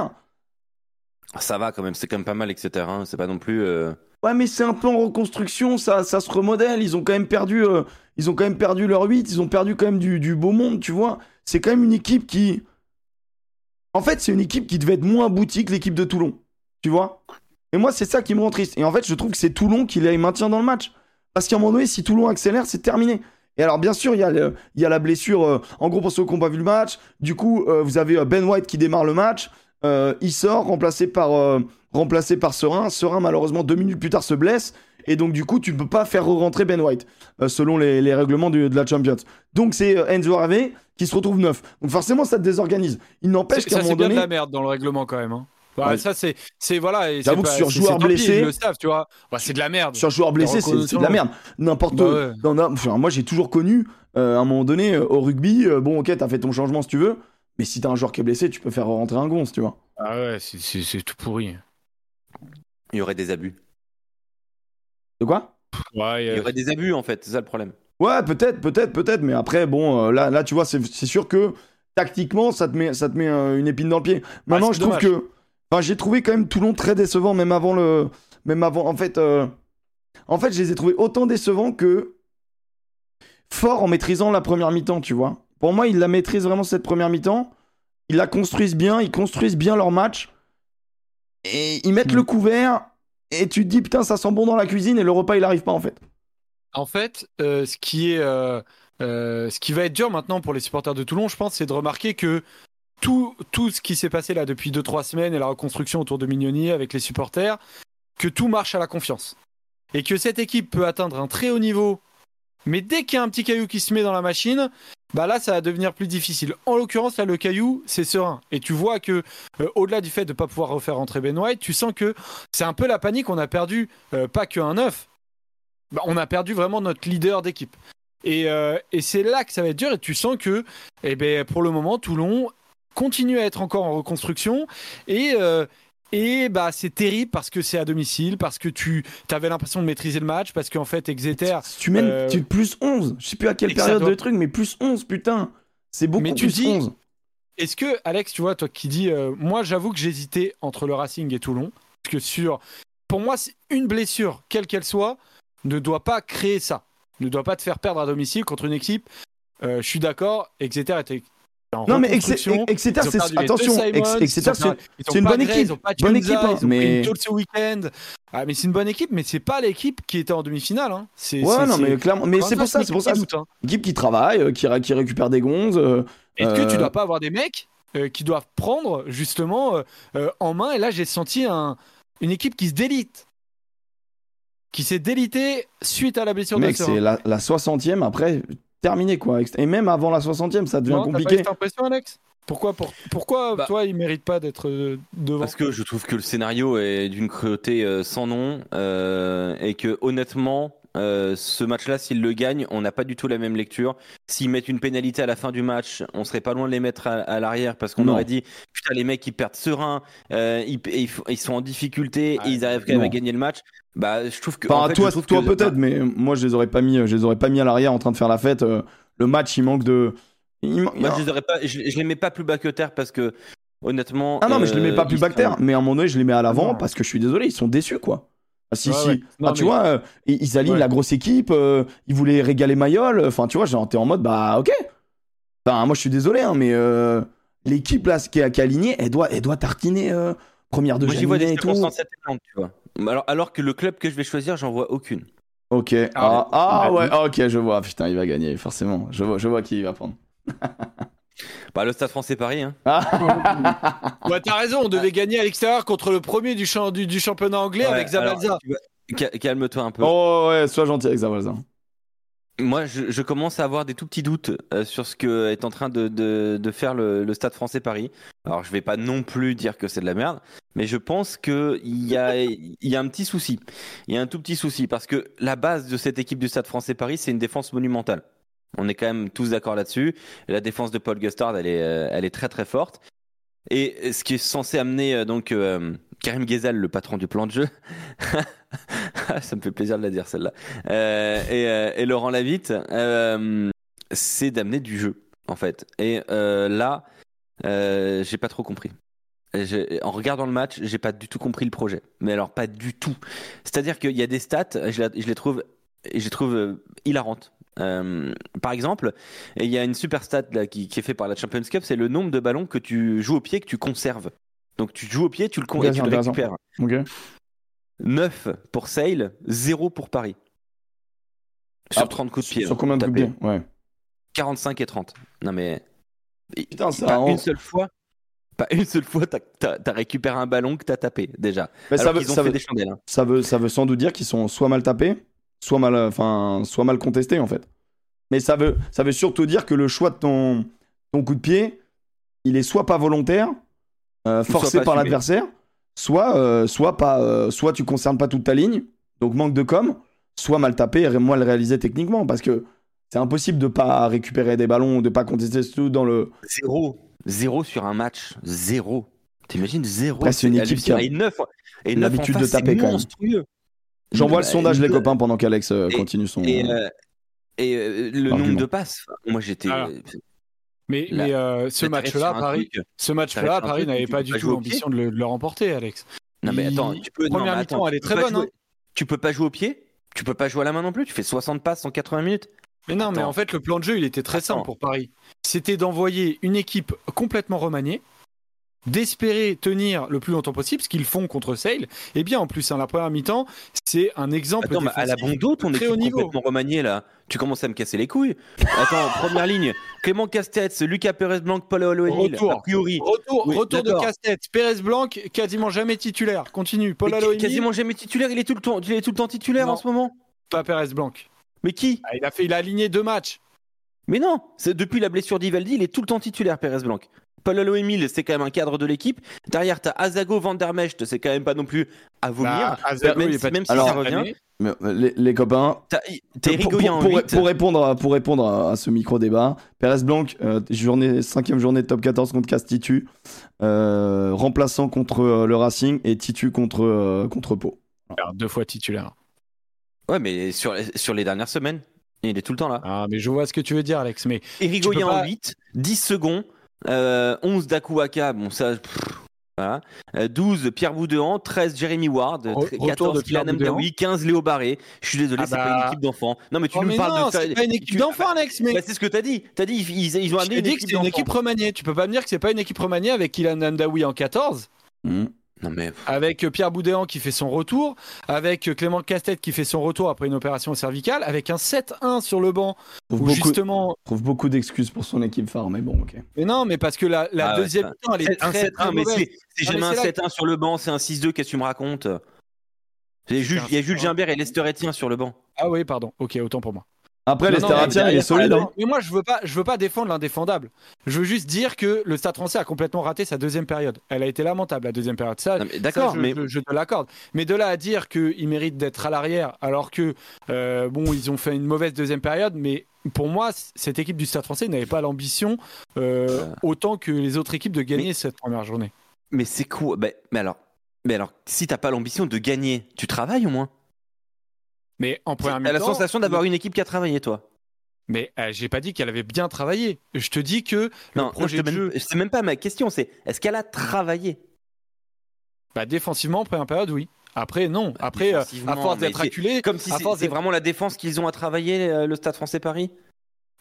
Ça va quand même. C'est quand même pas mal, etc. hein. C'est pas non plus. euh, Ouais, mais c'est un peu en reconstruction, ça, ça se remodèle. Ils ont quand même perdu, euh, ils ont quand même perdu leur 8, ils ont perdu quand même du, du beau monde, tu vois. C'est quand même une équipe qui. En fait, c'est une équipe qui devait être moins boutique que l'équipe de Toulon, tu vois. Et moi, c'est ça qui me rend triste. Et en fait, je trouve que c'est Toulon qui les maintient dans le match. Parce qu'à un moment donné, si Toulon accélère, c'est terminé. Et alors, bien sûr, il y, a y la blessure. euh, en gros, pour ceux qui n'ont pas vu le match, du coup, euh, vous avez euh, Ben White qui démarre le match. Euh, il sort, remplacé par, remplacé par Serein. Serein, malheureusement, deux minutes plus tard, se blesse. Et donc, du coup, tu ne peux pas faire rentrer Ben White, selon les, les règlements du- de la Champions. Donc, c'est Enzo Harvey qui se retrouve neuf. Donc, forcément, ça te désorganise. Il n'empêche C'est- qu'à un Ça, c'est moment bien donné. de la merde dans le règlement quand même. hein. Bah, Ouais. Ça, c'est. c'est- Voilà. et J'avoue c'est que sur joueur blessé- le tu vois. Bah, c'est de la merde. Sur joueur blessé, c'est c'est de la merde. N'importe. Bah ouais. dans un- enfin, moi, j'ai toujours connu, euh, à un moment donné, euh, au rugby, euh, bon, ok, t'as fait ton changement si tu veux, mais si t'as un joueur qui est blessé, tu peux faire rentrer un gonce, tu vois. Ah ouais, c'est- c'est c'est tout pourri. Il y aurait des abus. De quoi? Ouais, Il y aurait des abus en fait. C'est ça le problème. Ouais, peut-être, peut-être, peut-être, mais après, bon, euh, là, là, tu vois, c'est c'est sûr que tactiquement, ça te met, ça te met euh, une épine dans le pied. Maintenant, c'est je trouve que, enfin, j'ai trouvé quand même Toulon très décevant, même avant le, même avant, en fait, euh, en fait, je les ai trouvés autant décevants que forts en maîtrisant la première mi-temps, tu vois. Pour moi, ils la maîtrisent vraiment cette première mi-temps. Ils la construisent bien, ils construisent bien leur match. Et ils mettent Mm. le couvert. Et tu te dis, putain, ça sent bon dans la cuisine et le repas, il arrive pas, en fait. En fait, euh, ce qui est, euh, ce qui va être dur maintenant pour les supporters de Toulon, je pense, c'est de remarquer que tout, tout ce qui s'est passé là depuis 2-3 semaines et la reconstruction autour de Mignoni avec les supporters, que tout marche à la confiance. Et que cette équipe peut atteindre un très haut niveau, mais dès qu'il y a un petit caillou qui se met dans la machine, bah là, ça va devenir plus difficile. En l'occurrence, là, le caillou, c'est serein. Et tu vois que, euh, au-delà du fait de ne pas pouvoir refaire rentrer Ben White, tu sens que c'est un peu la panique. On a perdu euh, pas qu'un neuf, bah, on a perdu vraiment notre leader d'équipe. Et, euh, et c'est là que ça va être dur. Et tu sens que, eh ben, pour le moment, Toulon continue à être encore en reconstruction. Et, euh, et bah, c'est terrible parce que c'est à domicile, parce que tu avais l'impression de maîtriser le match, parce qu'en fait, Exeter. Tu mènes Euh, tu, plus 11, je sais plus à quelle période doit- de truc, mais plus 11, putain. C'est beaucoup Mais tu plus dis- 11. Est-ce que, Alex, tu vois, toi qui dis, euh, moi j'avoue que j'hésitais entre le Racing et Toulon, parce que sur, pour moi, une blessure, quelle qu'elle soit, ne doit pas créer ça, ne doit pas te faire perdre à domicile contre une équipe. Euh, je suis d'accord, Exeter était en Non, mais Exeter, Attention, Exeter, c'est. une pas bonne équipe. Ils ont pas Bonne équipe, hein, ils ont pris mais- une ce week-end. Ah, mais c'est une bonne équipe, mais c'est pas l'équipe qui était en demi-finale. Hein. C'est, Ouais, non, mais clairement. Mais c'est pour ça, c'est pour une ça. équipe qui doute. Une équipe qui travaille, euh, qui, ré- qui récupère des gonzes. euh, Est-ce que tu euh, dois pas avoir des mecs qui doivent prendre justement en main? Et là, j'ai senti un- une équipe qui se délite. Qui s'est délitée suite à la blessure Mec, de c'est la, la 60e, après, terminé, quoi. Et même avant la 60e, ça devient Non, t'as pas compliqué. cette impression, Alex? Pourquoi, pour- pourquoi Bah- toi, il mérite pas d'être euh, devant? Parce que je trouve que le scénario est d'une cruauté euh, sans nom euh, et que honnêtement, euh, ce match-là, s'ils le gagnent, on n'a pas du tout la même lecture. S'ils mettent une pénalité à la fin du match, on serait pas loin de les mettre à, à l'arrière parce qu'on aurait dit putain les mecs ils perdent serein, euh, ils, ils, ils sont en difficulté Ah, et ils arrivent quand même non. à gagner le match. Bah je trouve que Enfin, en fait, toi, je trouve toi que- peut-être, mais moi je les aurais pas mis, je les aurais pas mis à l'arrière en train de faire la fête. Euh, Le match, il manque de. il Moi je les aurais pas, je, je les mets pas plus bas que terre parce que honnêtement. Ah non, mais je les mets pas plus ils bactère. sont- Mais à un moment donné, je les mets à l'avant parce que je suis désolé, ils sont déçus, quoi. Ah, si, Ouais, si. ouais. Non, Ah, tu mais- vois, euh, ils alignent Ouais. la grosse équipe, euh, ils voulaient régaler Mayol. Enfin, tu vois, genre, t'es en mode, bah, ok. Enfin, moi, je suis désolé, hein, mais euh, l'équipe, là, qui est, qui est alignée, elle doit, elle doit tartiner euh, première de Moi j'y vois des et tout. tu vois. Alors, alors que le club que je vais choisir, j'en vois aucune. Ok. Ah, Ah, ah, ouais. ok, je vois. Putain, il va gagner, forcément. Je vois, je vois qui il va prendre. *laughs* Bah, le Stade français Paris, hein. Ah, *laughs* Ouais, t'as raison, on devait gagner à l'extérieur contre le premier du, champ- du, du championnat anglais Ouais, avec Zabalza. Calme-toi un peu. oh, ouais, sois gentil avec Zavalza. Moi, je, je commence à avoir des tout petits doutes euh, sur ce que est en train de, de, de faire le, le Stade français Paris. Alors, je vais pas non plus dire que c'est de la merde, mais je pense qu'il y a, il y a un petit souci. Il y a un tout petit souci parce que la base de cette équipe du Stade français Paris, c'est une défense monumentale. On est quand même tous d'accord là-dessus. La défense de Paul Gustard, elle est, euh, elle est très très forte. Et ce qui est censé amener euh, donc euh, Karim Ghezal, le patron du plan de jeu, *laughs* ça me fait plaisir de la dire celle-là, et, Laurent Lavitte, c'est d'amener du jeu en fait. Et là, j'ai pas trop compris. En regardant le match, j'ai pas du tout compris le projet. Mais alors pas du tout. C'est-à-dire qu'il y a des stats, je, les trouve, je les trouve hilarantes. Euh, par exemple, il y a une super stat là, qui, qui est fait par la Champions Cup, c'est le nombre de ballons que tu joues au pied que tu conserves. Donc tu joues au pied, tu le, con- et tu le récupères. Ok. 9 pour Sale, 0 pour Paris. Sur Ah, 30 coups de pied. Sur hein, combien de coups de pied? Ouais. 45 et 30. Non mais. Putain, ça pas rend- une seule fois. Pas une seule fois, t'as t'as- t'as récupéré un ballon que t'as tapé déjà. Mais ça Alors veut, qu'ils ont ça fait veut- des chandelles. hein. ça veut, ça veut sans doute dire qu'ils sont soit mal tapés, soit mal, enfin, soit mal contestés en fait. Mais ça veut, ça veut surtout dire que le choix de ton, ton coup de pied, il est soit pas volontaire, euh, soit forcé pas par l'adversaire, soit, euh, soit pas, euh, soit tu concernes pas toute ta ligne, donc manque de com, soit mal tapé et mal réalisé techniquement, parce que c'est impossible de pas récupérer des ballons, de pas contester tout dans le. Zéro. Zéro sur un match. Zéro. T'imagines zéro c'est une c'est équipe qui a. Et 9 et neuf en l'habitude de taper, quand même. J'envoie le sondage les copains pendant qu'Alex euh, continue son. Et, euh, et euh, le nombre de passes. Moi j'étais. Mais, Là, mais euh, ce match-là, Paris, truc. ce match-là, Paris n'avait pas du pas tout l'ambition de le, de le remporter, Alex. Non mais attends, tu peux. Première mi-temps, elle est tu peux très pas bonne, jouer- hein. Tu peux pas jouer au pied? Tu peux pas jouer à la main non plus? Tu fais 60 passes en 80 minutes? Mais non, mais en fait, le plan de jeu, il était très Attends. simple pour Paris. C'était d'envoyer une équipe complètement remaniée, d'espérer tenir le plus longtemps possible, ce qu'ils font contre Sale. Et bien, en plus, hein, la première mi-temps, c'est un exemple Attends, mais à la défensif bon dos, ton très équipe complètement remaniée là. Tu commences à me casser les couilles. Attends, *laughs* première ligne. Clément Castex, Lucas Perez Blanc, Paul Aloenil. Retour. A priori. Retour, Oui, retour de casse-tête. Pérez Blanc, quasiment jamais titulaire. Continue. Paul Aloeni, quasiment jamais titulaire? Il est tout le temps, il est tout le temps titulaire Non. en ce moment? pas Pérez Blanc. Mais qui? Ah, il, a fait, il a aligné deux matchs. Mais non. C'est depuis la blessure d'Ivaldi, il est tout le temps titulaire, Perez Blanc. Paul Aloemil, c'est quand même un cadre de l'équipe. Derrière, t'as Azago Van der Mecht, c'est quand même pas non plus à vomir. Bah, Azago, même si- pas même si titulaire ça revient. Mais, euh, les, les copains, Eric pour, pour- pour- 8. pour répondre à, pour répondre à, à ce micro-débat, Pérez Blanc, euh, journée, cinquième journée de top 14 contre Castitu, euh, remplaçant contre euh, le Racing et Titu contre, euh, contre Pau. Alors, deux fois titulaire. Ouais, mais sur, sur les dernières semaines, il est tout le temps là. Ah, mais je vois ce que tu veux dire, Alex. Mais Eric Tu peux Goyen en pas- 8, 10 secondes, euh, 11 d'Akuaka, bon ça, pff, voilà. Euh, 12 Pierre Boudéan, 13 Jérémy Ward, Re- tr- retour 14 de Pierre Kylian. Mbaoui, 15 Léo Barré. Je suis désolé, Ah c'est bah- pas une équipe d'enfants. Non mais tu Oh, nous mais parles non, de c'est pas une équipe tu- d'enfants, Alex. Mais Bah, c'est ce que t'as dit. T'as dit ils, ont je amené t'ai une dit que équipe c'est une équipe remaniée. Tu peux pas me dire que c'est pas une équipe remaniée avec Kylian Nandaoui en 14, Non mais avec euh, Pierre Boudéan qui fait son retour, avec euh, Clément Castet qui fait son retour après une opération cervicale, avec un 7-1 sur le banc Trouve où beaucoup, justement. trouve beaucoup d'excuses pour son équipe phare, mais bon, ok. Mais non, mais parce que la, la Ah ouais, deuxième mi-temps, elle est un très, 7-1, très mais c'est Non, jamais mais un c'est là 7-1 sur le banc, c'est un 6-2, qu'est-ce que tu me racontes? Il y a Jules, il y a Jules Gimbert et Lester Etienne sur le banc. Ah oui, pardon. Ok, autant pour moi. Après, Non, les non, Steratiens, mais- il est solide. hein. Mais moi, je veux pas, je veux pas défendre l'indéfendable. Je veux juste dire que le Stade Français a complètement raté sa deuxième période. Elle a été lamentable la deuxième période. Ça, mais D'accord, je, mais je- je te l'accorde. Mais de là à dire qu'ils méritent d'être à l'arrière, alors que euh, bon, ils ont fait une mauvaise deuxième période, mais pour moi, cette équipe du Stade Français n'avait pas l'ambition euh, autant que les autres équipes de gagner cette première journée. mais c'est quoi? Ben, mais alors, mais alors, si t'as pas l'ambition de gagner, tu travailles au moins. Mais en première T'as la mi-temps, sensation d'avoir une équipe qui a travaillé, toi. Mais euh, j'ai pas dit qu'elle avait bien travaillé. Je te dis que le Non, non, projet je de jeu, c'est même pas ma question. C'est est-ce qu'elle a travaillé? Bah, défensivement en première période, oui. Après, non. Après, euh, à force d'être acculé, Comme si c'est vraiment la défense qu'ils ont à travailler, euh, le Stade Français Paris?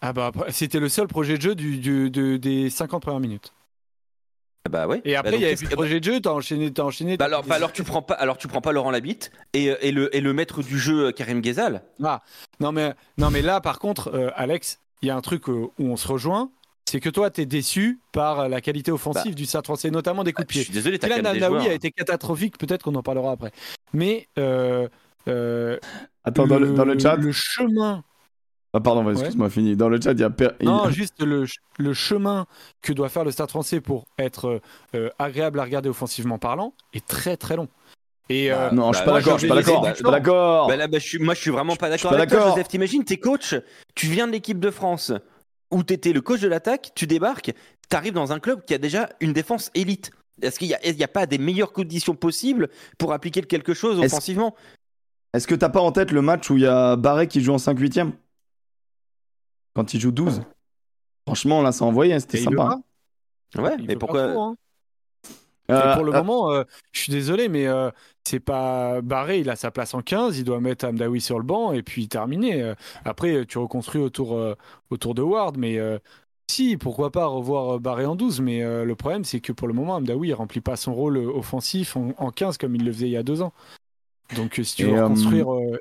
Ah bah c'était le seul projet de jeu du, du- de- des 50 premières minutes. Ah Bah ouais. Et après, Bah il y avait plus de projet de jeu, t'as enchaîné, t'as enchaîné. Bah alors, bah alors tu prends pas, alors tu prends pas Laurent Labitte et, euh, et le et le maître du jeu euh, Karim Ghezal. Non mais, non mais là, par contre, euh, Alex, il y a un truc euh, où on se rejoint, c'est que toi, t'es déçu par la qualité offensive du Stade français, notamment des coups de Bah, je pied. suis désolé, t'as Amraoui joueurs. a été catastrophique, peut-être qu'on en parlera après. Mais euh, euh, Attends, dans le, dans le chat. le chemin Ah, pardon, excuse-moi, fini. Dans le chat, il y a. Non, juste le, le chemin que doit faire le Stade français pour être euh, agréable à regarder offensivement parlant est très très long. Et Bah, euh, Non, je suis Bah, pas d'accord, je suis pas d'accord. laisser- Je suis pas d'accord. Bah là, bah, je suis, moi, je suis vraiment pas Je suis d'accord pas avec toi, d'accord. Joseph. T'imagines, t'es coach, tu viens de l'équipe de France, où t'étais le coach de l'attaque, tu débarques, t'arrives dans un club qui a déjà une défense élite. Est-ce qu'il n'y a, il y a pas des meilleures conditions possibles pour appliquer quelque chose offensivement? Est-ce que t'as pas en tête le match où il y a Barret qui joue en 5 8 Quand il joue 12 Franchement, là, ça envoyait, c'était il veut sympa. Ouais, il mais pourquoi trop, hein. Euh, pour le euh, moment, euh, je suis désolé, mais euh, c'est pas barré. Il a sa place en 15, il doit mettre Amdawi sur le banc et puis terminer. Après, tu reconstruis autour, euh, autour de Ward, mais euh, si, pourquoi pas revoir Barré en 12. Mais euh, le problème, c'est que pour le moment, Amdawi, il remplit pas son rôle offensif en, en 15 comme il le faisait il y a deux ans. Donc, si tu veux euh, reconstruire. euh,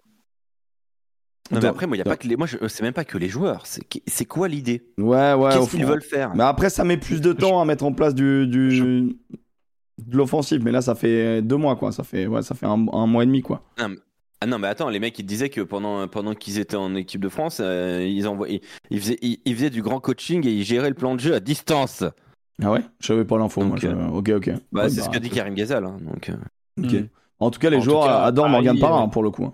Non, mais après, moi, il y a pas que les... moi, je... c'est même pas que les joueurs. C'est quoi l'idée? Ouais, ouais. Qu'est-ce qu'ils veulent faire? Mais après, ça met plus de temps à mettre en place du, du... de l'offensive. Mais là, ça fait deux mois, quoi. Ça fait, ouais, ça fait un, un mois et demi, quoi. Ah non, mais attends, les mecs, ils disaient que pendant, pendant qu'ils étaient en équipe de France, euh, ils, envoyaient, ils, faisaient, ils, ils faisaient du grand coaching et ils géraient le plan de jeu à distance. Ah ouais? Je savais pas l'info, moi. Je- euh, Ok, ok. Bah, Ouais, c'est bah, ce qu'a dit Karim Ghezal. hein, donc, euh. ok. Mm. En tout cas, les En joueurs cas, adorent Paris, Morgan Parra, euh, hein, pour le coup.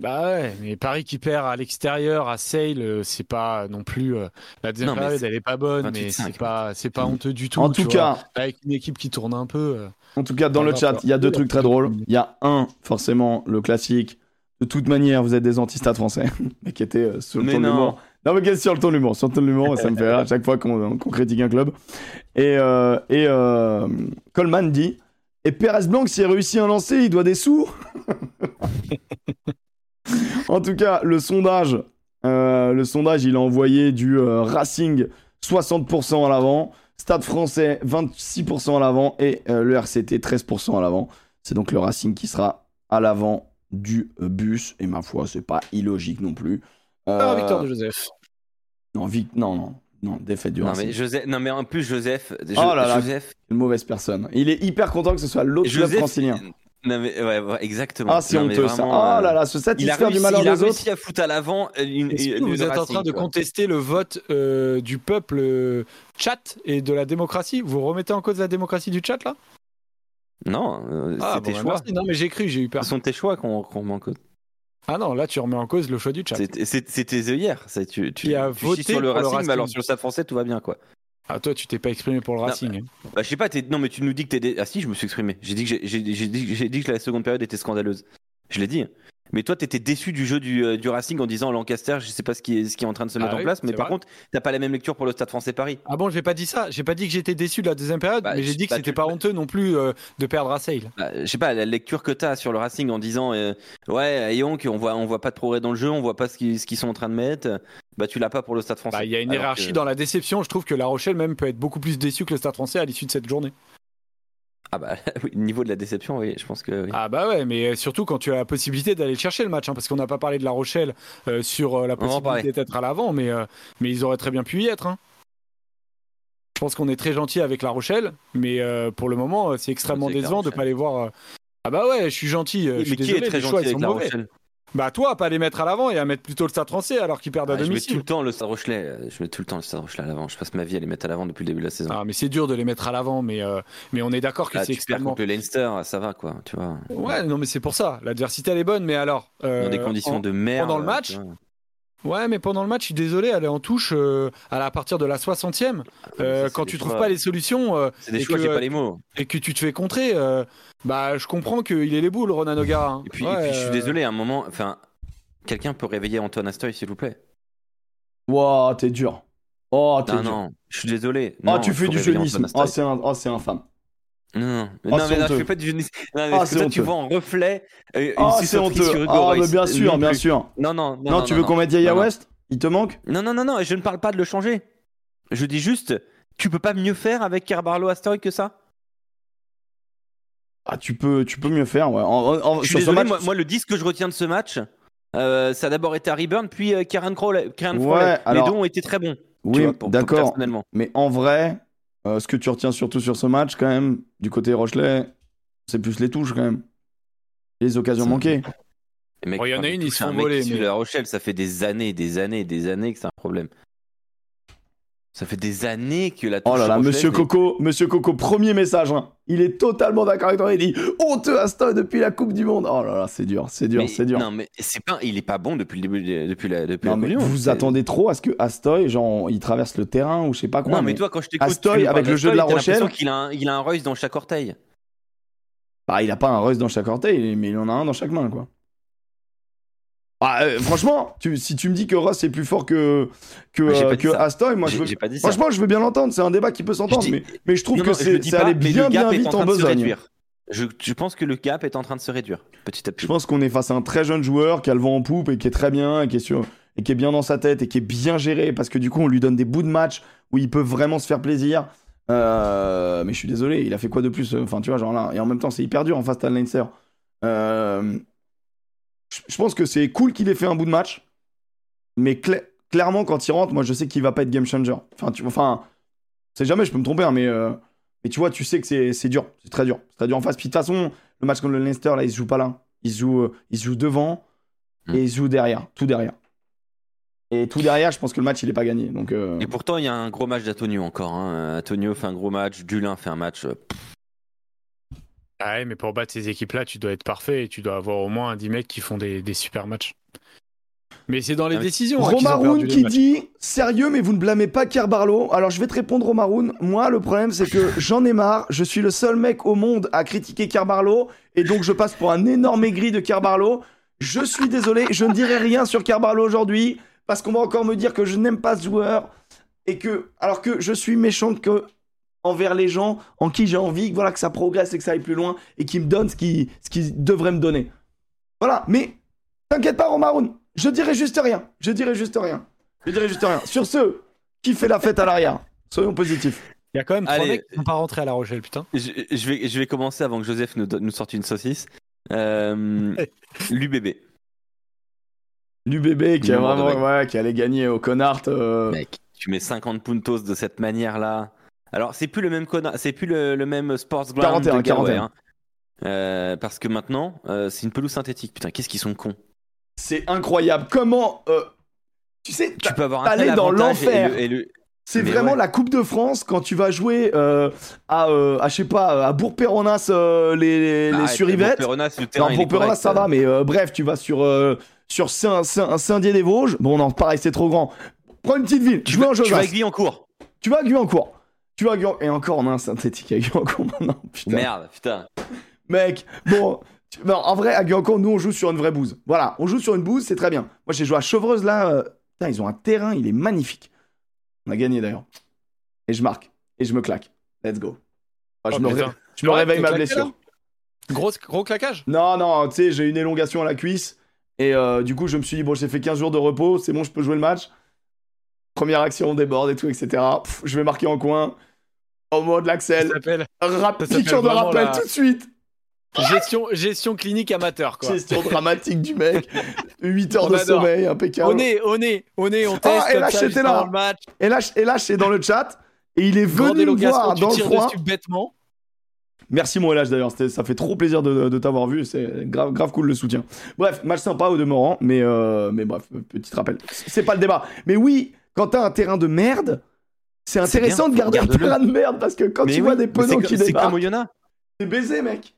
Bah ouais, mais Paris qui perd à l'extérieur, à Sale, euh, c'est pas non plus. euh, la deuxième Non, période, elle est pas bonne, 28-5, mais c'est pas, c'est pas honteux du tout. En tout vois. cas, avec une équipe qui tourne un peu. euh. En tout cas, dans le chat, il y a deux trucs très drôles. Il y a un, forcément, le classique. De toute manière, vous êtes des anti-stades français. *laughs* mais qui était euh, sur le Mais ton non. l'humour. Non, mais qu'est-ce sur le ton de l'humour? Sur le ton de l'humour, ça me fait rire à chaque fois qu'on critique un club. Et, euh, et euh, Coleman dit Et Pérez Blanc, s'il réussit un lancer, il doit des sous? *laughs* *laughs* En tout cas, le sondage, euh, le sondage, il a envoyé du euh, Racing 60% à l'avant, Stade français 26% à l'avant et euh, le RCT 13% à l'avant. C'est donc le Racing qui sera à l'avant du euh, bus. Et ma foi, c'est pas illogique non plus. Euh, Ah, victoire de Joseph. non, vic- non, non, non, défaite du Non, Racing. mais Joseph... non, mais en plus, Joseph. Oh là là. Joseph. Une mauvaise personne. Il est hyper content que ce soit l'autre club francilien. Non, mais, ouais, ouais, exactement. Ah, c'est Non, mais honteux ça. vraiment, Oh là euh, là, se Il a satisfaire réussi, du malheur il a des autres. réussi à foutre à l'avant une. Une- vous êtes en train de contester le vote euh, du peuple euh, chat et de la démocratie? Vous remettez en cause la démocratie du chat là? Non, euh, Ah, c'est bon, tes bah, choix. merci. Non, mais j'ai cru, j'ai eu peur. Ce sont tes choix qu'on qu'on met en cause. Ah non, là tu remets en cause le choix du chat. C'est- C'était œillères. Tu, tu, Qui a tu voté sur le mais alors sur le français, tout va bien, quoi. Ah, toi tu t'es pas exprimé pour le Racing. hein. Bah, je sais pas, t'es- non, mais tu nous dis que t'es. dé- Ah, si, je me suis exprimé. J'ai dit, que j'ai- dit, j'ai dit que la seconde période était scandaleuse. Je l'ai dit. Mais toi, t'étais déçu du jeu du, euh, du Racing en disant Lancaster, je sais pas ce qui est, ce qui est en train de se Ah mettre en place, mais par vrai. contre, t'as pas la même lecture pour le Stade français Paris. Ah bon, j'ai pas dit ça. J'ai pas dit que j'étais déçu de la deuxième période, Bah, mais j'ai dit que bah, c'était tu- pas honteux non plus euh, de perdre à Sale. Bah, je sais pas, la lecture que t'as sur le Racing en disant euh, Ouais, à Yonk, on voit, on voit pas de progrès dans le jeu, on voit pas ce qu'ils sont en train de mettre, bah tu l'as pas pour le Stade français. Bah, Il y a une hiérarchie que- dans la déception. Je trouve que La Rochelle même peut être beaucoup plus déçu que le Stade français à l'issue de cette journée. Ah bah, *laughs* oui, niveau de la déception, oui, je pense que oui. Ah bah ouais, mais surtout quand tu as la possibilité d'aller le chercher le match, hein, parce qu'on n'a pas parlé de La Rochelle euh, sur euh, la possibilité d'être à l'avant, mais, euh, mais ils auraient très bien pu y être. hein. Je pense qu'on est très gentil avec La Rochelle, mais euh, pour le moment, euh, c'est extrêmement décevant de Rochelle. pas les voir. euh. Ah bah ouais, je suis gentil. euh, je suis qui désolé, est très choix, gentil ils avec sont La mauvais. Rochelle? Bah toi, pas les mettre à l'avant et à mettre plutôt le Stade français alors qu'ils perdent à Ah, je mets tout domicile. le temps le Stade Rochelet. euh, Je mets tout le temps le Stade Rochelet à l'avant. Je passe ma vie à les mettre à l'avant depuis le début de la saison. Ah, mais c'est dur de les mettre à l'avant, mais, euh, mais on est d'accord que Ah, c'est extrêmement. contre le Leinster, ça va quoi, tu vois. Ouais, non, mais c'est pour ça. L'adversité, elle est bonne, mais alors. euh, Dans des conditions en- de merde. pendant le match. Ouais, mais pendant le match, je suis désolé, elle est en touche euh, à, la, à partir de la 60e. euh, Ça, c'est quand tu trouves choix. pas les solutions euh, C'est des et choix, que- j'ai pas les mots. et que tu te fais contrer, euh, bah je comprends qu'il est les boules, Ronan O'Gara. hein. Et puis, et Ouais, puis, je suis euh, désolé, à un moment, enfin, quelqu'un peut réveiller Antoine Astoy, s'il vous plaît. Wow, t'es dur. Oh, t'es Non, dur. non, je suis désolé. Ah, Non, tu fais du jeunisme. Ah, un... oh, c'est infâme. Non, non, Ah, non, c'est mais là, je fais pas du jeunisme. Non, mais Ah, parce que honteux. tu vois en reflet euh, une Ah, c'est honteux. sur Hugo Ah, mais bien sûr, Non bien plus. sûr. Non, non, non. Non, tu veux qu'on mette Yaya. West? Il te manque? Non, non, non, non, je ne parle pas de le changer. Je dis juste, tu peux pas mieux faire avec Carbarlo Astoy que ça? Ah, tu peux, tu peux mieux faire, ouais. En- en- Je suis désolé, match- moi, moi, le disque que je retiens de ce match, euh, ça a d'abord été Harry Burn, puis euh, Kieran Crowley. Kieran Ouais, Crowley. alors- Les deux ont été très bons. Oui, d'accord. Mais en vrai, euh, ce que tu retiens surtout sur ce match, quand même, du côté Rochelet, c'est plus les touches, quand même. Les occasions manquées. Bon, il y en a quand une, ils se font voler, mais- La Rochelle, ça fait des années, des années, des années que c'est un problème. Ça fait des années que la touche Oh là là, monsieur Coco, monsieur Coco, premier message. hein. Il est totalement d'accord avec toi. Il dit honteux Aston depuis la Coupe du Monde. Oh là là, c'est dur, c'est dur, c'est dur. Non, mais c'est pas, il est pas bon depuis le début, de- depuis la, depuis Non, la mais Coupe du Monde. vous C'est- attendez trop à ce que Astoy, genre, il traverse le terrain ou je sais pas quoi. Non, mais toi, quand je t'écoute, Astoy, avec le jeu de La Rochelle- qu'il a, un, il a un Royce dans chaque orteil. Bah, il a pas un Reus dans chaque orteil, mais il en a un dans chaque main, quoi. Ah, euh, franchement, tu- si tu me dis que Ross est plus fort que, que, euh, que. Astoy, moi je veux. pas. Franchement, je veux bien l'entendre, c'est un débat qui peut s'entendre, dis- mais, mais je trouve Non, que c'est mais bien bien vite en en besogne. Je, je pense que le gap est en train de se réduire petit à petit. Je pense qu'on est face à un très jeune joueur qui a le vent en poupe et qui est très bien et qui est, sur, et qui est bien dans sa tête et qui est bien géré parce que du coup on lui donne des bouts de match où il peut vraiment se faire plaisir. Euh, mais je suis désolé, il a fait quoi de plus Enfin, tu vois, genre là, et en même temps, c'est hyper dur en face de Leinster. Euh, je, pense que c'est cool qu'il ait fait un bout de match, mais cla- clairement, quand il rentre, moi je sais qu'il va pas être game changer. Enfin, tu enfin, c'est jamais, je peux me tromper, hein, mais, euh, mais tu vois, tu sais que c'est dur, c'est très dur, c'est très dur en face. Puis de toute façon, le match contre le Leinster, là, il se joue pas là. Il se joue, euh, il se joue devant Mm. et il se joue derrière, tout derrière. Et tout derrière, je pense que le match, il est pas gagné. Donc, euh, Et pourtant, il y a un gros match d'Antonio encore. Hein. Antonio fait un gros match, Dulin fait un match. euh, Ah ouais, mais pour battre ces équipes-là, tu dois être parfait et tu dois avoir au moins 10 mecs qui font des, des super matchs. Mais c'est dans les Ah, décisions. hein, Romaroun qui dit Sérieux, mais vous ne blâmez pas Kerbarlo Alors je vais te répondre, Romaroun. Moi, le problème, c'est que j'en ai marre. Je suis le seul mec au monde à critiquer Kerbarlo. Et donc, je passe pour un énorme aigri de Kerbarlo. Je suis désolé, je ne dirai rien sur Kerbarlo aujourd'hui. Parce qu'on va encore me dire que je n'aime pas ce joueur. Et que, alors que je suis méchant que envers les gens en qui j'ai envie voilà, que ça progresse et que ça aille plus loin. Et qui me donnent ce qu'ils ce qu'ils devraient me donner. Voilà, mais t'inquiète pas, Romaroun. Je dirai juste rien. Je dirai juste rien. Je dirai juste rien. Sur ce, qui fait la fête à l'arrière Soyons positifs. Il y a quand même trois Allez. mecs qui sont pas rentrés à La Rochelle, putain. Je, je vais, je vais commencer avant que Joseph nous, donne- nous sorte une saucisse. Euh, L'UBB. *laughs* L'UBB qui a vraiment, ouais, qui allait gagner au Connard. euh, Mec, tu mets 50 puntos de cette manière-là. Alors, c'est plus le même c'est plus le, le même sports ground 41, de Galway, 41. hein. Euh, parce que maintenant, euh, c'est une pelouse synthétique. Putain, qu'est-ce qu'ils sont cons. C'est incroyable. Comment. euh, tu sais, Tu peux avoir un tel dans et l'enfer. le- et le- c'est vraiment ouais. la Coupe de France quand tu vas jouer euh, à, euh, à, je sais pas, à Bourg-Péronas, euh, les, les, surivettes. Bourg-Péronas, ça va, mais bref, tu vas sur, sur Saint- Saint- Saint-Dié-des-Vosges. Bon, non, pareil, c'est trop grand. Prends une petite ville. Tu Tu vas en tu vas à. Guyancourt. Tu vas à Guyancourt. Tu à Guyancourt. Et encore, on a un synthétique à Guyancourt *laughs* maintenant. Putain. Merde, putain. Mec, bon. tu- non, en vrai, à Guyancourt, nous, on joue sur une vraie bouse. Voilà, on joue sur une bouse, c'est très bien. Moi, j'ai joué à Chevreuse, là. euh, Putain, ils ont un terrain, il est magnifique. On a gagné, d'ailleurs. Et je marque. Et je me claque. Let's go. Enfin, je, Oh, me, putain. ré- je me Ouais, réveille t'es ma claqué, blessure. Gros, gros claquage Non, non, tu sais, j'ai une élongation à la cuisse. Et euh, du coup, je me suis dit, bon, j'ai fait 15 jours de repos, c'est bon, je peux jouer le match. Première action, on déborde et tout, etc. Pff, je vais marquer en coin. Au mot de Ça l'Axel. Rap, piqûre de rappel la- tout de suite. gestion, gestion clinique amateur, quoi. Gestion dramatique du mec. *laughs* 8 heures On de adore. sommeil, impeccable. On est, on est, on est, on teste. et comme là, j'étais là. avant le match. Et là, et là, c'est dans le chat. Et il est venu me voir dans le froid. bêtement. Merci mon LH d'ailleurs, ça fait trop plaisir de, de t'avoir vu, c'est grave, grave cool le soutien. Bref, match sympa au demeurant, mais, euh, mais bref, petit rappel. C'est pas le débat. Mais oui, quand t'as un terrain de merde, c'est C'est intéressant bien, de garder un terrain de merde parce que quand Mais tu oui, vois des c'est co- qui C'est débarquent, comme Oyonnax. c'est baisé, mec.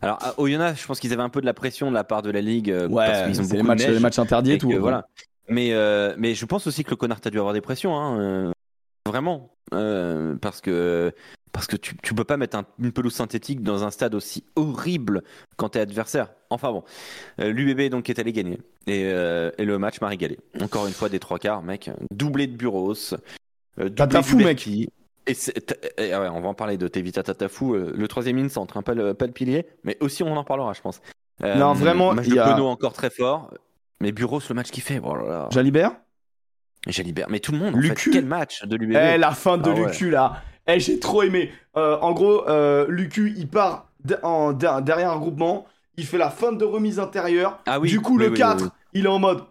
Alors, à Oyonnax, je pense qu'ils avaient un peu de la pression de la part de la Ligue. euh, parce Ouais, qu'ils ont c'est les matchs, les interdits et, tout. que, voilà. Mais, euh, mais je pense aussi que le connard a dû avoir des pressions, hein, euh, vraiment, parce que parce que tu, tu peux pas mettre un- une pelouse synthétique dans un stade aussi horrible quand t'es adversaire. Enfin bon, l'UBB donc est allé gagner et, et le match m'a régalé. Encore une fois des trois quarts, mec, doublé de Buros, Tatafou, du mec. Et et, ouais, on va en parler de Tevita Tatafou, euh, le troisième in centre, hein, pas, le, pas le pilier, mais aussi on en parlera, je pense. Euh, Non, vraiment, match il de y a- Penaud encore très fort, mais Buros le match qu'il fait, oh là là. Jalibert Jalibert, mais tout le monde, en Lucu. fait, quel match de l'UBB Eh, la fin de Ah ouais. Lucu là. Eh, j'ai trop aimé. Euh, en gros, euh, Lucu, il part en, derrière un groupement. Il fait la fin de remise intérieure. Ah oui, du coup, oui, le oui, 4, oui, oui. il est en mode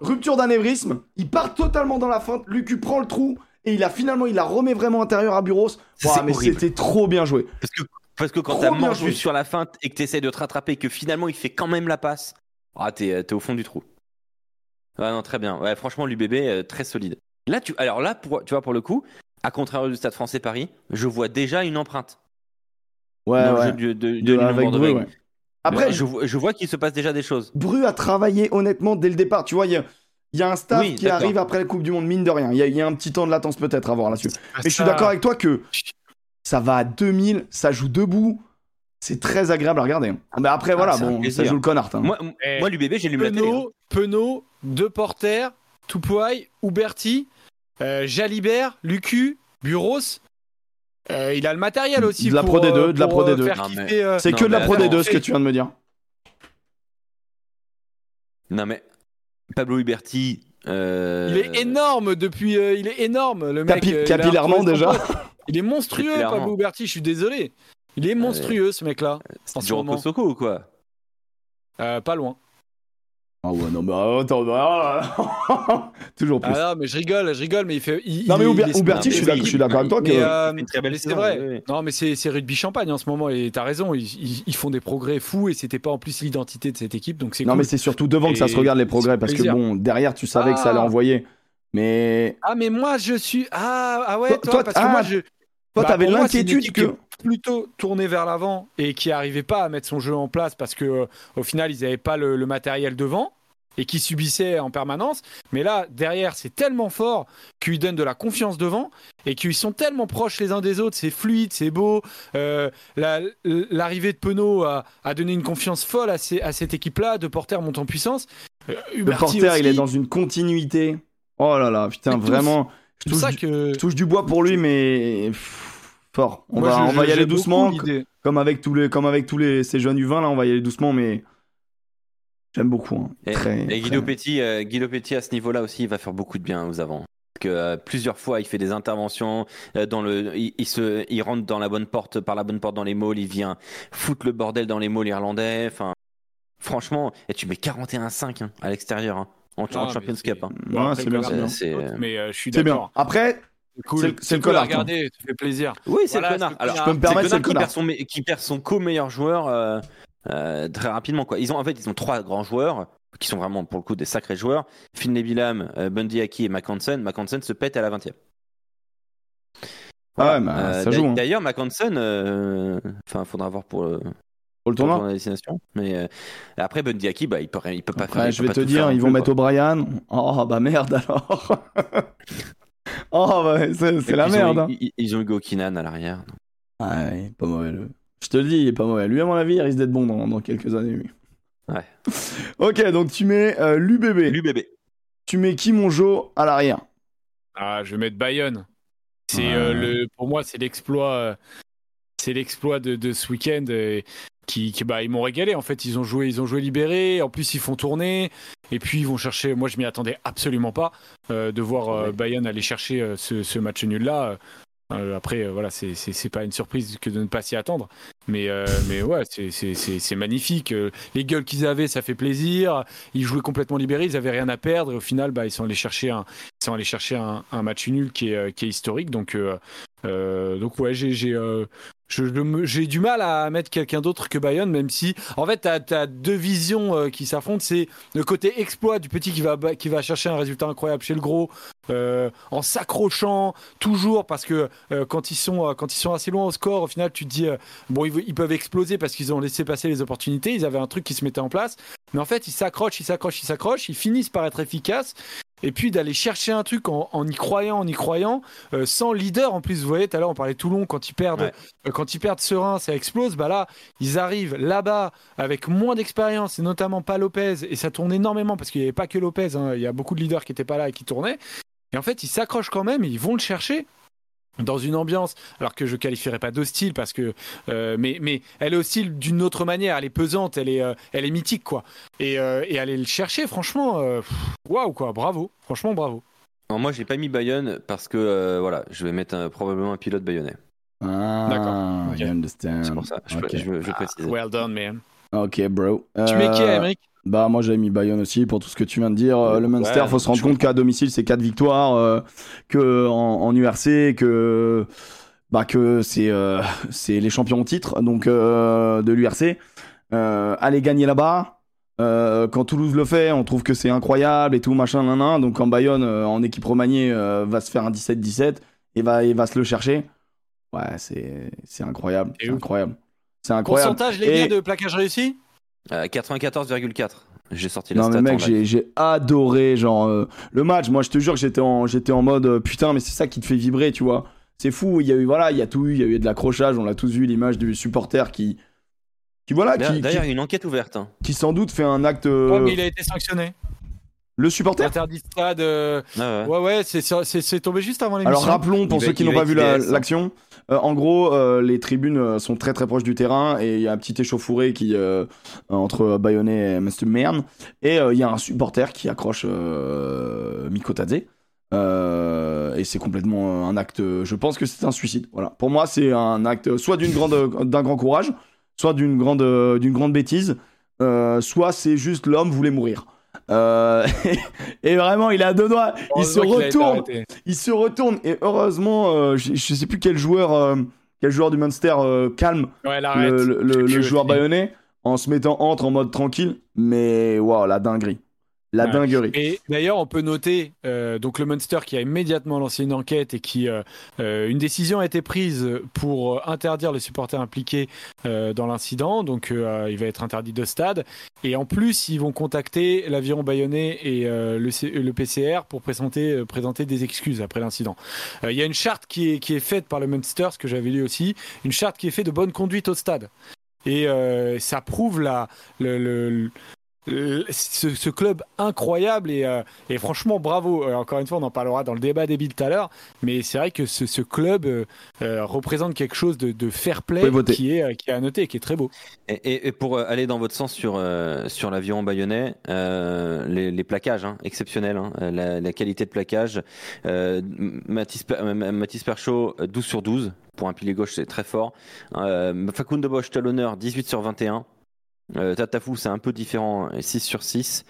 rupture d'anévrisme. Il part totalement dans la feinte. Lucu prend le trou. Et il a finalement, il la remet vraiment intérieur à Buros. Ouah, mais c'était trop bien joué. Parce que, parce que quand t'as joué. sur la feinte et que t'essayes de te rattraper et que finalement il fait quand même la passe, ah, t'es, t'es au fond du trou. Ouais, non, très bien. Ouais, franchement, l'UBB, euh, très solide. Là, tu, alors là, pour, tu vois, pour le coup, à contraire du Stade français Paris, je vois déjà une empreinte Ouais, dans le ouais. jeu de, de, avec ouais. Après, je, vois- je vois qu'il se passe déjà des choses. Bru a travaillé honnêtement dès le départ. Tu vois, il y a, il y a un staff Oui, qui arrive après la Coupe du Monde, mine de rien. Il y, a- il y a un petit temps de latence peut-être à voir là-dessus. Ah, Mais je suis d'accord avec toi que ça va à 2000, ça joue debout. C'est très agréable à regarder. Mais après, voilà, c'est un bon, ça joue le connard. hein. Moi, Eh, moi l'UBB, j'ai lu la télé. hein. Penaud, Penaud, De Porter, Toupouaille, Ouberti, euh, Jalibert, Lucu, Buros. Euh, il a le matériel aussi. De la pour, Pro D2, euh, de la Pro euh, D2. faire Non, mais- kiffer, euh, C'est que de la Pro attends, D2 ce que tu viens de me dire. Non, mais Pablo Huberti. euh, Il est énorme depuis. euh, il est énorme, le mec. Capi- capillairement, déjà. Il est monstrueux. Pablo Ouberti. Je suis désolé. Il est monstrueux, ce mec-là. C'est en ce du. Rocco ou quoi Euh, pas loin. Ah ouais, non, mais attends, bah, *laughs* toujours plus. Ah non, mais je rigole, je rigole, mais il fait. il- non, mais est- Ouberti, je suis d'accord- oui, je suis d'accord avec toi que. Mais, euh, Une très belle mais c'est vrai. oui, oui. Non, mais c'est c'est rugby champagne en ce moment et t'as raison. Ils, ils- ils font des progrès fous et c'était pas en plus l'identité de cette équipe, donc c'est non, cool. mais c'est surtout devant que ça se regarde les progrès parce que bon, derrière, tu savais que ça allait Ah. envoyer. Mais Ah, mais moi je suis. Ah, ah ouais, Toi- toi, toi, parce que ah, moi je. Toi, Bah, t'avais l'inquiétude que. plutôt tournée vers l'avant et qui arrivait pas à mettre son jeu en place parce que euh, au final ils avaient pas le, le matériel devant et qui subissaient en permanence. Mais là derrière c'est tellement fort qu'ils donnent de la confiance devant et qu'ils sont tellement proches les uns des autres. C'est fluide, c'est beau. Euh, la- L'arrivée de Penaud a, a donné une confiance folle à, ces- à cette équipe-là. De Porter monte en puissance. Euh, porter, il est dans une continuité. Oh là là, putain, vraiment. Je C'est pour touche, ça que. je touche du bois pour lui, mais fort. On Moi, va, je- on va y aller doucement, comme avec tous les, comme avec tous les ces jeunes U20 là, on va y aller doucement, mais j'aime beaucoup. hein. Et, Très, et Guido, très- Petit, euh, Guido Petit, à ce niveau-là aussi, il va faire beaucoup de bien aux avants. Que euh, plusieurs fois, il fait des interventions euh, dans le, il, il se, il rentre dans la bonne porte, par la bonne porte dans les malls, il vient foutre le bordel dans les malls irlandais. Enfin, franchement, et tu mets 41-5 hein, à l'extérieur hein, en, mais Champions c'est- Cup. hein. Ouais, c'est bien, bien. C'est- Mais euh, je suis d'accord. Après, C'est cool. C'est le- connard, regarder, ça fait plaisir. Oui, c'est Voilà, le connard. Alors. Je peux me permettre, c'est le connard qui perd son, me- qui perd son co-meilleur joueur euh, euh, très rapidement. Quoi. Ils ont, en fait, ils ont trois grands joueurs qui sont vraiment, pour le coup, des sacrés joueurs. Finley Billam, euh, Bundy Aki et McHansen. McHansen se pète à la 20e. Ah ouais, bah, ça joue, hein. D'ailleurs, McHansen, euh, enfin, faudra voir pour pour le pour tournoi. de destination. Mais euh, après, Bundy Aki, bah, il peut, il peut pas faire. Ouais, il je vais te dire, faire ils vont plus, mettre quoi. O'Brien. Oh bah merde alors. *laughs* oh bah c'est la merde. Ont, hein. ils, ils ont Hugo Kinan à l'arrière. Ah, ouais, pas mauvais. Le... Je te le dis, il est pas mauvais. Lui, à mon avis, il risque d'être bon dans, dans quelques années. Lui. Ouais. *laughs* ok, donc tu mets euh, l'UBB. L'UBB. Tu mets qui, mon Jo, à l'arrière? Ah, je vais mettre Bayonne. C'est Ouais. euh, le, pour moi, c'est l'exploit, euh, c'est l'exploit de, de ce week-end qui, qui- bah, ils m'ont régalé. En fait, ils ont joué, ils ont joué libéré. En plus, ils font tourner. Et puis, ils vont chercher. Moi, je m'y attendais absolument pas euh, de voir euh. Bayonne aller chercher euh, ce, ce match nul là. après, euh, voilà, c'est c'est c'est pas une surprise que de ne pas s'y attendre. Mais mais ouais, c'est magnifique. Les gueules qu'ils avaient, ça fait plaisir. Ils jouaient complètement libérés. Ils avaient rien à perdre. Et au final, bah, ils sont allés chercher un ils sont allés chercher un, un match nul qui est, qui est historique. Donc, euh, donc ouais, j'ai, euh, j'ai du mal à mettre quelqu'un d'autre que Bayonne, même si, en fait, tu as, deux visions euh, qui s'affrontent. C'est le côté exploit du petit qui va, qui va chercher un résultat incroyable chez le gros, euh, en s'accrochant toujours, parce que euh, quand, ils sont, quand ils sont assez loin au score, au final, tu te dis, bon, ils peuvent exploser parce qu'ils ont laissé passer les opportunités, ils avaient un truc qui se mettait en place. Mais en fait, ils s'accrochent, ils s'accrochent, ils s'accrochent, ils finissent par être efficaces. Et puis d'aller chercher un truc en, en y croyant, en y croyant, euh, sans leader en plus. Vous voyez, tout à l'heure on parlait de Toulon quand ils perdent, Ouais. euh, quand ils perdent Serein, ça explose. Bah là, ils arrivent là-bas avec moins d'expérience et notamment pas Lopez et ça tourne énormément parce qu'il n'y avait pas que Lopez. hein. Il y a beaucoup de leaders qui n'étaient pas là et qui tournaient. Et en fait, ils s'accrochent quand même et ils vont le chercher dans une ambiance, alors que je qualifierais pas d'hostile parce que, euh, mais, mais elle est hostile d'une autre manière. Elle est pesante, elle est, euh, elle est mythique quoi. Et, euh, et aller le chercher, franchement, waouh quoi, bravo, franchement bravo. Alors, moi, j'ai pas mis Bayonne parce que euh, voilà, je vais mettre un- probablement un pilote bayonnais. Ah, D'accord, ok. I understand. C'est pour ça. Je, Ok. je, je, je précise. Well done man. Ok, bro. Tu mets qui, Euh, Emmerich Bah moi j'avais mis Bayonne aussi pour tout ce que tu viens de dire. Euh, le Munster, Ouais, faut se rendre compte qu'à domicile c'est 4 victoires, euh, que en, en URC, que bah que c'est euh, *laughs* c'est les champions au titre donc euh, de l'URC. Euh, aller gagner là-bas. euh, quand Toulouse le fait, on trouve que c'est incroyable et tout machin nan, nan. Donc quand Bayonne euh, en équipe remaniée euh, va se faire un 17-17 et va et va se le chercher. Ouais, c'est c'est incroyable, c'est ouf. incroyable. C'est incroyable. Pourcentage les Et- gars de plaquage réussi Euh, 94,4. J'ai sorti la Non mais mec, j'ai j'ai adoré genre euh, le match. Moi, je te jure que j'étais en j'étais en mode euh, putain, mais c'est ça qui te fait vibrer, tu vois. C'est fou. Il y a eu voilà, il y a tout eu. Il y a eu de l'accrochage. On l'a tous vu l'image du supporter qui qui voilà D'ailleurs, qui, D'ailleurs, qui, il y a une enquête ouverte. hein. qui sans doute fait un acte. euh, Ouais, mais il a été sanctionné. Le supporter. Interdit de stade. euh, Ah ouais. Ouais, ouais, c'est tombé juste avant l'émission. Alors rappelons pour Il ceux qui n'ont pas vu la- l'action. euh, en gros, euh, les tribunes sont très très proches du terrain et il y a un petit échauffouré qui euh, entre Bayonnais et Mr. Mern et euh, il y a un supporter qui accroche euh, Miko Tadze. Euh, et c'est complètement un acte. Je pense que c'est un suicide. Voilà. Pour moi, c'est un acte soit d'une grande d'un grand courage, soit d'une grande d'une grande bêtise, euh, soit c'est juste l'homme voulait mourir. Euh, *laughs* et vraiment, il a deux doigts. Il se retourne arrêté. il se retourne et heureusement, euh, je, je sais plus quel joueur, euh, quel joueur du Munster calme Ouais, le, joueur bayonnais en se mettant entre en mode tranquille. Mais waouh, la dinguerie, la Ouais. dinguerie. Et d'ailleurs, on peut noter euh, donc le Munster qui a immédiatement lancé une enquête et qui euh, euh, une décision a été prise pour interdire les supporters impliqués euh, dans l'incident. Donc, il va être interdit de stade. Et en plus, ils vont contacter l'aviron bayonnais et le, C- le PCR pour présenter, présenter des excuses après l'incident. Il y a une charte qui est, qui est faite par le Munster, ce que j'avais lu aussi, une charte qui est faite de bonne conduite au stade. Et euh, ça prouve la, le- ce, ce club incroyable et, euh, et franchement bravo. Euh, encore une fois, on en parlera dans le débat des billes tout à l'heure, mais c'est vrai que ce, ce club euh, euh, représente quelque chose de, de fair play qui est, euh, qui est à noter, et qui est très beau. Et, et- et pour euh, aller dans votre sens sur, euh, sur l'aviron bayonnais, euh, les, les plaquages, hein, exceptionnels, hein, euh, la, la qualité de plaquage. Euh, Mathis, euh, Mathis Perchaud, euh, 12 sur 12. Pour un pilier gauche, c'est très fort. Euh, Facundo Bosch, talonneur, 18 sur 21. Euh, Tatafou, c'est un peu différent, 6 sur 6.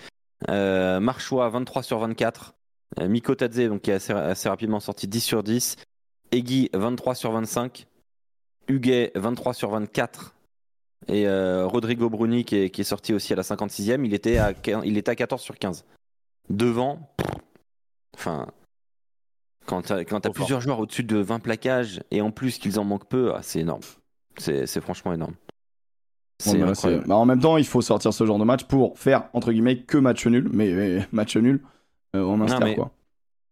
Euh, Marchois, 23 sur 24. Euh, Miko Tadze, donc, qui est assez, assez rapidement sorti, 10 sur 10. Egui, 23 sur 25. Huguet, 23 sur 24. Et euh, Rodrigo Bruni, qui est, qui est sorti aussi à la 56e, il était à, quin- il était à 14 sur 15. Devant, enfin, quand Trop fort. plusieurs joueurs au-dessus de 20 plaquages, et en plus qu'ils en manquent peu, ah, c'est énorme. C'est franchement énorme. C'est bah, incroyable. bah, en même temps, il faut sortir ce genre de match pour faire entre guillemets que match nul, mais, mais *laughs* match nul euh, au Munster mais- quoi.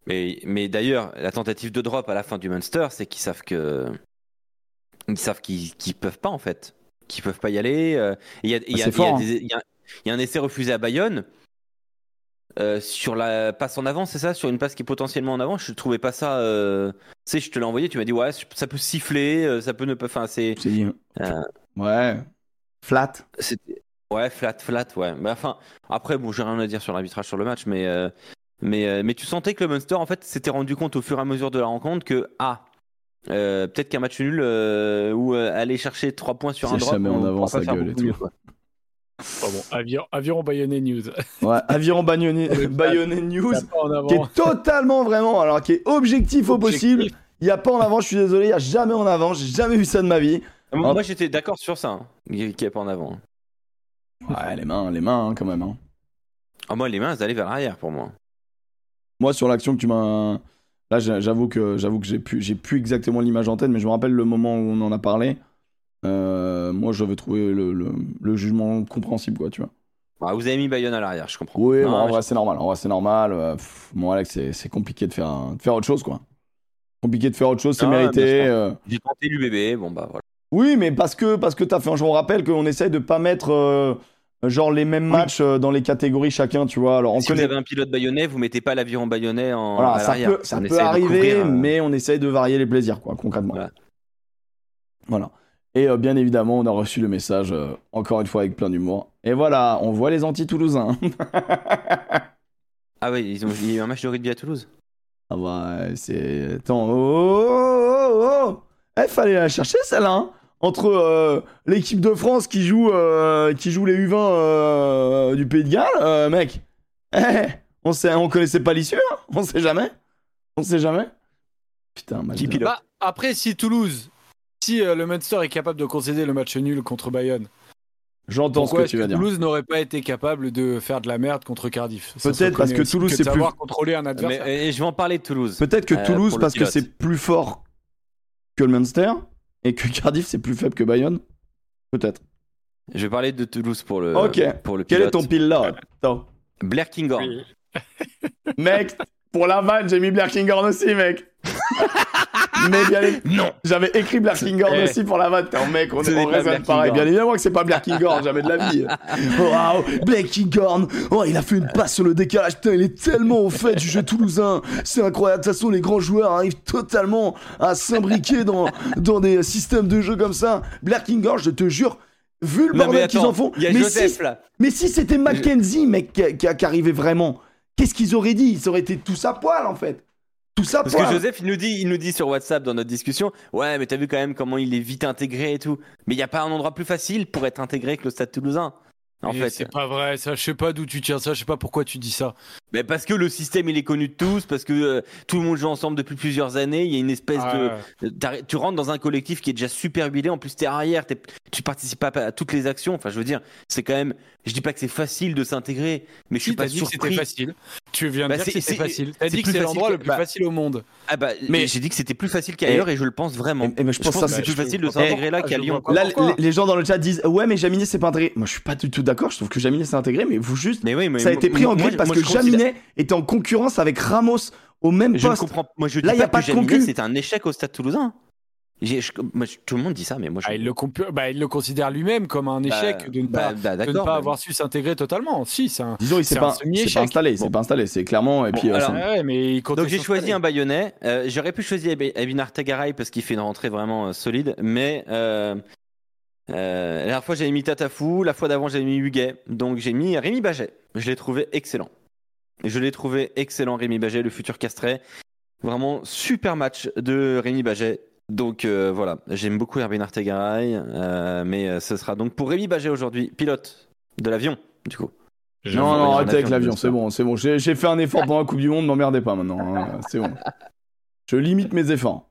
Mais, mais d'ailleurs, la tentative de drop à la fin du Munster, c'est qu'ils savent que. Ils savent qu'ils qu'ils peuvent pas, en fait. Qu'ils peuvent pas y aller. euh, Il y, a- y y hein. y un essai refusé à Bayonne. euh, sur la passe en avant, c'est ça? Sur une passe qui est potentiellement en avant, je trouvais pas ça. euh, Tu sais, je te l'ai envoyé, tu m'as dit, ouais, ça peut siffler, euh, ça peut ne pas. Enfin, c'est. Ouais. Flat? C'était- Ouais, flat, flat, ouais. Mais enfin, après, bon, j'ai rien à dire sur l'arbitrage sur le match, mais, euh, mais, euh, mais tu sentais que le Munster, en fait, s'était rendu compte au fur et à mesure de la rencontre que, ah, euh, peut-être qu'un match nul euh, ou euh, aller chercher 3 points sur un drop, jamais en on avant, sa gueule et tout. mieux. Oh bon, aviron, aviron bayonnais news. *laughs* Ouais. Aviron Bayonnais *laughs* Bayonnais News. Qui est totalement vraiment, alors qui est objectif au possible. Il n'y a pas en avant, je suis désolé, il n'y a jamais en avant, j'ai jamais vu ça de ma vie. Moi, j'étais d'accord sur ça, hein, pas en avant. Ouais, les mains, les mains, hein, quand même. hein. Ah, moi, les mains, elles allaient vers l'arrière pour moi. Moi, sur l'action que tu m'as. Là, j'a- j'avoue que j'avoue que j'ai plus, j'ai plus exactement l'image en tête, mais je me rappelle le moment où on en a parlé. Euh, moi, j'avais trouvé le, le, le jugement compréhensible, quoi, tu vois. Ah, vous avez mis Bayonne à l'arrière, je comprends. Oui, Non, en vrai, c'est normal. En vrai, c'est normal. Euh, pff, moi, Alex, c'est c'est compliqué de faire, de faire autre chose, quoi. Compliqué de faire autre chose, c'est mérité. euh. J'ai tenté l'UBB, bon bah voilà. Oui, mais parce que, parce que t'as fait un jeu. On rappelle qu'on essaye de pas mettre euh, genre les mêmes matchs euh, dans les catégories chacun, tu vois. Alors, on si connaît. vous avez un pilote bayonnais, vous mettez pas l'aviron bayonnais en Voilà, ça peut, ça peut arriver, couvrir, euh, mais on essaye de varier les plaisirs, quoi, concrètement. Voilà. Voilà. Et euh, bien évidemment, on a reçu le message, euh, encore une fois, avec plein d'humour. Et voilà, on voit les anti-toulousains. *laughs* Ah oui, ils ont... il y a eu un match de rugby à Toulouse. ah bah, c'est... Attends, oh, oh, oh, oh. Eh, fallait la chercher, celle-là, hein. Entre euh, l'équipe de France qui joue, euh, qui joue les U20 euh, du Pays de Galles, euh, mec. Eh, on, sait, on connaissait pas l'issue, hein. On sait jamais. On sait jamais. Putain, match Qui de- pilote Bah, après, si Toulouse, si euh, le Munster est capable de concéder le match nul contre Bayonne, J'entends ce que tu vas dire. Toulouse n'aurait pas été capable de faire de la merde contre Cardiff? Peut-être parce que Toulouse, c'est plus- savoir contrôler un Mais adversaire. et je vais en parler de Toulouse. Peut-être que Euh, Toulouse, parce que c'est plus fort que le Munster, et que Cardiff, c'est plus faible que Bayonne? Peut-être. Je vais parler de Toulouse pour le Ok. pour le Quel est ton pilote Attends. Blair Kinghorn. Oui. Mec, pour la vanne, j'ai mis Blair Kinghorn aussi, mec. *laughs* Mais bien *laughs* Non. j'avais écrit Blair Kinghorn Eh. aussi pour la vanne. Putain, mec, on, est n'est on raisonne pareil. Bien évidemment que c'est pas Blair Kinghorn, jamais de la vie. *laughs* Waouh, Blair Kinghorn. Oh, il a fait une passe sur le décalage. Putain, il est tellement au fait du jeu toulousain. C'est incroyable. De toute façon, les grands joueurs arrivent totalement à s'imbriquer dans, dans des systèmes de jeu comme ça. Blair Kinghorn, je te jure, vu le Non bordel qu'ils en font. il y a mais Joseph si- là. mais si c'était Mackenzie, mec, qui, qui- qui arrivait vraiment, qu'est-ce qu'ils auraient dit? Ils auraient été tous à poil, en fait. Tous à Parce que Joseph, il nous dit, il nous dit sur WhatsApp dans notre discussion, ouais, mais t'as vu quand même comment il est vite intégré et tout. Mais il y a pas un endroit plus facile pour être intégré que le Stade Toulousain. En Mais fait, c'est pas vrai, ça. Je sais pas d'où tu tiens ça. Je sais pas pourquoi tu dis ça. Mais parce que le système il est connu de tous, parce que euh, tout le monde joue ensemble depuis plusieurs années. Il y a une espèce Ah, de, tu rentres dans un collectif qui est déjà super huilé. En plus, t'es arrière, t'es- tu participes pas à toutes les actions. Enfin, je veux dire, c'est quand même. Je dis pas que c'est facile de s'intégrer, mais je suis Si, pas dit que c'était surpris. facile. Tu viens de Bah, dire que c'est- c'était c'est- facile. T'as c'est dit que plus c'est facile l'endroit que- le plus bah, facile au monde. Ah bah, Mais- j'ai dit que c'était plus facile qu'ailleurs et, je le pense vraiment. Et- et mais je pense je que pense ça, que c'est c'est- plus facile de s'intégrer là qu'à Lyon. Là, les, gens dans le chat disent Ouais, mais Jaminet s'est pas intégré. Moi, je suis pas du tout d'accord. Je trouve que Jaminet s'est intégré, mais vous juste. Mais oui, mais ça a été pris en grippe parce que considère- Jaminet était en concurrence avec Ramos au même Je ne poste. comprends. Moi, je dis Là, y pas a pas de Jaminet, c'est un échec au Stade Toulousain. J'ai- je- moi, je- tout le monde dit ça, mais moi, je. Ah, il, le compu- bah, il le considère lui-même comme un échec de ne bah, pas, bah, de ne d'accord, pas mais- avoir su s'intégrer totalement. Si, c'est un. Disons, il s'est pas, pas installé. C'est Bon. pas installé. C'est clairement. Et Bon, puis, euh, alors, Ouais, mais il Donc j'ai choisi un Bayonnais. Euh, J'aurais pu choisir Ab- Abinar Tagaray parce qu'il fait une rentrée vraiment euh, solide, mais euh, euh, la dernière fois j'avais mis Tatafou, la fois d'avant j'avais mis Huguet, donc j'ai mis Rémi Baget. Je l'ai trouvé excellent. Je l'ai trouvé excellent Rémi Baget, le futur castré. Vraiment super match de Rémi Baget. Donc euh, voilà, j'aime beaucoup Herbin Artegaray, euh, mais euh, ce sera donc pour Rémi Baget aujourd'hui, pilote de l'avion, du coup. Non, non, arrêtez avec avion, l'avion. C'est bon, c'est bon. J'ai fait un effort pendant la Coupe du Monde. M'emmerdez pas maintenant. hein, C'est bon. Je limite mes efforts.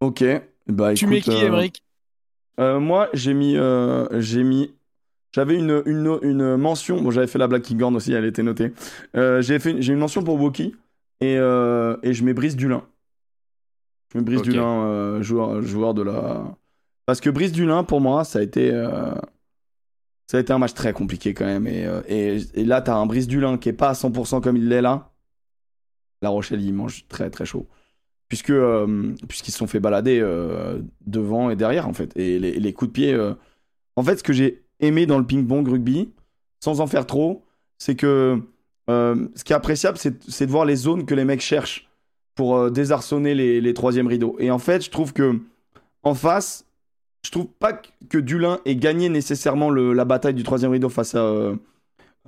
Ok. Bah, Tu mets qui, euh, Emmerich Euh, moi, j'ai mis, euh, j'ai mis, j'avais une, une, une mention. Bon, j'avais fait la Black Kinghorn aussi, elle était notée. Euh, j'ai fait, j'ai une mention pour Woki et euh, et je mets Brice Dulin. Je mets Brice Ok. Dulin, euh, joueur, joueur de la. Parce que Brice Dulin, pour moi, ça a été, ça a été un match très compliqué quand même. Et, et, et là, t'as un Brice Dulin qui est pas à 100% comme il l'est là. La Rochelle, il mange très très chaud puisque euh, puisqu'ils se sont fait balader euh, devant et derrière en fait et les, les coups de pied euh, en fait ce que j'ai aimé dans le ping pong rugby sans en faire trop c'est que euh, ce qui est appréciable c'est de voir les zones que les mecs cherchent pour euh, désarçonner les, les troisièmes rideaux et en fait je trouve que en face je trouve pas que Dulin ait gagné nécessairement la bataille du troisième rideau face à euh,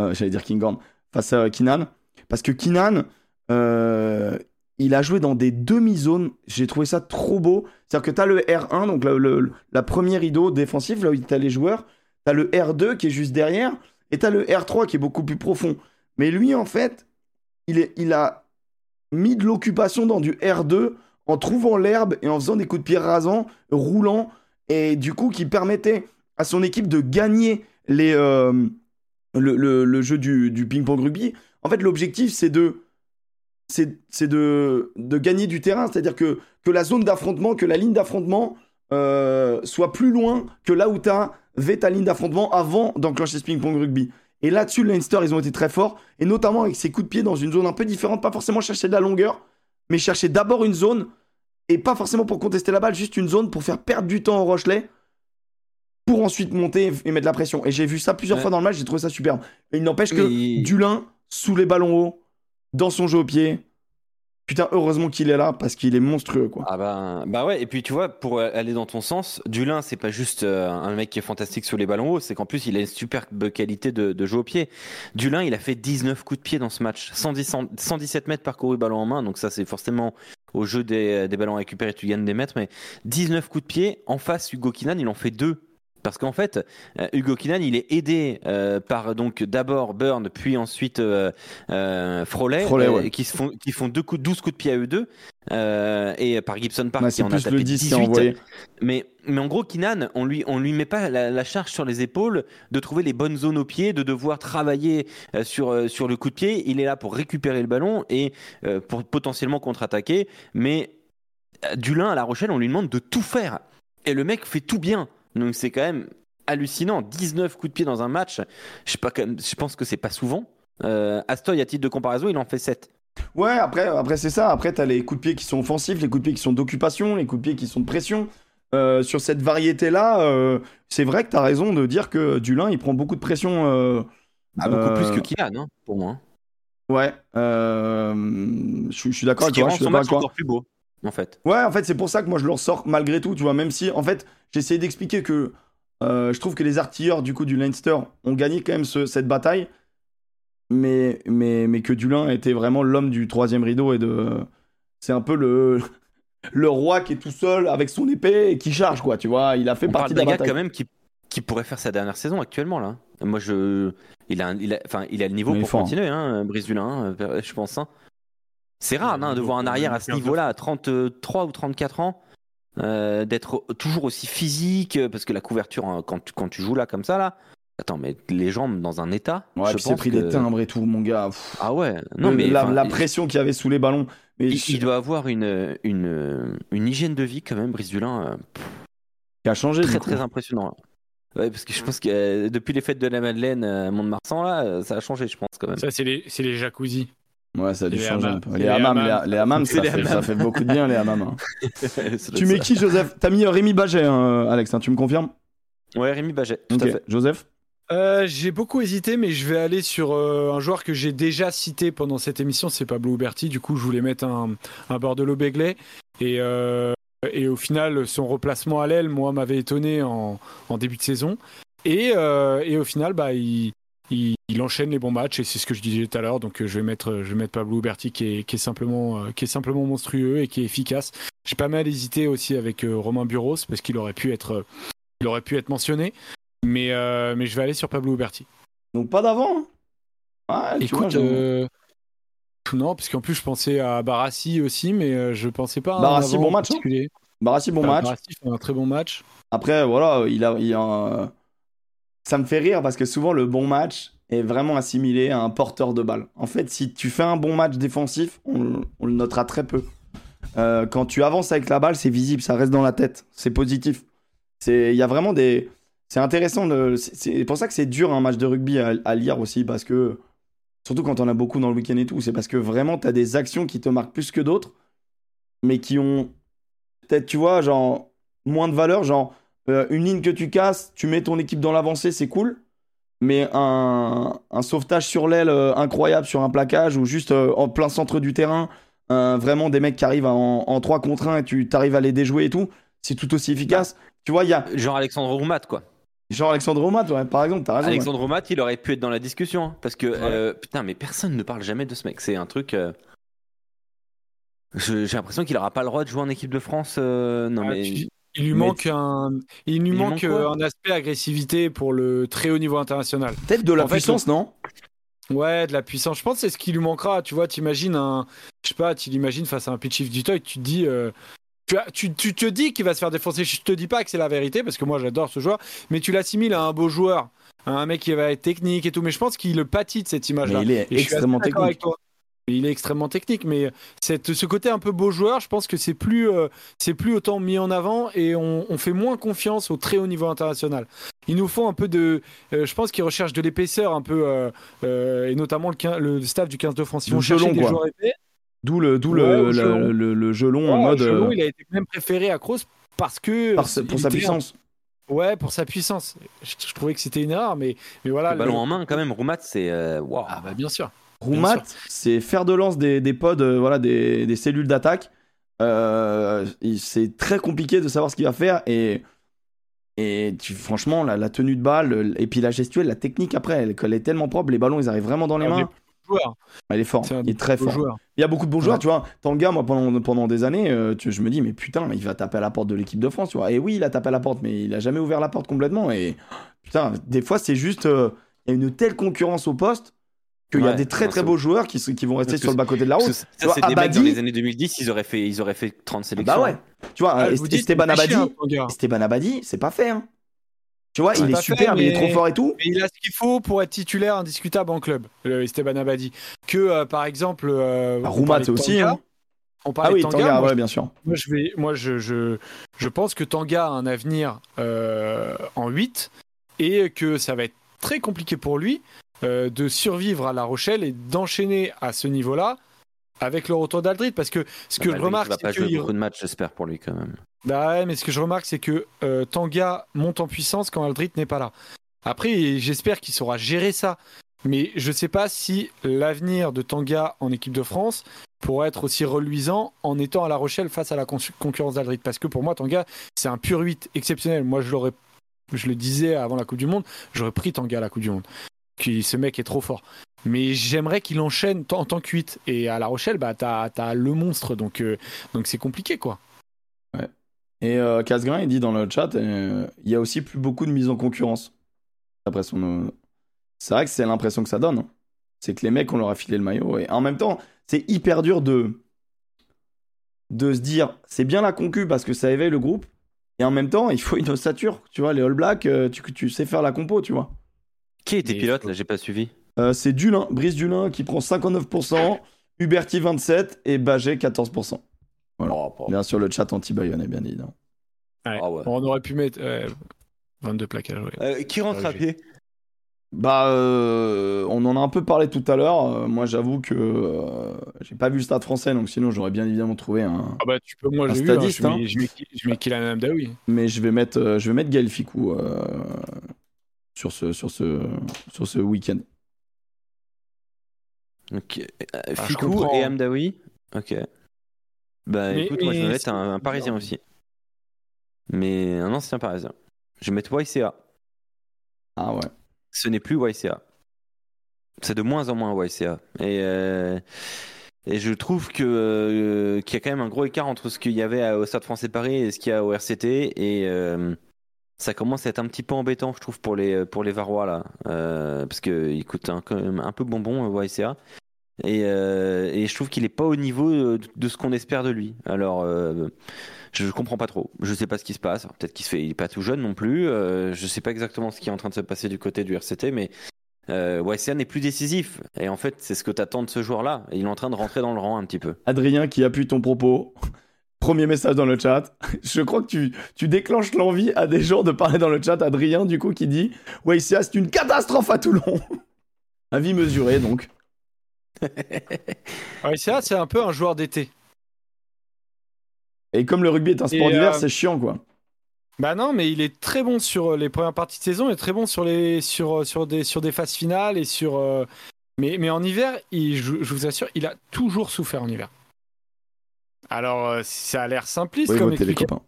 euh, j'allais dire Kinghorn face à Kinan parce que Kinan il a joué dans des demi-zones. J'ai trouvé ça trop beau. C'est-à-dire que tu as le R1, donc le, la première rideau défensif, là où tu as les joueurs. Tu as le R2 qui est juste derrière. Et tu as le R3 qui est beaucoup plus profond. Mais lui, en fait, il, a mis de l'occupation dans du R2 en trouvant l'herbe et en faisant des coups de pied rasants, roulant. et du coup qui permettait à son équipe de gagner les, euh, le, jeu du, ping-pong rugby. En fait, l'objectif, c'est de, c'est, de, de gagner du terrain, c'est-à-dire que, que la zone d'affrontement, que la ligne d'affrontement euh, soit plus loin que là où tu avais ta ligne d'affrontement avant d'enclencher ce ping-pong rugby. Et là-dessus, le Leinster, ils ont été très forts, et notamment avec ses coups de pied dans une zone un peu différente, pas forcément chercher de la longueur, mais chercher d'abord une zone, et pas forcément pour contester la balle, juste une zone pour faire perdre du temps au Rochelet, pour ensuite monter et mettre la pression. Et j'ai vu ça plusieurs Ouais. fois dans le match, j'ai trouvé ça superbe. Et il n'empêche que Mais- Dulin, sous les ballons hauts, dans son jeu au pied, putain, heureusement qu'il est là, parce qu'il est monstrueux, quoi. Ah bah, bah ouais, et puis tu vois, pour aller dans ton sens, Dulin, c'est pas juste euh, un mec qui est fantastique sur les ballons hauts, c'est qu'en plus, il a une superbe qualité de, de jeu au pied. Dulin, il a fait 19 coups de pied dans ce match, 110, 117 mètres parcourus ballon en main, donc ça, c'est forcément au jeu des, des ballons récupérés, tu gagnes des mètres, mais 19 coups de pied, en face, Hugo Kinan, il en fait deux. Parce qu'en fait, euh, Hugo Kinan, il est aidé euh, par donc d'abord Burn, puis ensuite euh, euh, ouais. qui, se font, qui font deux coups, 12 coups de pied à eux deux, et par Gibson Park qui en a tapé le 10 qui a 18. envoyé. Mais, mais en gros, Kinan, on lui, on lui met pas la, la charge sur les épaules de trouver les bonnes zones au pied, de devoir travailler sur, sur le coup de pied. Il est là pour récupérer le ballon et pour potentiellement contre-attaquer. Mais euh, Dulin à La Rochelle, on lui demande de tout faire. Et le mec fait tout bien. Donc c'est quand même hallucinant. 19 coups de pied dans un match. Je, sais pas, je pense que c'est pas souvent. Euh, Astoy, à titre de comparaison, il en fait 7. Ouais, après, après c'est ça. Après, t'as les coups de pied qui sont offensifs, les coups de pied qui sont d'occupation, les coups de pied qui sont de pression. Euh, sur cette variété-là, euh, c'est vrai que t'as raison de dire que Dulin, il prend beaucoup de pression. euh, Ah, beaucoup plus que Kinan, hein, pour moi. Ouais, euh, je suis- je suis d'accord avec toi. Je suis encore plus beau, en fait. Ouais, en fait, c'est pour ça que moi je le ressors malgré tout, tu vois, même si, en fait, j'essaie d'expliquer que euh, je trouve que les artilleurs du coup du Leinster ont gagné quand même ce- cette bataille, mais, mais, mais que Dulin était vraiment l'homme du troisième rideau et de. C'est un peu le. *laughs* Le roi qui est tout seul avec son épée et qui charge, quoi, tu vois. Il a fait On partie parle de la gars bataille. quand même qui, qui pourrait faire sa dernière saison actuellement là. Moi je, il a, un- il a, enfin il a le niveau Mais pour fort. continuer, hein, Brice Dulin, hein, je pense. hein. C'est rare hein, de voir un arrière à ce 15 niveau-là, à 33 ou 34 ans, euh, d'être toujours aussi physique, parce que la couverture hein, quand, tu- quand tu joues là comme ça là, attends mais les jambes dans un état. Ouais, je puis c'est pense pris que- des timbres et tout, mon gars. Pff, Ah ouais, non le- mais la, pression qu'il y avait sous les ballons. Mais il, je- il doit avoir une, une, une hygiène de vie quand même, Brice Dulin. euh, qui a changé du très coup. très impressionnant. Ouais, parce que je pense que euh, depuis les fêtes de la Madeleine euh, à Mont-de-Marsan, là, euh, ça a changé, je pense, quand même. Ça, c'est les, c'est les jacuzzi. Ouais, ça a dû les changer un peu. Les les hammams, les, les hammams, C'est ça, les fait, ça hammams. fait beaucoup de bien, les hammams. hein. *laughs* *laughs* Tu mets ça. qui, Joseph? T'as mis euh, Rémi Baget, hein, Alex, hein, tu me confirmes? Ouais, Rémi Baget, tout à fait. Joseph? Euh, j'ai beaucoup hésité, mais je vais aller sur euh, un joueur que j'ai déjà cité pendant cette émission, c'est Pablo Uberti. Du coup, je voulais mettre un, un Bordelot Begley. Et, euh, et au final, son replacement à l'aile, moi, m'avait étonné en, en début de saison. Et, euh, et au final, bah, il, il, il enchaîne les bons matchs, et c'est ce que je disais tout à l'heure. Donc, euh, je vais mettre, je vais mettre Pablo Uberti qui est, qui, est simplement, euh, qui est simplement monstrueux et qui est efficace. J'ai pas mal hésité aussi avec euh, Romain Buros, parce qu'il aurait pu être, euh, il aurait pu être mentionné. Mais, euh, mais je vais aller sur Pablo Uberti. Donc pas d'avant hein Ouais, tu vois, Écoute, euh, non, parce qu'en plus je pensais à Barassi aussi, mais euh, je pensais pas à un Barassi, bon match, hein. particulier. Barassi, bon Enfin, match. Barassi fait un très bon match. Après, voilà, il a, il a- ça me fait rire parce que souvent le bon match est vraiment assimilé à un porteur de balle. En fait, si tu fais un bon match défensif, on, le notera très peu. Euh, quand tu avances avec la balle, c'est visible, ça reste dans la tête, c'est positif. C'est, il y a vraiment des, c'est intéressant. De, c'est, pour ça que c'est dur un match de rugby à, à lire aussi parce que, surtout quand on a beaucoup dans le week-end et tout, c'est parce que vraiment tu as des actions qui te marquent plus que d'autres, mais qui ont peut-être, tu vois, genre moins de valeur, genre euh, une ligne que tu casses, tu mets ton équipe dans l'avancée, c'est cool. Mais un, un sauvetage sur l'aile euh, incroyable sur un plaquage ou juste euh, en plein centre du terrain, vraiment des mecs qui arrivent en, en 3 contre 1 et tu arrives à les déjouer et tout, c'est tout aussi efficace. Tu vois, il y a Genre Alexandre Roumat, quoi. genre Alexandre Omat, ouais, par exemple, t'as raison. ouais. Alexandre Roumat, il aurait pu être dans la discussion. hein, parce que, euh, putain, mais personne ne parle jamais de ce mec. C'est un truc. euh, je- J'ai l'impression qu'il aura pas le droit de jouer en équipe de France. euh, non, Ah, mais. tu- Il lui Mais- manque un, il lui manque manque euh, un aspect agressivité pour le très haut niveau international. Peut-être de la En fait, puissance, non? Ouais, de la puissance. Je pense que c'est ce qui lui manquera. Tu vois, t'imagines un, je sais pas, tu l'imagines face à un pitch du toy, tu te dis, euh, tu, as- tu, tu te dis qu'il va se faire défoncer. Je te dis pas que c'est la vérité parce que moi j'adore ce joueur, mais tu l'assimiles à un beau joueur, à un mec qui va être technique et tout. Mais je pense qu'il pâtit de cette image-là. Il est Et extrêmement avec technique. toi. Il est extrêmement technique, mais cette, ce côté un peu beau joueur, je pense que c'est plus, euh, c'est plus autant mis en avant et on, on fait moins confiance au très haut niveau international. Il nous faut un peu de, euh, je pense qu'ils recherchent de l'épaisseur un peu, euh, euh, et notamment le, le staff du 15 de France. Ils vont chercher gelon, des quoi. joueurs épais. D'où le, d'où Ouais, le, le, gelon. le- le gelon en Ouais, mode. Gelon, euh, il a été même préféré à Kroos parce que pour sa puissance. Ouais, pour sa puissance. Je, je trouvais que c'était une erreur, mais, mais voilà. Le ballon le- en main, quand même, Roumat, c'est. waouh. Ah bah bien sûr. Roumat, c'est faire de lance des, des pods, euh, voilà, des, des cellules d'attaque. Euh, c'est très compliqué de savoir ce qu'il va faire et, et tu- franchement, la, la tenue de balle le- et puis la gestuelle, la technique après, elle, elle est tellement propre, les ballons ils arrivent vraiment dans les des mains. Joueur. Il est fort, C'est un il est très fort. joueur. Il y a beaucoup de bons joueurs, tu vois. Tanga, moi, pendant, pendant des années, euh, tu- je me dis, mais putain, il va taper à la porte de l'équipe de France, tu vois. Et oui, il a tapé à la porte, mais il a jamais ouvert la porte complètement. Et putain, des fois, c'est juste. euh, Il y a une telle concurrence au poste qu'il y a des très très beaux joueurs qui, vont rester sur que le bas-côté de la route. ça, c'est des mecs dans Abadi- les années 2010, ils auraient fait, ils auraient fait 30 sélections. Bah ouais. Tu vois, Ah, euh, vous dis, Esteban Abadi, chiant. Esteban Abadi, c'est pas fait. hein. Tu vois, C'est il est fait, superbe, il est mais- trop fort et tout. Mais il a ce qu'il faut pour être titulaire indiscutable en club, le Esteban Abadi. Que euh, par exemple. Euh, Bah, de aussi. Tanga, hein. On parlait Ah oui, de Tanga. Tanga, moi, ouais, bien sûr. Moi, je, vais, moi je, je, je pense que Tanga a un avenir euh, en 8 et que ça va être très compliqué pour lui euh, de survivre à La Rochelle et d'enchaîner à ce niveau-là avec le retour d'Aldrit. Parce que ce que Bah, je remarque, Il va pas jouer beaucoup de matchs, j'espère, pour lui, quand même. Bah ouais, mais ce que je remarque, c'est que euh, Tanga monte en puissance quand Aldrit n'est pas là. Après, j'espère qu'il saura gérer ça. Mais je sais pas si l'avenir de Tanga en équipe de France pourrait être aussi reluisant en étant à La Rochelle face à la con- concurrence d'Aldrit. Parce que pour moi, Tanga, c'est un pur 8 exceptionnel. Moi, je l'aurais, je le disais avant la Coupe du Monde, j'aurais pris Tanga à la Coupe du Monde. Qui, ce mec est trop fort. Mais j'aimerais qu'il enchaîne en tant que 8. Et à La Rochelle, bah, t'as, t'as le monstre. Donc, euh, donc c'est compliqué, quoi. Et euh, Casgrain, il dit dans le chat, euh, il y a aussi plus beaucoup de mise en concurrence. Après son, c'est vrai que c'est l'impression que ça donne. hein. C'est que les mecs, on leur a filé le maillot. Et en même temps, c'est hyper dur de de se dire, c'est bien la concu parce que ça éveille le groupe. Et en même temps, il faut une ossature. Tu vois, les All Blacks, tu, tu sais faire la compo, tu vois. Qui était Mais pilote, là J'ai pas suivi. Euh, c'est Dulin, Brice Dulin qui prend 59%, Huberti 27% et Bagé 14%. Voilà. Oh, bon. Bien sûr, le chat anti-Bayonnais, bien évidemment. Ouais. Ah ouais. On aurait pu mettre euh, 22 plaques à jouer. Euh, qui rentre à Ouais, pied? Bah, euh, on en a un peu parlé tout à l'heure. Euh, moi, j'avoue que euh, j'ai pas vu le stade français, donc sinon j'aurais bien évidemment trouvé un. Ah bah tu peux, moi j'ai vu, stadiste, hein, hein. je, mets, je, mets, je mets Kylian Amdaoui. Mais je vais mettre, euh, je vais mettre Gaël Ficou euh, sur ce, sur ce, sur ce week-end. Ok. Euh, Ah, comprends. et Amdaoui Ok. Bah Mais- écoute, moi je vais mettre un, un parisien aussi. Mais un ancien parisien. Je vais mettre YCA. Ah ouais. Ce n'est plus YCA. C'est de moins en moins YCA. Et, euh, et je trouve que euh, qu'il y a quand même un gros écart entre ce qu'il y avait au Stade français de Paris et ce qu'il y a au RCT. Et euh, ça commence à être un petit peu embêtant, je trouve, pour les, pour les Varois, là. Euh, parce qu'il coûte un, un peu bonbon, euh, YCA. Et, euh, et je trouve qu'il est pas au niveau euh, de ce qu'on espère de lui. Alors, euh, je comprends pas trop. Je sais pas ce qui se passe. Peut-être qu'il se fait, il est pas tout jeune non plus. Euh, je sais pas exactement ce qui est en train de se passer du côté du RCT, mais euh, YCA n'est plus décisif. Et en fait, c'est ce que t'attends de ce joueur-là. Il est en train de rentrer dans le rang un petit peu. Adrien qui appuie ton propos. Premier message dans le chat. *laughs* Je crois que tu, tu déclenches l'envie à des gens de parler dans le chat. Adrien, du coup, qui dit Ouais, c'est une catastrophe à Toulon. *laughs* Avis mesuré, donc. *laughs* Ouais, c'est un peu un joueur d'été. Et comme le rugby est un sport d'hiver, euh, c'est chiant, quoi. Bah non, mais il est très bon sur euh, les premières parties de saison et très bon sur les sur euh, sur des sur des phases finales et sur. euh, Mais mais en hiver, il, je, je vous assure, il a toujours souffert en hiver. Alors euh, ça a l'air simpliste Oui, comme explication.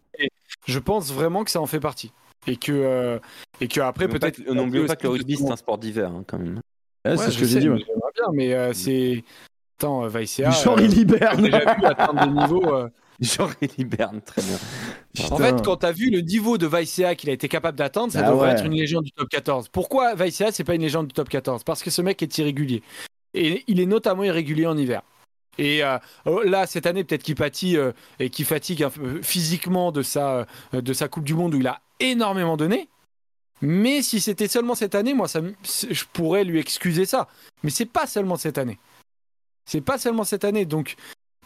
Je pense vraiment que ça en fait partie et que euh, et que après peut-être. N'oublions pas que le rugby, c'est un sport d'hiver, hein, quand même. Ouais, Ouais, c'est ce que j'ai dit, mais ouais. j'aimerais bien, mais euh, c'est. Attends, euh, Vaicea, Genre, il j'ai hiberne. déjà vu atteindre des niveaux. euh, *laughs* Genre, il hiberne, très bien. En fait, quand tu as vu le niveau de Vaicea qu'il a été capable d'atteindre, ça Ah devrait ouais. être une légende du top 14. Pourquoi Vaicea, c'est pas une légende du top 14 Parce que ce mec est irrégulier. Et il est notamment irrégulier en hiver. Et euh, oh, là, cette année, peut-être qu'il pâtit euh, et qu'il fatigue physiquement de sa, euh, de sa Coupe du Monde où il a énormément donné. Mais si c'était seulement cette année, moi, je pourrais lui excuser ça. Mais c'est pas seulement cette année. C'est pas seulement cette année. Donc,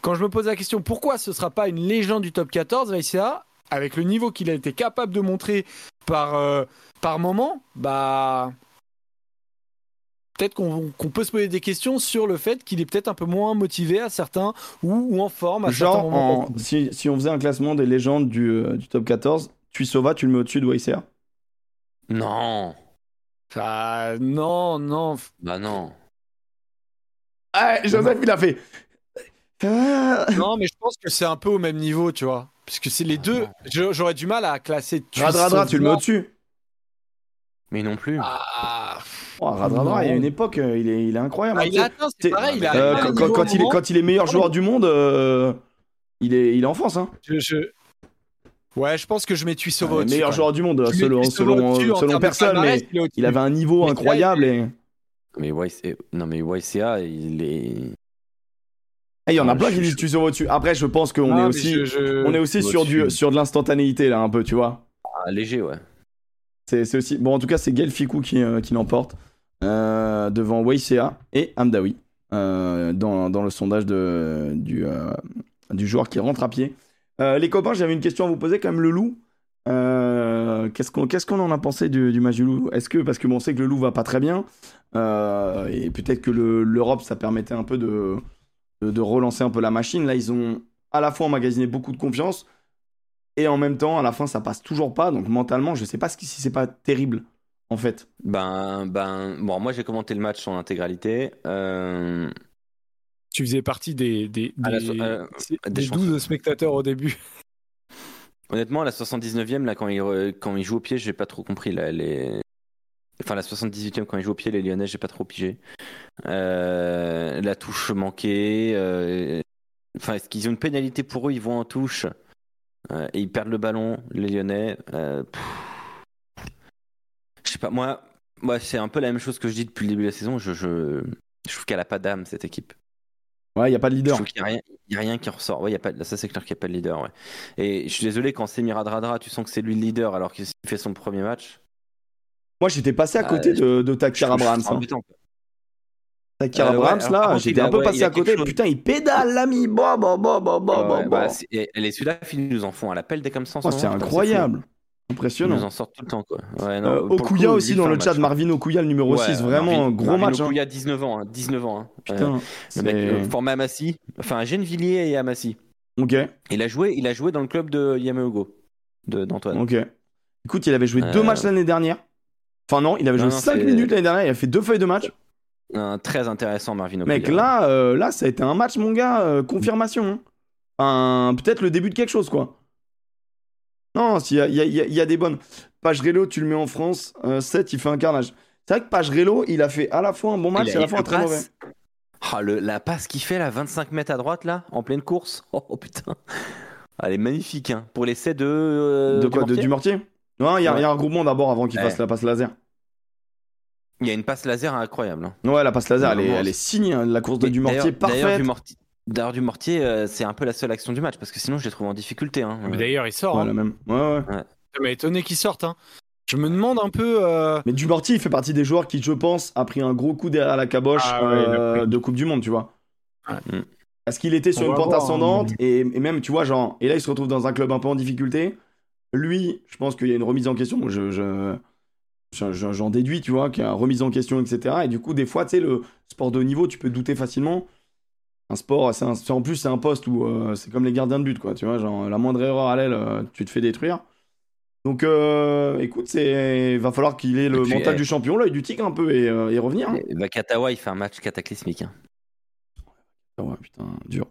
quand je me pose la question, pourquoi ce sera pas une légende du top 14, Vaïsia, avec le niveau qu'il a été capable de montrer par, par moment, bah. Peut-être qu'on peut se poser des questions sur le fait qu'il est peut-être un peu moins motivé à certains ou, ou en forme à certains Genre, moments. en- si, si on faisait un classement des légendes du, euh, du top 14, Tuisova, tu le mets au-dessus de YCA Non. Ah, non, non. Bah non. Ah, Joseph, il a fait. Ah. Non, mais je pense que c'est un peu au même niveau, tu vois. Puisque c'est les deux. je- J'aurais du mal à classer. Radradra, tu le mets au-dessus Mais non plus. Ah, oh, Radradra, il y a une époque, euh, il est, il est incroyable. Ah, il tu c'est pareil. Il Euh, quand, il est, quand il est meilleur joueur du monde, euh, il, est, il est en France. Hein. Je, je- Ouais, je pense que je mets Euh, au-dessus. meilleur joueur du monde. Je mets selon, selon, selon personne, mais il avait un niveau Mais incroyable. Et... Mais YCA, non mais YCA, il est. Ah, il y en a Ouais, plein qui disent Tuisova au-dessus. Après, je pense qu'on est aussi, on est aussi sur, du, sur de l'instantanéité, là, un peu, tu vois. Ah, léger, ouais. C'est aussi. Bon, en tout cas, c'est Gaël Ficou qui, euh, qui l'emporte euh, devant Weissea et Amdawi euh, dans, dans le sondage de, du, euh, du joueur qui rentre à pied. Les copains, j'avais une question à vous poser quand même. Le loup, qu'est-ce qu'on en a pensé du, du match du loup? Est-ce que, parce que on sait que le loup va pas très bien, et peut-être que le- l'Europe, ça permettait un peu de, de, de relancer un peu la machine. Là, ils ont à la fois emmagasiné beaucoup de confiance, et en même temps, à la fin, ça passe toujours pas. Donc mentalement, je sais pas si c'est pas terrible, en fait. Ben, ben, bon, moi j'ai commenté le match en intégralité. Euh, Tu faisais partie des, des, À la des- so- euh, c'est- des des 12 spectateurs au début. honnêtement, à la 79e, là, quand il, quand il joue au pied, j'ai pas trop compris. Là, les... Enfin, la 78e, quand il joue au pied, les Lyonnais, j'ai pas trop pigé. Euh, la touche manquée. euh, Enfin, est-ce qu'ils ont une pénalité pour eux? Ils vont en touche euh, et ils perdent le ballon, les Lyonnais. Euh. Je sais pas, moi, moi c'est un peu la même chose que je dis depuis le début de la saison. Je, je, je trouve qu'elle a pas d'âme, cette équipe. Ouais, il y a pas de Je leader. trouve qu'il n'y a, rien- il y a rien qui ressort. Ouais, y a pas, ça, c'est clair qu'il n'y a pas de leader. Ouais. Et je suis désolé, quand c'est Miradradra, tu sens que c'est lui le leader alors qu'il fait son premier match. Moi, j'étais passé à côté je- de, de Je Takir trouve- hein. Takir Euh, ouais, par là, j'étais un peu ouais, passé à côté. chose- Putain, il pédale, l'ami. Bon, bon, bon, bon, bon, bon, bah, les Sudaf, ils nous en font à l'appel dès comme ça. Oh, c'est incroyable. Ils Impressionnant. nous en sortent tout le temps, quoi. Ouais, non, Euh, coup, Okuya aussi dans le chat, Marvin Okuya, le numéro Ouais, 6. Vraiment, Marvin- un gros Marvin match. hein. Okuya, 19 ans. hein, 19 ans. hein. Euh, Putain, le mec, euh, formé à Massy. Enfin, Gennevilliers et à Massy. Ok, Il a joué, il a joué dans le club de Yamaogo, d'Antoine. ok. Écoute, il avait joué deux Euh, matchs l'année dernière. Enfin, non, il avait Non, joué non, 5 c'est- minutes l'année dernière. Il a fait deux feuilles de match. Un très intéressant, Marvin Okuya. Mec, là, euh, là, ça a été un match, mon gars, euh, confirmation. hein. Peut-être le début de quelque chose, quoi. Non, il y a, il y a- il y a- il y a des bonnes. Pagerello, tu le mets en France, 7, il fait un carnage. C'est vrai que Pagerello, il a fait à la fois un bon match et à la fois un très mauvais. Ah, le- la passe qu'il fait là, 25 mètres à droite là, en pleine course. Oh, *laughs* oh, putain. Elle est magnifique hein. Pour l'essai de. euh, de quoi de, Du mortier Non, il y, a- Ouais. il y a un regroupement d'abord avant qu'il Ouais. fasse la passe laser. Il y a une passe laser incroyable. hein. Ouais, la passe laser, elle est, elle est signée. hein, La course de Et du mortier, d'ailleurs- D'ailleurs, parfaite. du mortier, d'ailleurs, du mortier euh, c'est un peu la seule action du match parce que sinon je l'ai trouvé en difficulté. Hein. Mais D'ailleurs, il sort. Ouais, hein. la même. Ouais, ouais. Ça m'a étonné qu'il sorte. hein. Je me demande un peu. euh, Mais du mortier, il fait partie des joueurs qui, je pense, a pris un gros coup derrière la caboche Ah ouais, euh, de Coupe du Monde, tu vois. Ouais. Mm. Parce qu'il était sur On une pente voir, hein. ascendante et, et même, tu vois, genre, et là, il se retrouve dans un club un peu en difficulté. Lui, je pense qu'il y a une remise en question. Je- j'en déduis, tu vois, qu'il y a remise en question, etc. Et du coup, des fois, tu sais, le sport de haut niveau, tu peux douter facilement. Un sport, un- en plus, c'est un poste où euh, c'est comme les gardiens de but, quoi. Tu vois, genre, la moindre erreur à l'aile, euh, tu te fais détruire. Donc, euh, écoute, c'est va falloir qu'il ait le puis, mental eh, du champion, l'œil du tigre un peu et, et revenir. hein. Et Vakatawa, il fait un match cataclysmique. hein. Ah ouais, putain, dur.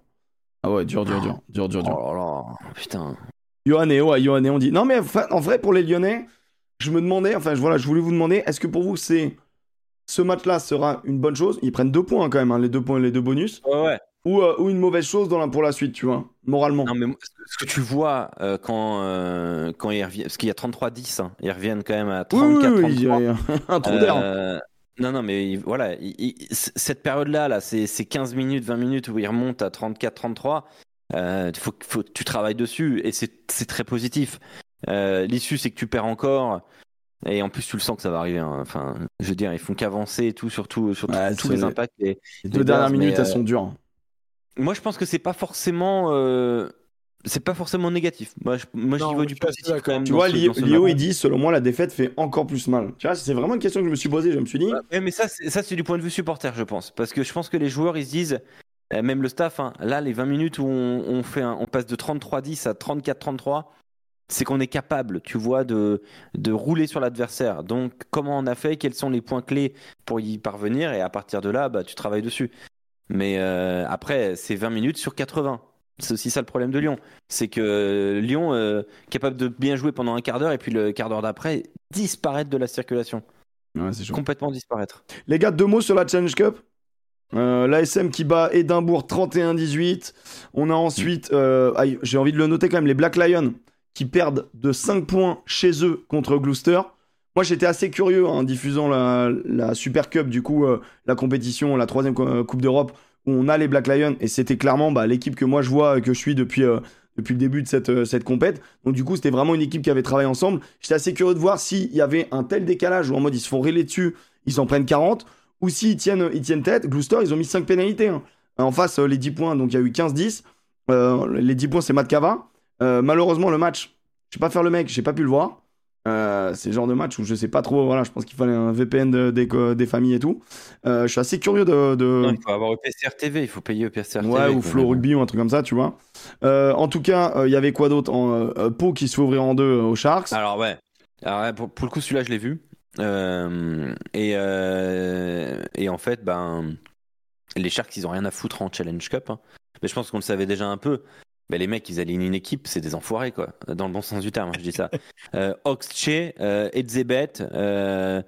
Ah ouais, dur, dur, dur, dur, dur, dur. Oh là là, putain. Yohanné, ouais, Yohanné, on dit. Non, mais en vrai, pour les Lyonnais, je me demandais, enfin, je, voilà, je voulais vous demander, est-ce que pour vous, c'est ce match-là sera une bonne chose? Ils prennent deux points quand même, hein, les deux points et les deux bonus, Ouais, ouais. ou, euh, ou une mauvaise chose dans la, pour la suite, tu vois, moralement. Non, mais ce que- tu vois euh, quand, euh, quand ils reviennent, parce qu'il y a 33-10, hein, ils reviennent quand même à oui, oui, 34 oui, il y a- il y a un trou d'air. Euh, Non, non, mais voilà, il- il- c- cette période-là, là, c'est c'est 15 minutes, 20 minutes où il remonte à 34-33. Euh, faut, tu travailles dessus et c'est très positif. Euh, L'issue, c'est que tu perds encore. Et en plus, tu le sens que ça va arriver. hein. Enfin, je veux dire, ils font qu'avancer et tout, surtout sur Ouais, tous c'est- les impacts. Et Les deux Les dernières mais, minutes, elles euh, sont dures. moi, je pense que c'est pas forcément, euh, c'est pas forcément négatif. Moi, je, moi, j'y Non, vois je du suis assez positif d'accord. quand même. Tu dans vois, ce- Lio, dans ce Lio, match. il dit, selon moi, la défaite fait encore plus mal. Tu vois, c'est vraiment une question que je me suis posée. Je me suis dit, Ouais, mais ça, c'est- ça, c'est du point de vue supporter, je pense. Parce que je pense que les joueurs, ils se disent, euh, même le staff, hein, là, les 20 minutes où on, on fait un- on passe de 33-10 à 34-33, c'est qu'on est capable, tu vois, de, de rouler sur l'adversaire. Donc, comment on a fait? Quels sont les points clés pour y parvenir? Et à partir de là, bah, tu travailles dessus. Mais euh, après, c'est 20 minutes sur 80. C'est aussi ça le problème de Lyon. C'est que euh, Lyon, euh, capable de bien jouer pendant un quart d'heure, et puis le quart d'heure d'après, disparaître de la circulation. ouais, c'est chaud. Complètement disparaître. Les gars, deux mots sur la Challenge Cup. Euh, L'ASM qui bat Édimbourg 31-18. On a ensuite, euh, j'ai envie de le noter quand même, les Black Lions qui perdent de 5 points chez eux contre Gloucester. Moi, j'étais assez curieux en diffusant la, Super Cup, du coup, euh, la compétition, la troisième euh, Coupe d'Europe, où on a les Black Lions, et c'était clairement bah, l'équipe que moi je vois, et que je suis depuis, euh, depuis le début de cette, euh, cette compète. Donc, du coup, c'était vraiment une équipe qui avait travaillé ensemble. J'étais assez curieux de voir s'il y avait un tel décalage, où en mode ils se font relayer dessus, ils en prennent 40, ou s'ils tiennent, ils tiennent tête. Gloucester, ils ont mis 5 pénalités. hein. En face, euh, les 10 points, donc il y a eu 15-10. Euh, les 10 points, c'est. Euh, malheureusement, le match, je sais pas faire le mec, j'ai pas pu le voir. Euh, c'est le genre de match où je sais pas trop, voilà, je pense qu'il fallait un VPN de- des, familles et tout. Euh, je suis assez curieux de. de- Non, il faut avoir EPCR TV, il faut payer EPCR TV. Ouais, ou. Flow Rugby ou un truc comme ça, tu vois. Euh, en tout cas, euh, il y avait quoi d'autre en, euh, euh, Pau qui se fait ouvrir en deux euh, aux Sharks? Alors ouais. Alors, pour, pour le coup, celui-là, je l'ai vu. Euh, et, euh, et en fait, ben, les Sharks, ils ont rien à foutre en Challenge Cup. hein. Mais je pense qu'on le savait déjà un peu. Mais les mecs, ils alignent une équipe, c'est des enfoirés, quoi. Dans le bon sens du terme, hein, je dis ça. *laughs* euh, Oxche, euh, Edzebet, euh,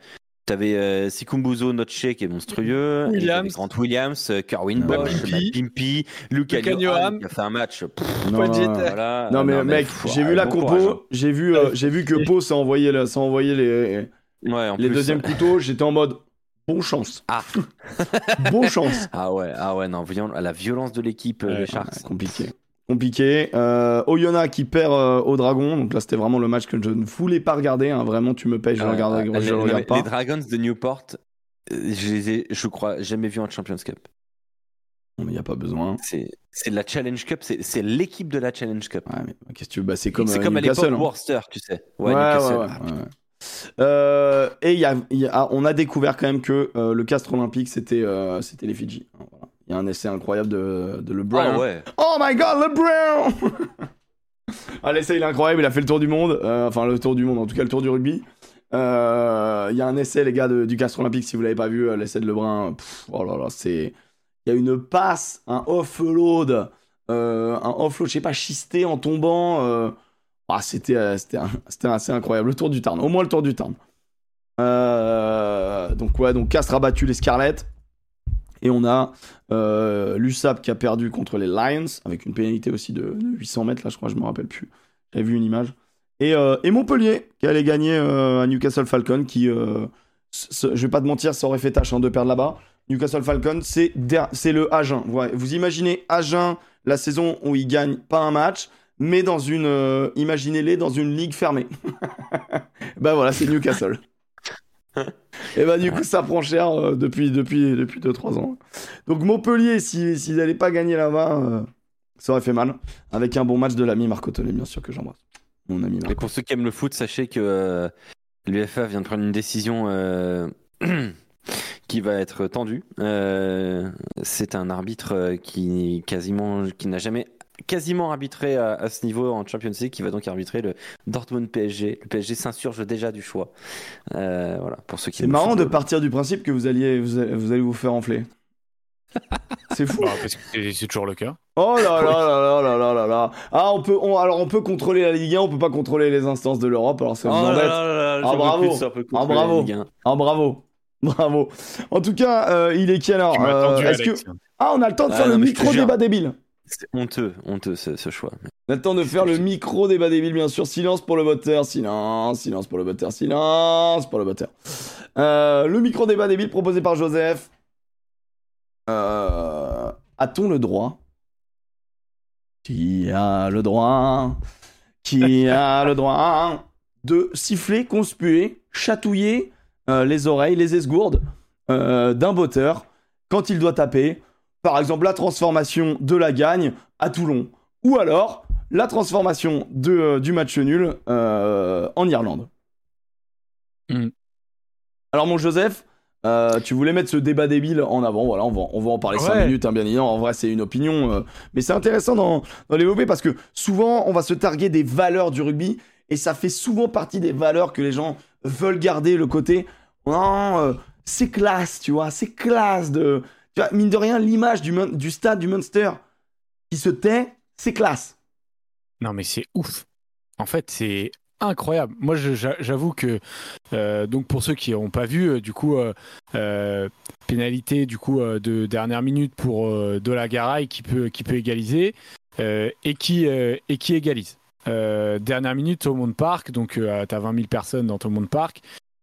T'avais euh, Sikumbuzo Notche qui est monstrueux, Williams. Grant Williams, euh, Kerwin Matt Bosch, Pimpy. Matt Pimpy, Luca qui a fait un match. pff, Non, voilà. Non, mais mec, j'ai vu la bon compo, hein. j'ai vu, euh, j'ai vu que *laughs* Pau s'est envoyé, s'est envoyé les, Ouais, en les plus, deuxièmes couteaux. J'étais en mode bon chance. Ah. *laughs* bon chance. Ah ouais, ah ouais, non, la violence de l'équipe euh, Ouais, des Sharks. Compliqué. Compliqué. Euh, Oyonnax qui perd euh, au Dragon. Donc là, c'était vraiment le match que je ne voulais pas regarder. hein. Vraiment, tu me payes, je ne Euh, regarde, euh, je non, regarde pas. les Dragons de Newport, euh, je les ai, je crois, jamais vus en Champions Cup. Non, mais il n'y a pas besoin. C'est la Challenge Cup, c'est l'équipe de la Challenge Cup. Ouais, mais qu'est-ce que tu veux? Bah, C'est comme, C'est euh, comme à l'époque hein. Worcester, tu sais. Ouais, Ouais, Ah. Euh, et y a, y a- on a découvert quand même que euh, le castre olympique, c'était c'était les Fidji. Voilà. Il y a un essai incroyable de, de LeBron. Ah ouais. Oh my god, LeBron *laughs* Ah, l'essai, il est incroyable, il a fait le tour du monde. Euh, enfin, le tour du monde, en tout cas, le tour du rugby. Euh, Il y a un essai, les gars, de- du Castre Olympique, si vous l'avez pas vu, euh, l'essai de Lebrun. Pff, oh là là, c'est. Il y a une passe, un offload, euh, un offload, je sais pas, schisté en tombant. Ah, c'était c'était un- c'était assez incroyable. Le tour du Tarn, au moins le tour du Tarn. Donc, ouais, donc Castres a battu les Scarlets. Et on a euh, l'USAP qui a perdu contre les Lions, avec une pénalité aussi de, de 800 mètres, là, je crois, je me rappelle plus. J'avais vu une image. Et, euh, et Montpellier, qui allait gagner euh, à Newcastle Falcon, qui, euh, je vais pas te mentir, ça aurait fait tâche hein, de perdre là-bas. Newcastle Falcon, c'est le Agen. Vous imaginez Agen, la saison où ils gagnent pas un match, mais dans une. Imaginez-les dans une ligue fermée. *laughs* bah voilà, c'est Newcastle. *laughs* Et bah du coup, ça prend cher depuis 2-3 depuis, depuis trois ans. Donc Montpellier, si- s'ils n'allaient pas gagner là-bas, euh, ça aurait fait mal. Avec un bon match de l'ami Marco Tollet, bien sûr que j'embrasse. Mon ami Et Marco. pour ceux qui aiment le foot, sachez que euh, l'UFA vient de prendre une décision euh, *clears throat* qui va être tendue. C'est un arbitre qui quasiment qui n'a jamais quasiment arbitré à, ce niveau en Champions League, qui va donc arbitrer le Dortmund PSG. Le PSG s'insurge déjà du choix. Euh, voilà, pour ceux qui. C'est marrant de partir du principe que vous alliez, vous, allez, vous, faire enfler. C'est fou. Bah, c'est toujours le cas. Oh là là là là là là là Ah on peut, on, alors on peut contrôler la Ligue 1, on peut pas contrôler les instances de l'Europe. Alors ça vous oh embête. Là là là ah bravo. Ça, ah bravo. Ah bravo. Bravo. En tout cas, euh, il est quelle heure est que ah on a le temps de faire non, le micro débat débile c'est honteux, honteux ce, ce choix. Maintenant de faire le micro débat débile, bien sûr. Silence pour le voteur, silence, silence pour le voteur, silence pour le voteur. Euh, le micro débat débile proposé par Joseph. Euh, A-t-on le droit? Qui a le droit? Qui a le droit de siffler, conspuer, chatouiller euh, les oreilles, les esgourdes d'un botteur quand il doit taper Par exemple, la transformation de la gagne à Toulon. Ou alors la transformation de, euh, du match nul euh, en Irlande. Mm. Alors mon Joseph, euh, tu voulais mettre ce débat débile en avant, voilà, on va, on va en parler 5 Ouais. minutes, hein, bien évidemment, en vrai c'est une opinion, mais c'est intéressant d'en développer parce que souvent on va se targuer des valeurs du rugby et ça fait souvent partie des valeurs que les gens veulent garder, le côté, non, c'est classe, tu vois, c'est classe de... Tu mine de rien, l'image du, stade du Munster qui se tait, c'est classe. Non, mais c'est ouf. En fait, c'est incroyable. Moi, j'avoue que, euh, donc pour ceux qui n'ont pas vu, euh, du coup, euh, pénalité du coup de dernière minute pour De qui peut, qui peut égaliser et, qui, et qui égalise. Dernière minute au Monde Park, donc tu as 20 000 personnes dans ton Monde Park.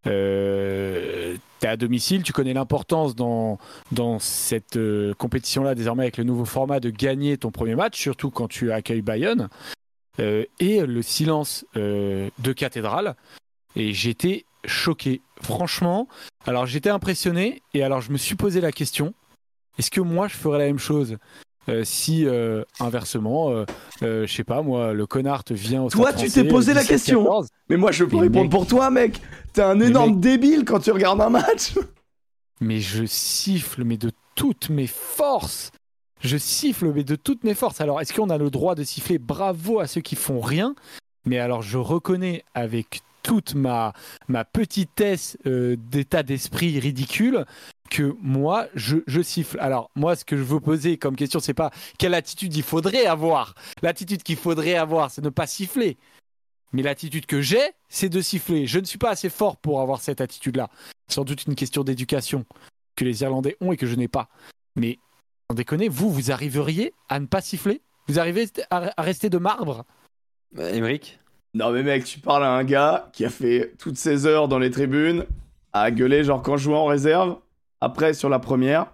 Euh, tu es à domicile, tu connais l'importance dans, dans cette euh, compétition-là, désormais avec le nouveau format, de gagner ton premier match, surtout quand tu accueilles Bayonne. Euh, et le silence euh, de cathédrale. Et j'étais choqué. Franchement, alors j'étais impressionné. Et alors je me suis posé la question est-ce que moi je ferais la même chose? Euh, si euh, inversement, euh, je sais pas moi, le connard te vient au Toi, tu t'es posé la 17-14, question Mais moi je peux Mais répondre mec- pour toi mec T'es un énorme mec- débile quand tu regardes un match mais je siffle, mais de toutes mes forces. Je siffle, mais de toutes mes forces. Alors, est-ce qu'on a le droit de siffler Bravo à ceux qui font rien? Mais alors, je reconnais avec toute ma, ma petitesse euh, d'état d'esprit ridicule que moi, je, je siffle. Alors, moi, ce que je veux poser comme question, c'est pas quelle attitude il faudrait avoir. L'attitude qu'il faudrait avoir, c'est ne pas siffler. Mais l'attitude que j'ai, c'est de siffler. Je ne suis pas assez fort pour avoir cette attitude-là. C'est sans doute une question d'éducation que les Irlandais ont et que je n'ai pas. Mais, sans déconner, vous, vous arriveriez à ne pas siffler? Vous arrivez à, à rester de marbre? Euh, Émeric? Non mais mec, tu parles à un gars qui a fait toutes ses heures dans les tribunes, à gueuler genre quand je jouais en réserve, après sur la première,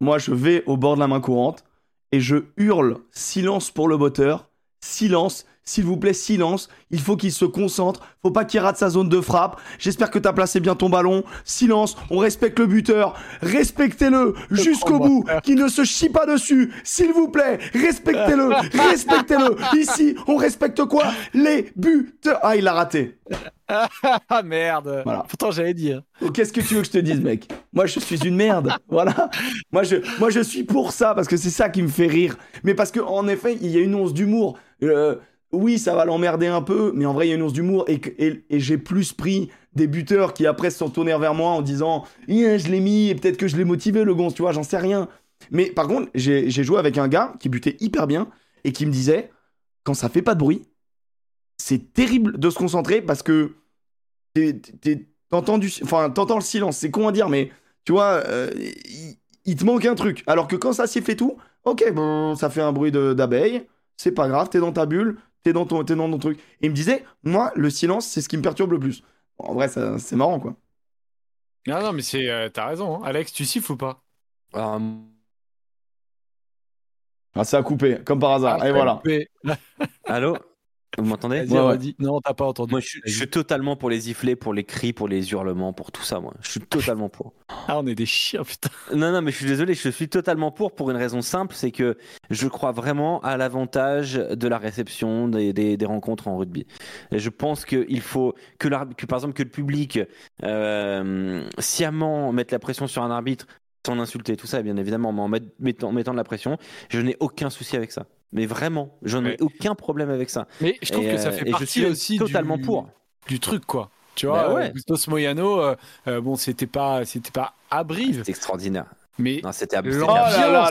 moi je vais au bord de la main courante et je hurle silence pour le botteur, silence, s'il vous plaît silence, il faut qu'il se concentre, faut pas qu'il rate sa zone de frappe, j'espère que t'as placé bien ton ballon, silence, on respecte le buteur, respectez-le jusqu'au bout, qu'il ne se chie pas dessus, s'il vous plaît, respectez-le, *laughs* respectez-le, ici on respecte quoi? Les buteurs. Ah il l'a raté. *laughs* Ah merde. Voilà. Pourtant, j'allais dire. Oh, Qu'est-ce que tu veux que je te dise, mec? Moi, je suis une merde. Voilà. Moi je, moi, je suis pour ça parce que c'est ça qui me fait rire. Mais parce que en effet, il y a une once d'humour. Euh, oui, ça va l'emmerder un peu, mais en vrai, il y a une once d'humour et, j'ai plus pris des buteurs qui après se sont tournés vers moi en disant je l'ai mis et peut-être que je l'ai motivé le gonce, tu vois, j'en sais rien. Mais par contre, j'ai joué avec un gars qui butait hyper bien et qui me disait quand ça fait pas de bruit, c'est terrible de se concentrer parce que t'entends enfin le silence. C'est con à dire, mais tu vois, euh, il, te manque un truc. Alors que quand ça siffle et tout, ok, bon, ça fait un bruit d'abeille, c'est pas grave, t'es dans ta bulle, t'es dans ton, t'es dans ton truc. Et il me disait, moi, le silence, c'est ce qui me perturbe le plus. En vrai, ça- c'est marrant, quoi. Non, non, mais c'est, euh, t'as raison. hein. Alex, tu siffles ou pas? Alors, Ah, ça a coupé, comme par hasard. et voilà. *laughs* Allô? Vous m'entendez Ouais, ouais. Non, t'as pas entendu. Moi, je, suis- je suis totalement pour les sifflets, pour les cris, pour les hurlements, pour tout ça, moi. Je suis totalement pour. Ah, on est des chiens, putain. Non, non, mais je suis désolé, je suis totalement pour pour une raison simple, c'est que je crois vraiment à l'avantage de la réception des, des- des rencontres en rugby. Et je pense qu'il faut que, par exemple, que le public euh, sciemment mette la pression sur un arbitre sans insulter, tout ça, bien évidemment, mais en met- mettant, mettant de la pression, je n'ai aucun souci avec ça. Mais vraiment, j'en ai Ouais. aucun problème avec ça. Mais je trouve Et, que ça euh, fait je partie suis aussi totalement du... pour. du truc, quoi. Tu vois, Bah ouais. euh, Bustos Moyano, euh, bon, c'était pas, c'était pas à Brive, C'est extraordinaire. mais Non, c'était à, Oh c'était Oh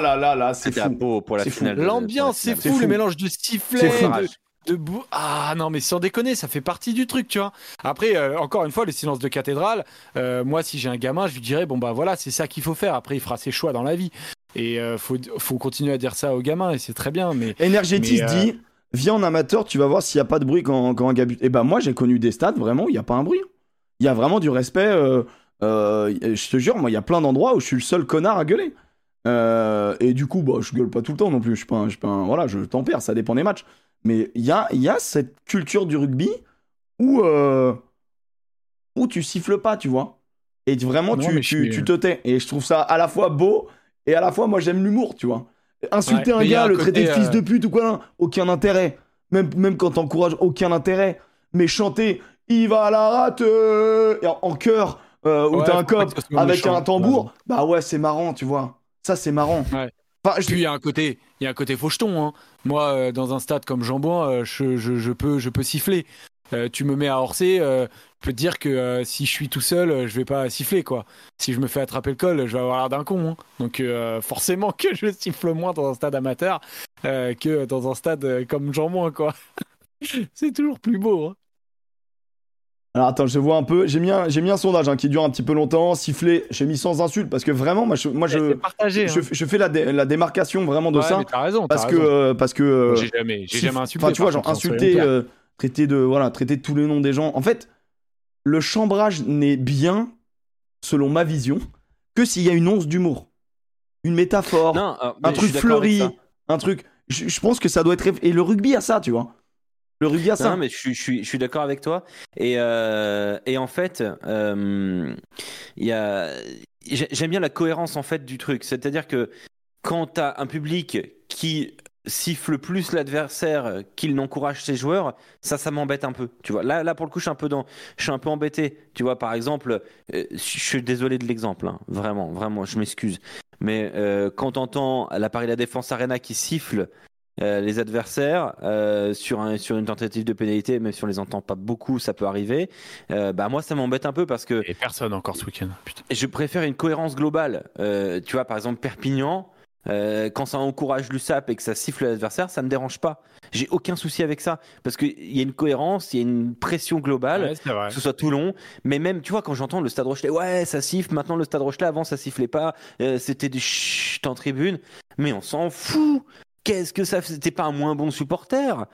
là là c'était à. Pau pour la fou. finale. l'ambiance, c'est fou, le mélange de sifflets, de, de bou- Ah non, mais sans déconner, ça fait partie du truc, tu vois. Après, euh, encore une fois, le silence de cathédrale, euh, moi, si j'ai un gamin, je lui dirais, bon, bah voilà, c'est ça qu'il faut faire. Après, il fera ses choix dans la vie. Et euh, faut, faut continuer à dire ça aux gamins, et c'est très bien. Mais Energetis Mais, euh, dit Viens en amateur, tu vas voir s'il n'y a pas de bruit quand, quand un gars bute. Et ben moi, j'ai connu des stades, vraiment, où il n'y a pas un bruit. Il y a vraiment du respect. euh, euh, je te jure, moi, il y a plein d'endroits où je suis le seul connard à gueuler. Et du coup, bah, je gueule pas tout le temps non plus. Je suis pas, un- je suis pas un- voilà, je tempère, ça dépend des matchs. Mais il y a, y a cette culture du rugby où, euh, où tu siffles pas, tu vois. Et vraiment, Non, tu, tu te tais. Et je trouve ça à la fois beau et à la fois, moi, j'aime l'humour, tu vois. Insulter Ouais, un gars, un le côté, traiter de fils euh, de pute ou quoi, aucun intérêt. Même, même quand t'encourages, aucun intérêt. Mais chanter, il va à la rate euh, en, en chœur, euh, où Ouais, t'as un cop avec méchant, un tambour, ouais. bah ouais, c'est marrant, tu vois. Ça, c'est marrant. Ouais. Enfin, je- Puis il y a un côté, il y a un côté faucheton. Hein. Moi, euh, dans un stade comme Jambon, euh, je, je, je peux, je peux siffler. Euh, tu me mets à Orsay, euh, je peux te dire que euh, si je suis tout seul, euh, je vais pas siffler quoi. Si je me fais attraper le col, je vais avoir l'air d'un con. hein. Donc forcément *laughs* que je siffle moins dans un stade amateur que dans un stade comme Jambon quoi. *laughs* C'est toujours plus beau. hein. Alors attends, je vois un peu. J'ai mis un, j'ai mis un sondage hein, qui dure un petit peu longtemps. Siffler, j'ai mis sans insulte parce que vraiment, moi, je, moi, je, partagé. je, hein. je fais la, dé- la démarcation vraiment de Ouais, ça mais t'as raison. parce que, raison. parce que. j'ai jamais, j'ai siff- jamais insulté. Enfin, tu vois, genre insulter, euh, traiter de, voilà, traiter tous les noms des gens. En fait, le chambrage n'est bien, selon ma vision, que s'il y a une once d'humour, une métaphore, Non, euh, un truc fleuri, un truc. Je, je pense que ça doit être. Et le rugby a ça, tu vois. Le rugby a ça. Non, mais je suis, je suis, je suis d'accord avec toi. Et, euh, et en fait, euh, il y a, j'ai- j'aime bien la cohérence en fait du truc. C'est-à-dire que quand tu as un public qui siffle plus l'adversaire qu'il n'encourage ses joueurs, ça, ça m'embête un peu. Tu vois, là, là pour le coup, je suis un peu dans, je suis un peu embêté. Tu vois, par exemple, euh, je suis désolé de l'exemple, hein. vraiment, vraiment, je m'excuse. Mais euh, quand t'entends la Paris La Défense Arena qui siffle euh, les adversaires euh, sur, un, sur une tentative de pénalité, même si on les entend pas beaucoup, ça peut arriver. Euh, bah moi, ça m'embête un peu parce que Et personne encore ce week-end. Putain. je préfère une cohérence globale. Tu vois, par exemple, Perpignan, euh, quand ça encourage l'USAP et que ça siffle l'adversaire, ça me dérange pas. J'ai aucun souci avec ça parce qu'il y a une cohérence, il y a une pression globale. Ouais. Que ce soit Toulon, mais même, tu vois, quand j'entends le Stade Rochelet, ouais, ça siffle, maintenant le Stade Rochelet, avant ça sifflait pas, euh, c'était du chut en tribune, mais on s'en fout. Qu'est-ce que ça fait? T'es pas un moins bon supporter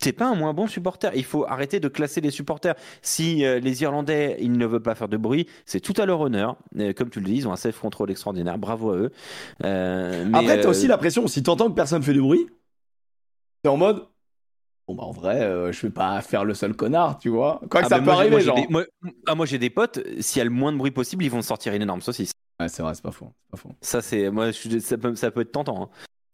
T'es pas un moins bon supporter. Il faut arrêter de classer les supporters. Si euh, les Irlandais, ils ne veulent pas faire de bruit, c'est tout à leur honneur. Euh, comme tu le dis, ils ont un self-control extraordinaire. Bravo à eux. Euh, mais, Après, t'as euh, aussi la pression. Si t'entends que personne fait du bruit, t'es en mode. Bon, bah, en vrai, je vais pas faire le seul connard, tu vois. Quoi que ah ça bah, peut moi, arriver, moi, genre. des- moi- ah, moi, j'ai des potes, s'il y a le moins de bruit possible, ils vont sortir une énorme saucisse. Ouais, c'est vrai, c'est pas faux. c'est pas faux. Ça, c'est, moi, je ça, peut, ça peut être tentant. hein.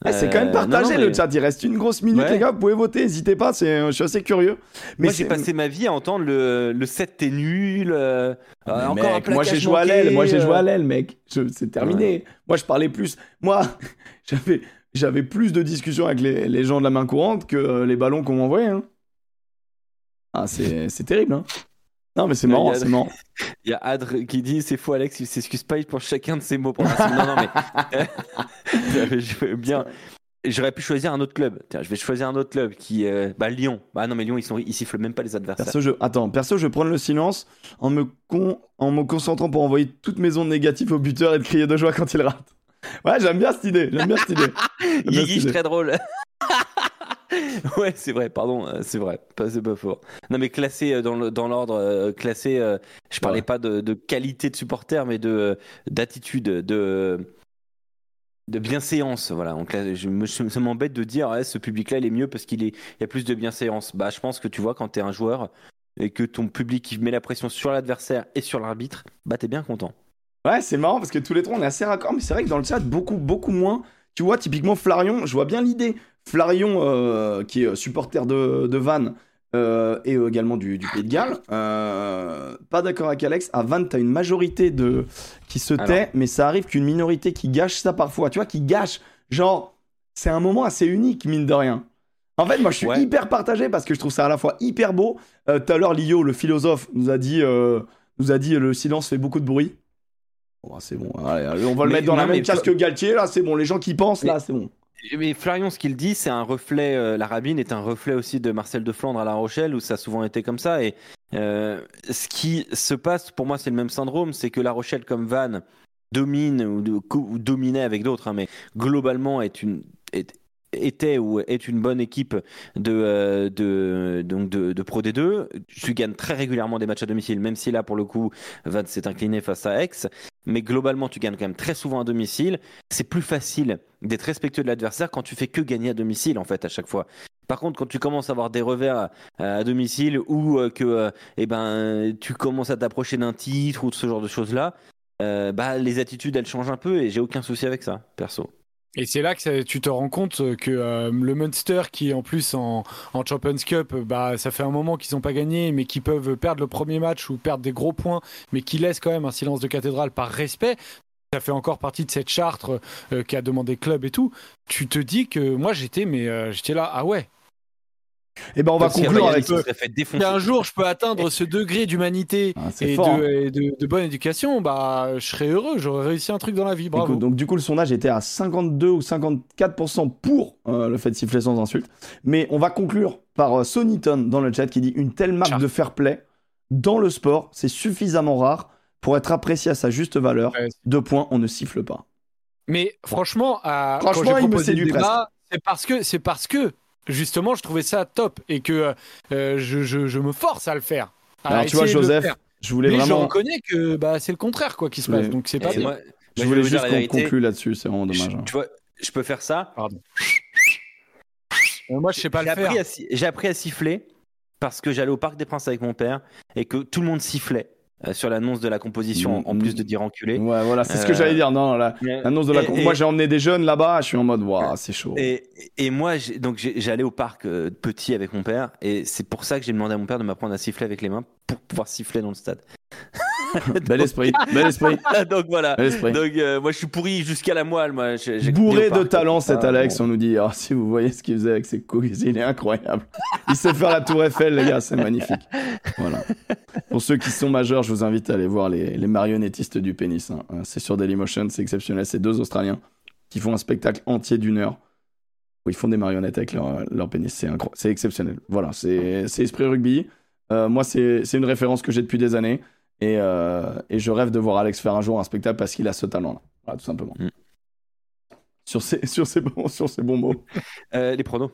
Eh, c'est quand même Euh, partagé non, non, le chat. Il reste une grosse minute, Ouais. les gars. Vous pouvez voter, n'hésitez pas. C'est, je suis assez curieux. Mais moi, j'ai passé ma vie à entendre le, le set t'es nul. euh, euh, encore un moi j'ai joué à l'aile, moi j'ai euh. joué à l'aile, mec. Je- C'est terminé. Moi je parlais plus. Moi, *laughs* j'avais, j'avais plus de discussions avec les, les gens de la main courante que euh, les ballons qu'on m'envoyait. Hein. Ah, c'est, c'est terrible. Hein. Non, mais c'est marrant, il y a- c'est marrant. Il y a Adre qui dit c'est faux, Alex, il s'excuse pas, il pense chacun de ses mots pour. Non, non, mais. *laughs* *laughs* je veux bien. J'aurais pu choisir un autre club. Tiens, je vais choisir un autre club qui. euh, Bah, Lyon. Bah, non, mais Lyon, ils, sont... ils sifflent même pas les adversaires. Perso, je... Attends, perso, je vais prendre le silence en me, con... en me concentrant pour envoyer toutes mes ondes négatives au buteur et de crier de joie quand il rate. Ouais, j'aime bien cette idée. J'aime bien cette idée. *laughs* très drôle. *laughs* ouais, c'est vrai, pardon, euh, c'est vrai, pas, c'est pas fort. Non, mais classé euh, dans le- dans l'ordre, euh, classé, je parlais Ouais. pas de, de qualité de supporter, mais de d'attitude, de de bienséance. Voilà, on classe- je, me- ça m'embête de dire, ce public-là, il est mieux parce qu'il est, il y a plus de bienséance. Bah, je pense que tu vois, quand t'es un joueur et que ton public il met la pression sur l'adversaire et sur l'arbitre, bah, t'es bien content. Ouais, c'est marrant parce que tous les trois on est assez raccord, mais c'est vrai que dans le chat, beaucoup, beaucoup moins. Tu vois, typiquement Flarion, je vois bien l'idée. Flarion, euh, qui est supporter de, de Vannes euh, et également du, du Pays de Galles, euh, pas d'accord avec Alex. À Vannes, t'as une majorité de qui se Alors. tait, mais ça arrive qu'une minorité qui gâche ça parfois. Tu vois, qui gâche. Genre, c'est un moment assez unique, mine de rien. En fait, moi, je suis Ouais. hyper partagé parce que je trouve ça à la fois hyper beau. Euh, Tout à l'heure, Lio, le philosophe, nous a dit, euh, nous a dit, le silence fait beaucoup de bruit. Bon, bah, c'est bon. Allez, allez, on va le mettre dans la même case que Galtier. Là, c'est bon. Les gens qui pensent, là, c'est bon. Mais Florian, ce qu'il dit, c'est un reflet. euh, la Rabine est un reflet aussi de Marcel de Flandre à La Rochelle, où ça a souvent été comme ça. Et euh, ce qui se passe, pour moi, c'est le même syndrome, c'est que La Rochelle, comme Vannes, domine ou, de- ou dominait avec d'autres, hein, mais globalement est une est- était ou est une bonne équipe de, euh, de, donc de, de Pro D2. Tu gagnes très régulièrement des matchs à domicile, même si là, pour le coup, Vade s'est incliné face à Aix. Mais globalement, tu gagnes quand même très souvent à domicile. C'est plus facile d'être respectueux de l'adversaire quand tu fais que gagner à domicile, en fait, à chaque fois. Par contre, quand tu commences à avoir des revers à, à domicile ou euh, que euh, eh ben, tu commences à t'approcher d'un titre ou de ce genre de choses-là, euh, bah, les attitudes, elles changent un peu et j'ai aucun souci avec ça, perso. Et c'est là que ça- tu te rends compte que euh, le Munster, qui en plus en, en Champions Cup, bah, ça fait un moment qu'ils n'ont pas gagné, mais qui peuvent perdre le premier match ou perdre des gros points, mais qui laissent quand même un silence de cathédrale par respect. Ça fait encore partie de cette charte euh, qui a demandé club et tout. Tu te dis que moi j'étais, mais euh, j'étais là, ah ouais. Et ben on va Comme conclure avec. défoncer. Si un jour je peux atteindre ce degré d'humanité Ah, et, hein. de, et de- de bonne éducation, bah je serais heureux. J'aurais réussi un truc dans la vie. Bravo. Écoute, donc du coup le sondage était à 52 ou 54% pour euh, le fait de siffler sans insulte. Mais on va conclure par euh, Sonyton dans le chat qui dit une telle marque Ciao. de fair play dans le sport, c'est suffisamment rare pour être apprécié à sa juste valeur. Ouais, Deux points, on ne siffle pas. Mais franchement, à- Franchement, quand il me séduit débat, C'est parce que c'est parce que justement, je trouvais ça top et que euh, je, je- je me force à le faire. à Alors tu vois Joseph, je voulais mais je reconnais que bah, c'est le contraire quoi qui se Oui. passe. Donc c'est pas moi, je voulais juste qu'on conclue là-dessus, c'est vraiment dommage. Je- hein. tu vois, je peux faire ça. Pardon. Euh, moi, je sais pas le faire. j'ai appris à siffler parce que j'allais au Parc des Princes avec mon père et que tout le monde sifflait euh, sur l'annonce de la composition, Mm, en plus de dire enculé. Ouais, voilà, c'est ce que Euh, j'allais dire. Non, la- l'annonce de la. Et- con- et- Moi, j'ai emmené des jeunes là-bas. Je suis en mode, waouh, c'est chaud. Et, et moi, donc j'allais au parc euh, petit avec mon père, et c'est pour ça que j'ai demandé à mon père de m'apprendre à siffler avec les mains pour pouvoir siffler dans le stade. *laughs* Bel esprit, *laughs* bel esprit, *laughs* donc voilà. bel esprit. Donc euh, moi, je suis pourri jusqu'à la moelle. Moi, Bourré de talent, cet Ah, Alex. bon. On nous dit, ah, si vous voyez ce qu'il faisait avec ses couilles, il est incroyable. Il sait faire la Tour Eiffel, les gars, c'est magnifique. Voilà. Pour ceux qui sont majeurs, je vous invite à aller voir les, les marionnettistes du pénis. hein. Euh, C'est sur Dailymotion, c'est exceptionnel. C'est deux Australiens qui font un spectacle entier d'une heure où ils font des marionnettes avec leur, leur pénis. C'est incro- c'est exceptionnel. Voilà, c'est Esprit Rugby. Euh, moi, c'est une référence que j'ai depuis des années. Et, euh, et je rêve de voir Alex faire un jour un spectacle parce qu'il a ce talent-là. Voilà, tout simplement. Mm. Sur, ces, *laughs* sur, ces bons, sur ces bons mots. *laughs* Euh, les pronos.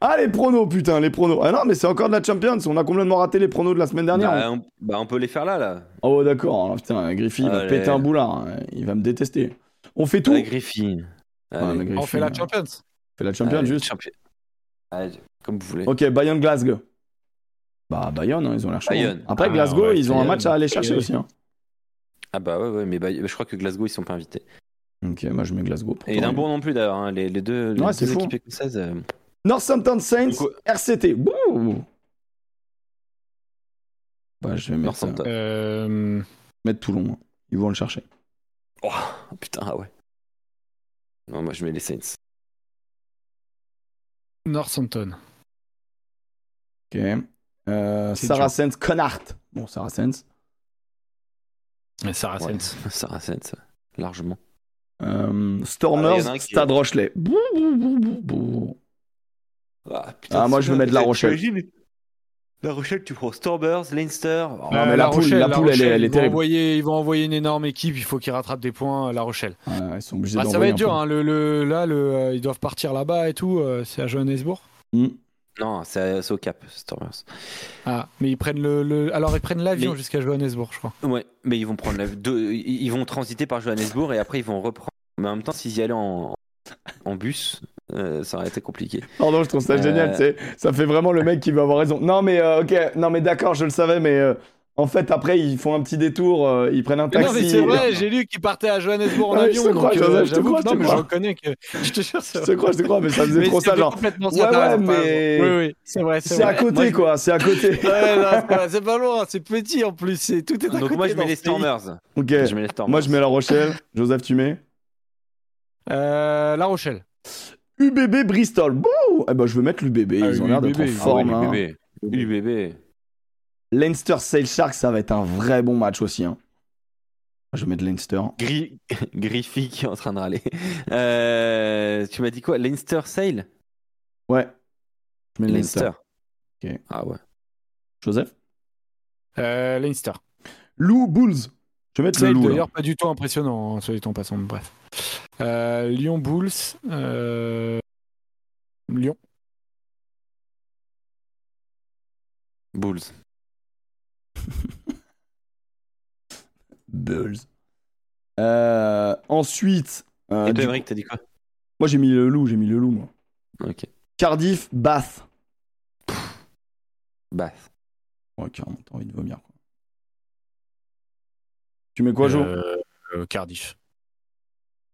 Ah, les pronos, putain, les pronos. Ah non, mais c'est encore de la Champions. On a complètement raté les pronos de la semaine dernière. Bah, on, bah, on peut les faire là, là. Oh, d'accord. Alors, putain, Griffy, il va Allez. péter un boulard. hein. Il va me détester. On fait tout La Griffin. Ouais, Allez. On fait la Champions. fait la Champions Allez, juste. Allez, comme vous voulez. Ok, Bayern Glasgow. Bah, Bayern, hein, ils ont l'air chauds. hein. Bayern. Après, Ah, Glasgow, ouais, ils ont un match à aller chercher aussi. hein. Ah bah ouais, ouais mais bah, je crois que Glasgow, ils sont pas invités. Ok, moi je mets Glasgow. Et Edimbourg non plus d'ailleurs, hein. les, les deux, les Ouais, deux c'est fou. équipes écossaises. euh, Northampton Saints, coup- RCT. Bouh bah, je vais mettre, Northampton. Euh, mettre Toulon. hein. Ils vont le chercher. Oh putain, ah ouais. Non, moi je mets les Saints. Northampton. Ok. Euh, Saracens, Connacht. Bon, Saracens. Saracens. Ouais, Saracens, *laughs* largement. Euh, Ah, Stormers, Stade Rochelet. Bouh, bouh, bouh, bouh, bouh. Ah, Ah, moi, je vais mettre La Rochelle. La Rochelle, tu prends Stormers, Leinster. Oh, Ah, mais la poule- la poule, elle est- elle est ils vont terrible. Envoyer, ils vont envoyer une énorme équipe. Il faut qu'ils rattrapent des points. à La Rochelle. Ouais, ils sont obligés Ah, ça va être dur. Hein, le, le- là, le, euh, ils doivent partir là-bas et tout. euh, c'est à Johannesburg. Hmm. Non, c'est au Cap, Stormers. Ah, mais ils prennent le, le- alors ils prennent l'avion Mais- jusqu'à Johannesburg, je crois. Ouais, mais ils vont prendre la... ils vont transiter par Johannesburg et après ils vont reprendre. Mais en même temps, s'ils y allaient en, en bus, euh, ça aurait été compliqué. Pardon, je trouve ça Euh, génial. Ça fait vraiment le mec qui va avoir raison. Non, mais euh, ok, non, mais d'accord, je le savais, mais euh, en fait, après, ils font un petit détour, euh, ils prennent un Mais taxi. non, mais c'est vrai, j'ai lu qu'ils partaient à Johannesburg en Ouais, je avion. te crois, donc, Joseph, euh, je te crois, je te non, mais crois. je reconnais que. *laughs* Je te jure, c'est Je te crois, je te crois, mais ça faisait Mais trop ça, genre. complètement Ouais, ouais, mais-. Oui, oui, c'est vrai, c'est à côté, Moi, je- quoi, c'est à côté. *laughs* Ouais, c'est pas- loin, c'est petit en plus, c'est tout est à Donc côté moi je mets les. Stormers. Ok, Je mets les Stormers. moi je mets La Rochelle. Joseph, tu mets? Euh, La Rochelle. UBB Bristol. Bouh Eh ben, je veux mettre l'UBB, Ah, ils ont l'air d'être en forme. UBB. Leinster Sail Sharks, ça va être un vrai bon match aussi. hein. Je vais mettre Leinster. Gri... *laughs* Griffy qui est en train de râler. Euh, tu m'as dit quoi? Leinster Sale? Ouais. Je mets Leinster. Leinster. Ah ouais. Joseph? Euh, Leinster. Lou Bulls. Je vais mettre le Sale d'ailleurs pas du tout impressionnant, hein, soit dit en passant. Bref. Euh, Lyon Bulls. euh, Lyon. Bulls. *laughs* Bulls. Euh, ensuite, euh, Et toi, Emmerich, t'as dit quoi moi j'ai mis le loup, j'ai mis le loup moi. Ok. Cardiff, Bath. Bath. Ouais, carrément, t'as envie de vomir quoi. Tu mets quoi, Jo Euh, euh, Cardiff.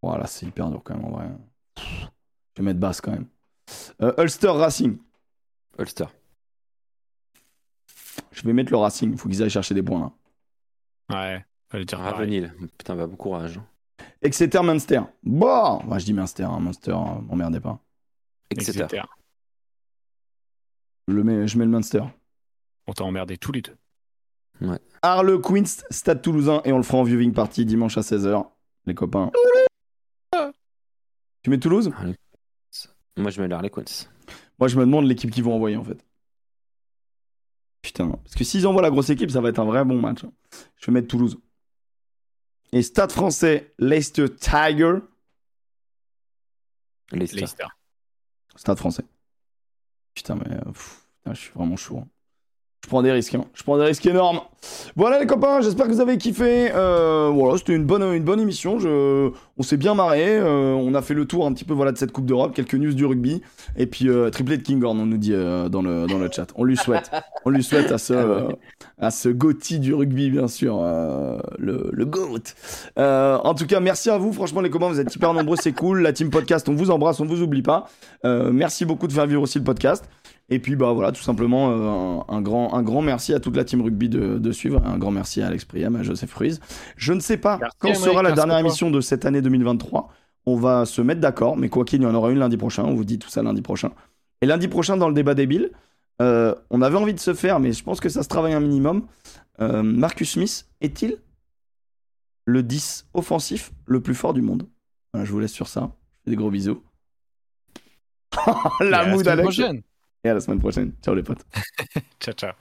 Voilà, c'est hyper dur quand même en vrai. Je vais mettre Bath quand même. Euh, Ulster Racing. Ulster. Je vais mettre le Racing, il faut qu'ils aillent chercher des points là. Ouais. Fallait dire pareil. Ravenil. Putain, bah, bon courage. Exeter Munster. Bon, moi je dis Munster, hein, Munster, euh, m'emmerdez pas. Etc. Exeter. Je, le mets, je mets le Munster. On t'a emmerdé tous les deux. Harlequins, Stade Toulousain, et on le fera en viewing party dimanche à 16h, les copains. Tu mets Toulouse? Moi, je mets l'Harlequins. Moi, je me demande l'équipe qu'ils vont envoyer en fait. Putain, parce que s'ils envoient la grosse équipe, ça va être un vrai bon match. hein. Je vais mettre Toulouse. Et Stade français, Leicester Tiger, Leicester. Leicester. Stade français. Putain, mais euh, pff, putain, je suis vraiment chaud. hein. Je prends des risques, hein. je prends des risques énormes. Voilà les copains, j'espère que vous avez kiffé. Euh, voilà, c'était une bonne, une bonne émission. Je... On s'est bien marré. euh, on a fait le tour un petit peu voilà, de cette Coupe d'Europe, quelques news du rugby. Et puis euh, triplé de Kinghorn, on nous dit euh, dans, le, dans le chat. On lui souhaite. On lui souhaite à ce, euh, à ce Gotti du rugby, bien sûr. le, le GOAT. En tout cas, merci à vous. Franchement, les copains, vous êtes hyper nombreux, c'est cool. La team podcast, on vous embrasse, on vous oublie pas. Merci beaucoup de faire vivre aussi le podcast. Et puis bah voilà, tout simplement euh, un, un grand, un grand merci à toute la team rugby de, de suivre. Un grand merci à Alex Priam, à Joseph Ruiz. Je ne sais pas Merci, quand sera la dernière émission de cette année 2023. On va se mettre d'accord, mais quoi qu'il y en aura une lundi prochain. On vous dit tout ça lundi prochain. Et lundi prochain, dans le débat débile, euh, on avait envie de se faire, mais je pense que ça se travaille un minimum. Euh, Marcus Smith est-il le 10 offensif le plus fort du monde? Voilà, Je vous laisse sur ça. Je fais des gros bisous. *laughs* La mood semaine Alex. prochaine. Et à la semaine prochaine. Ciao les *laughs* potes. Ciao, ciao.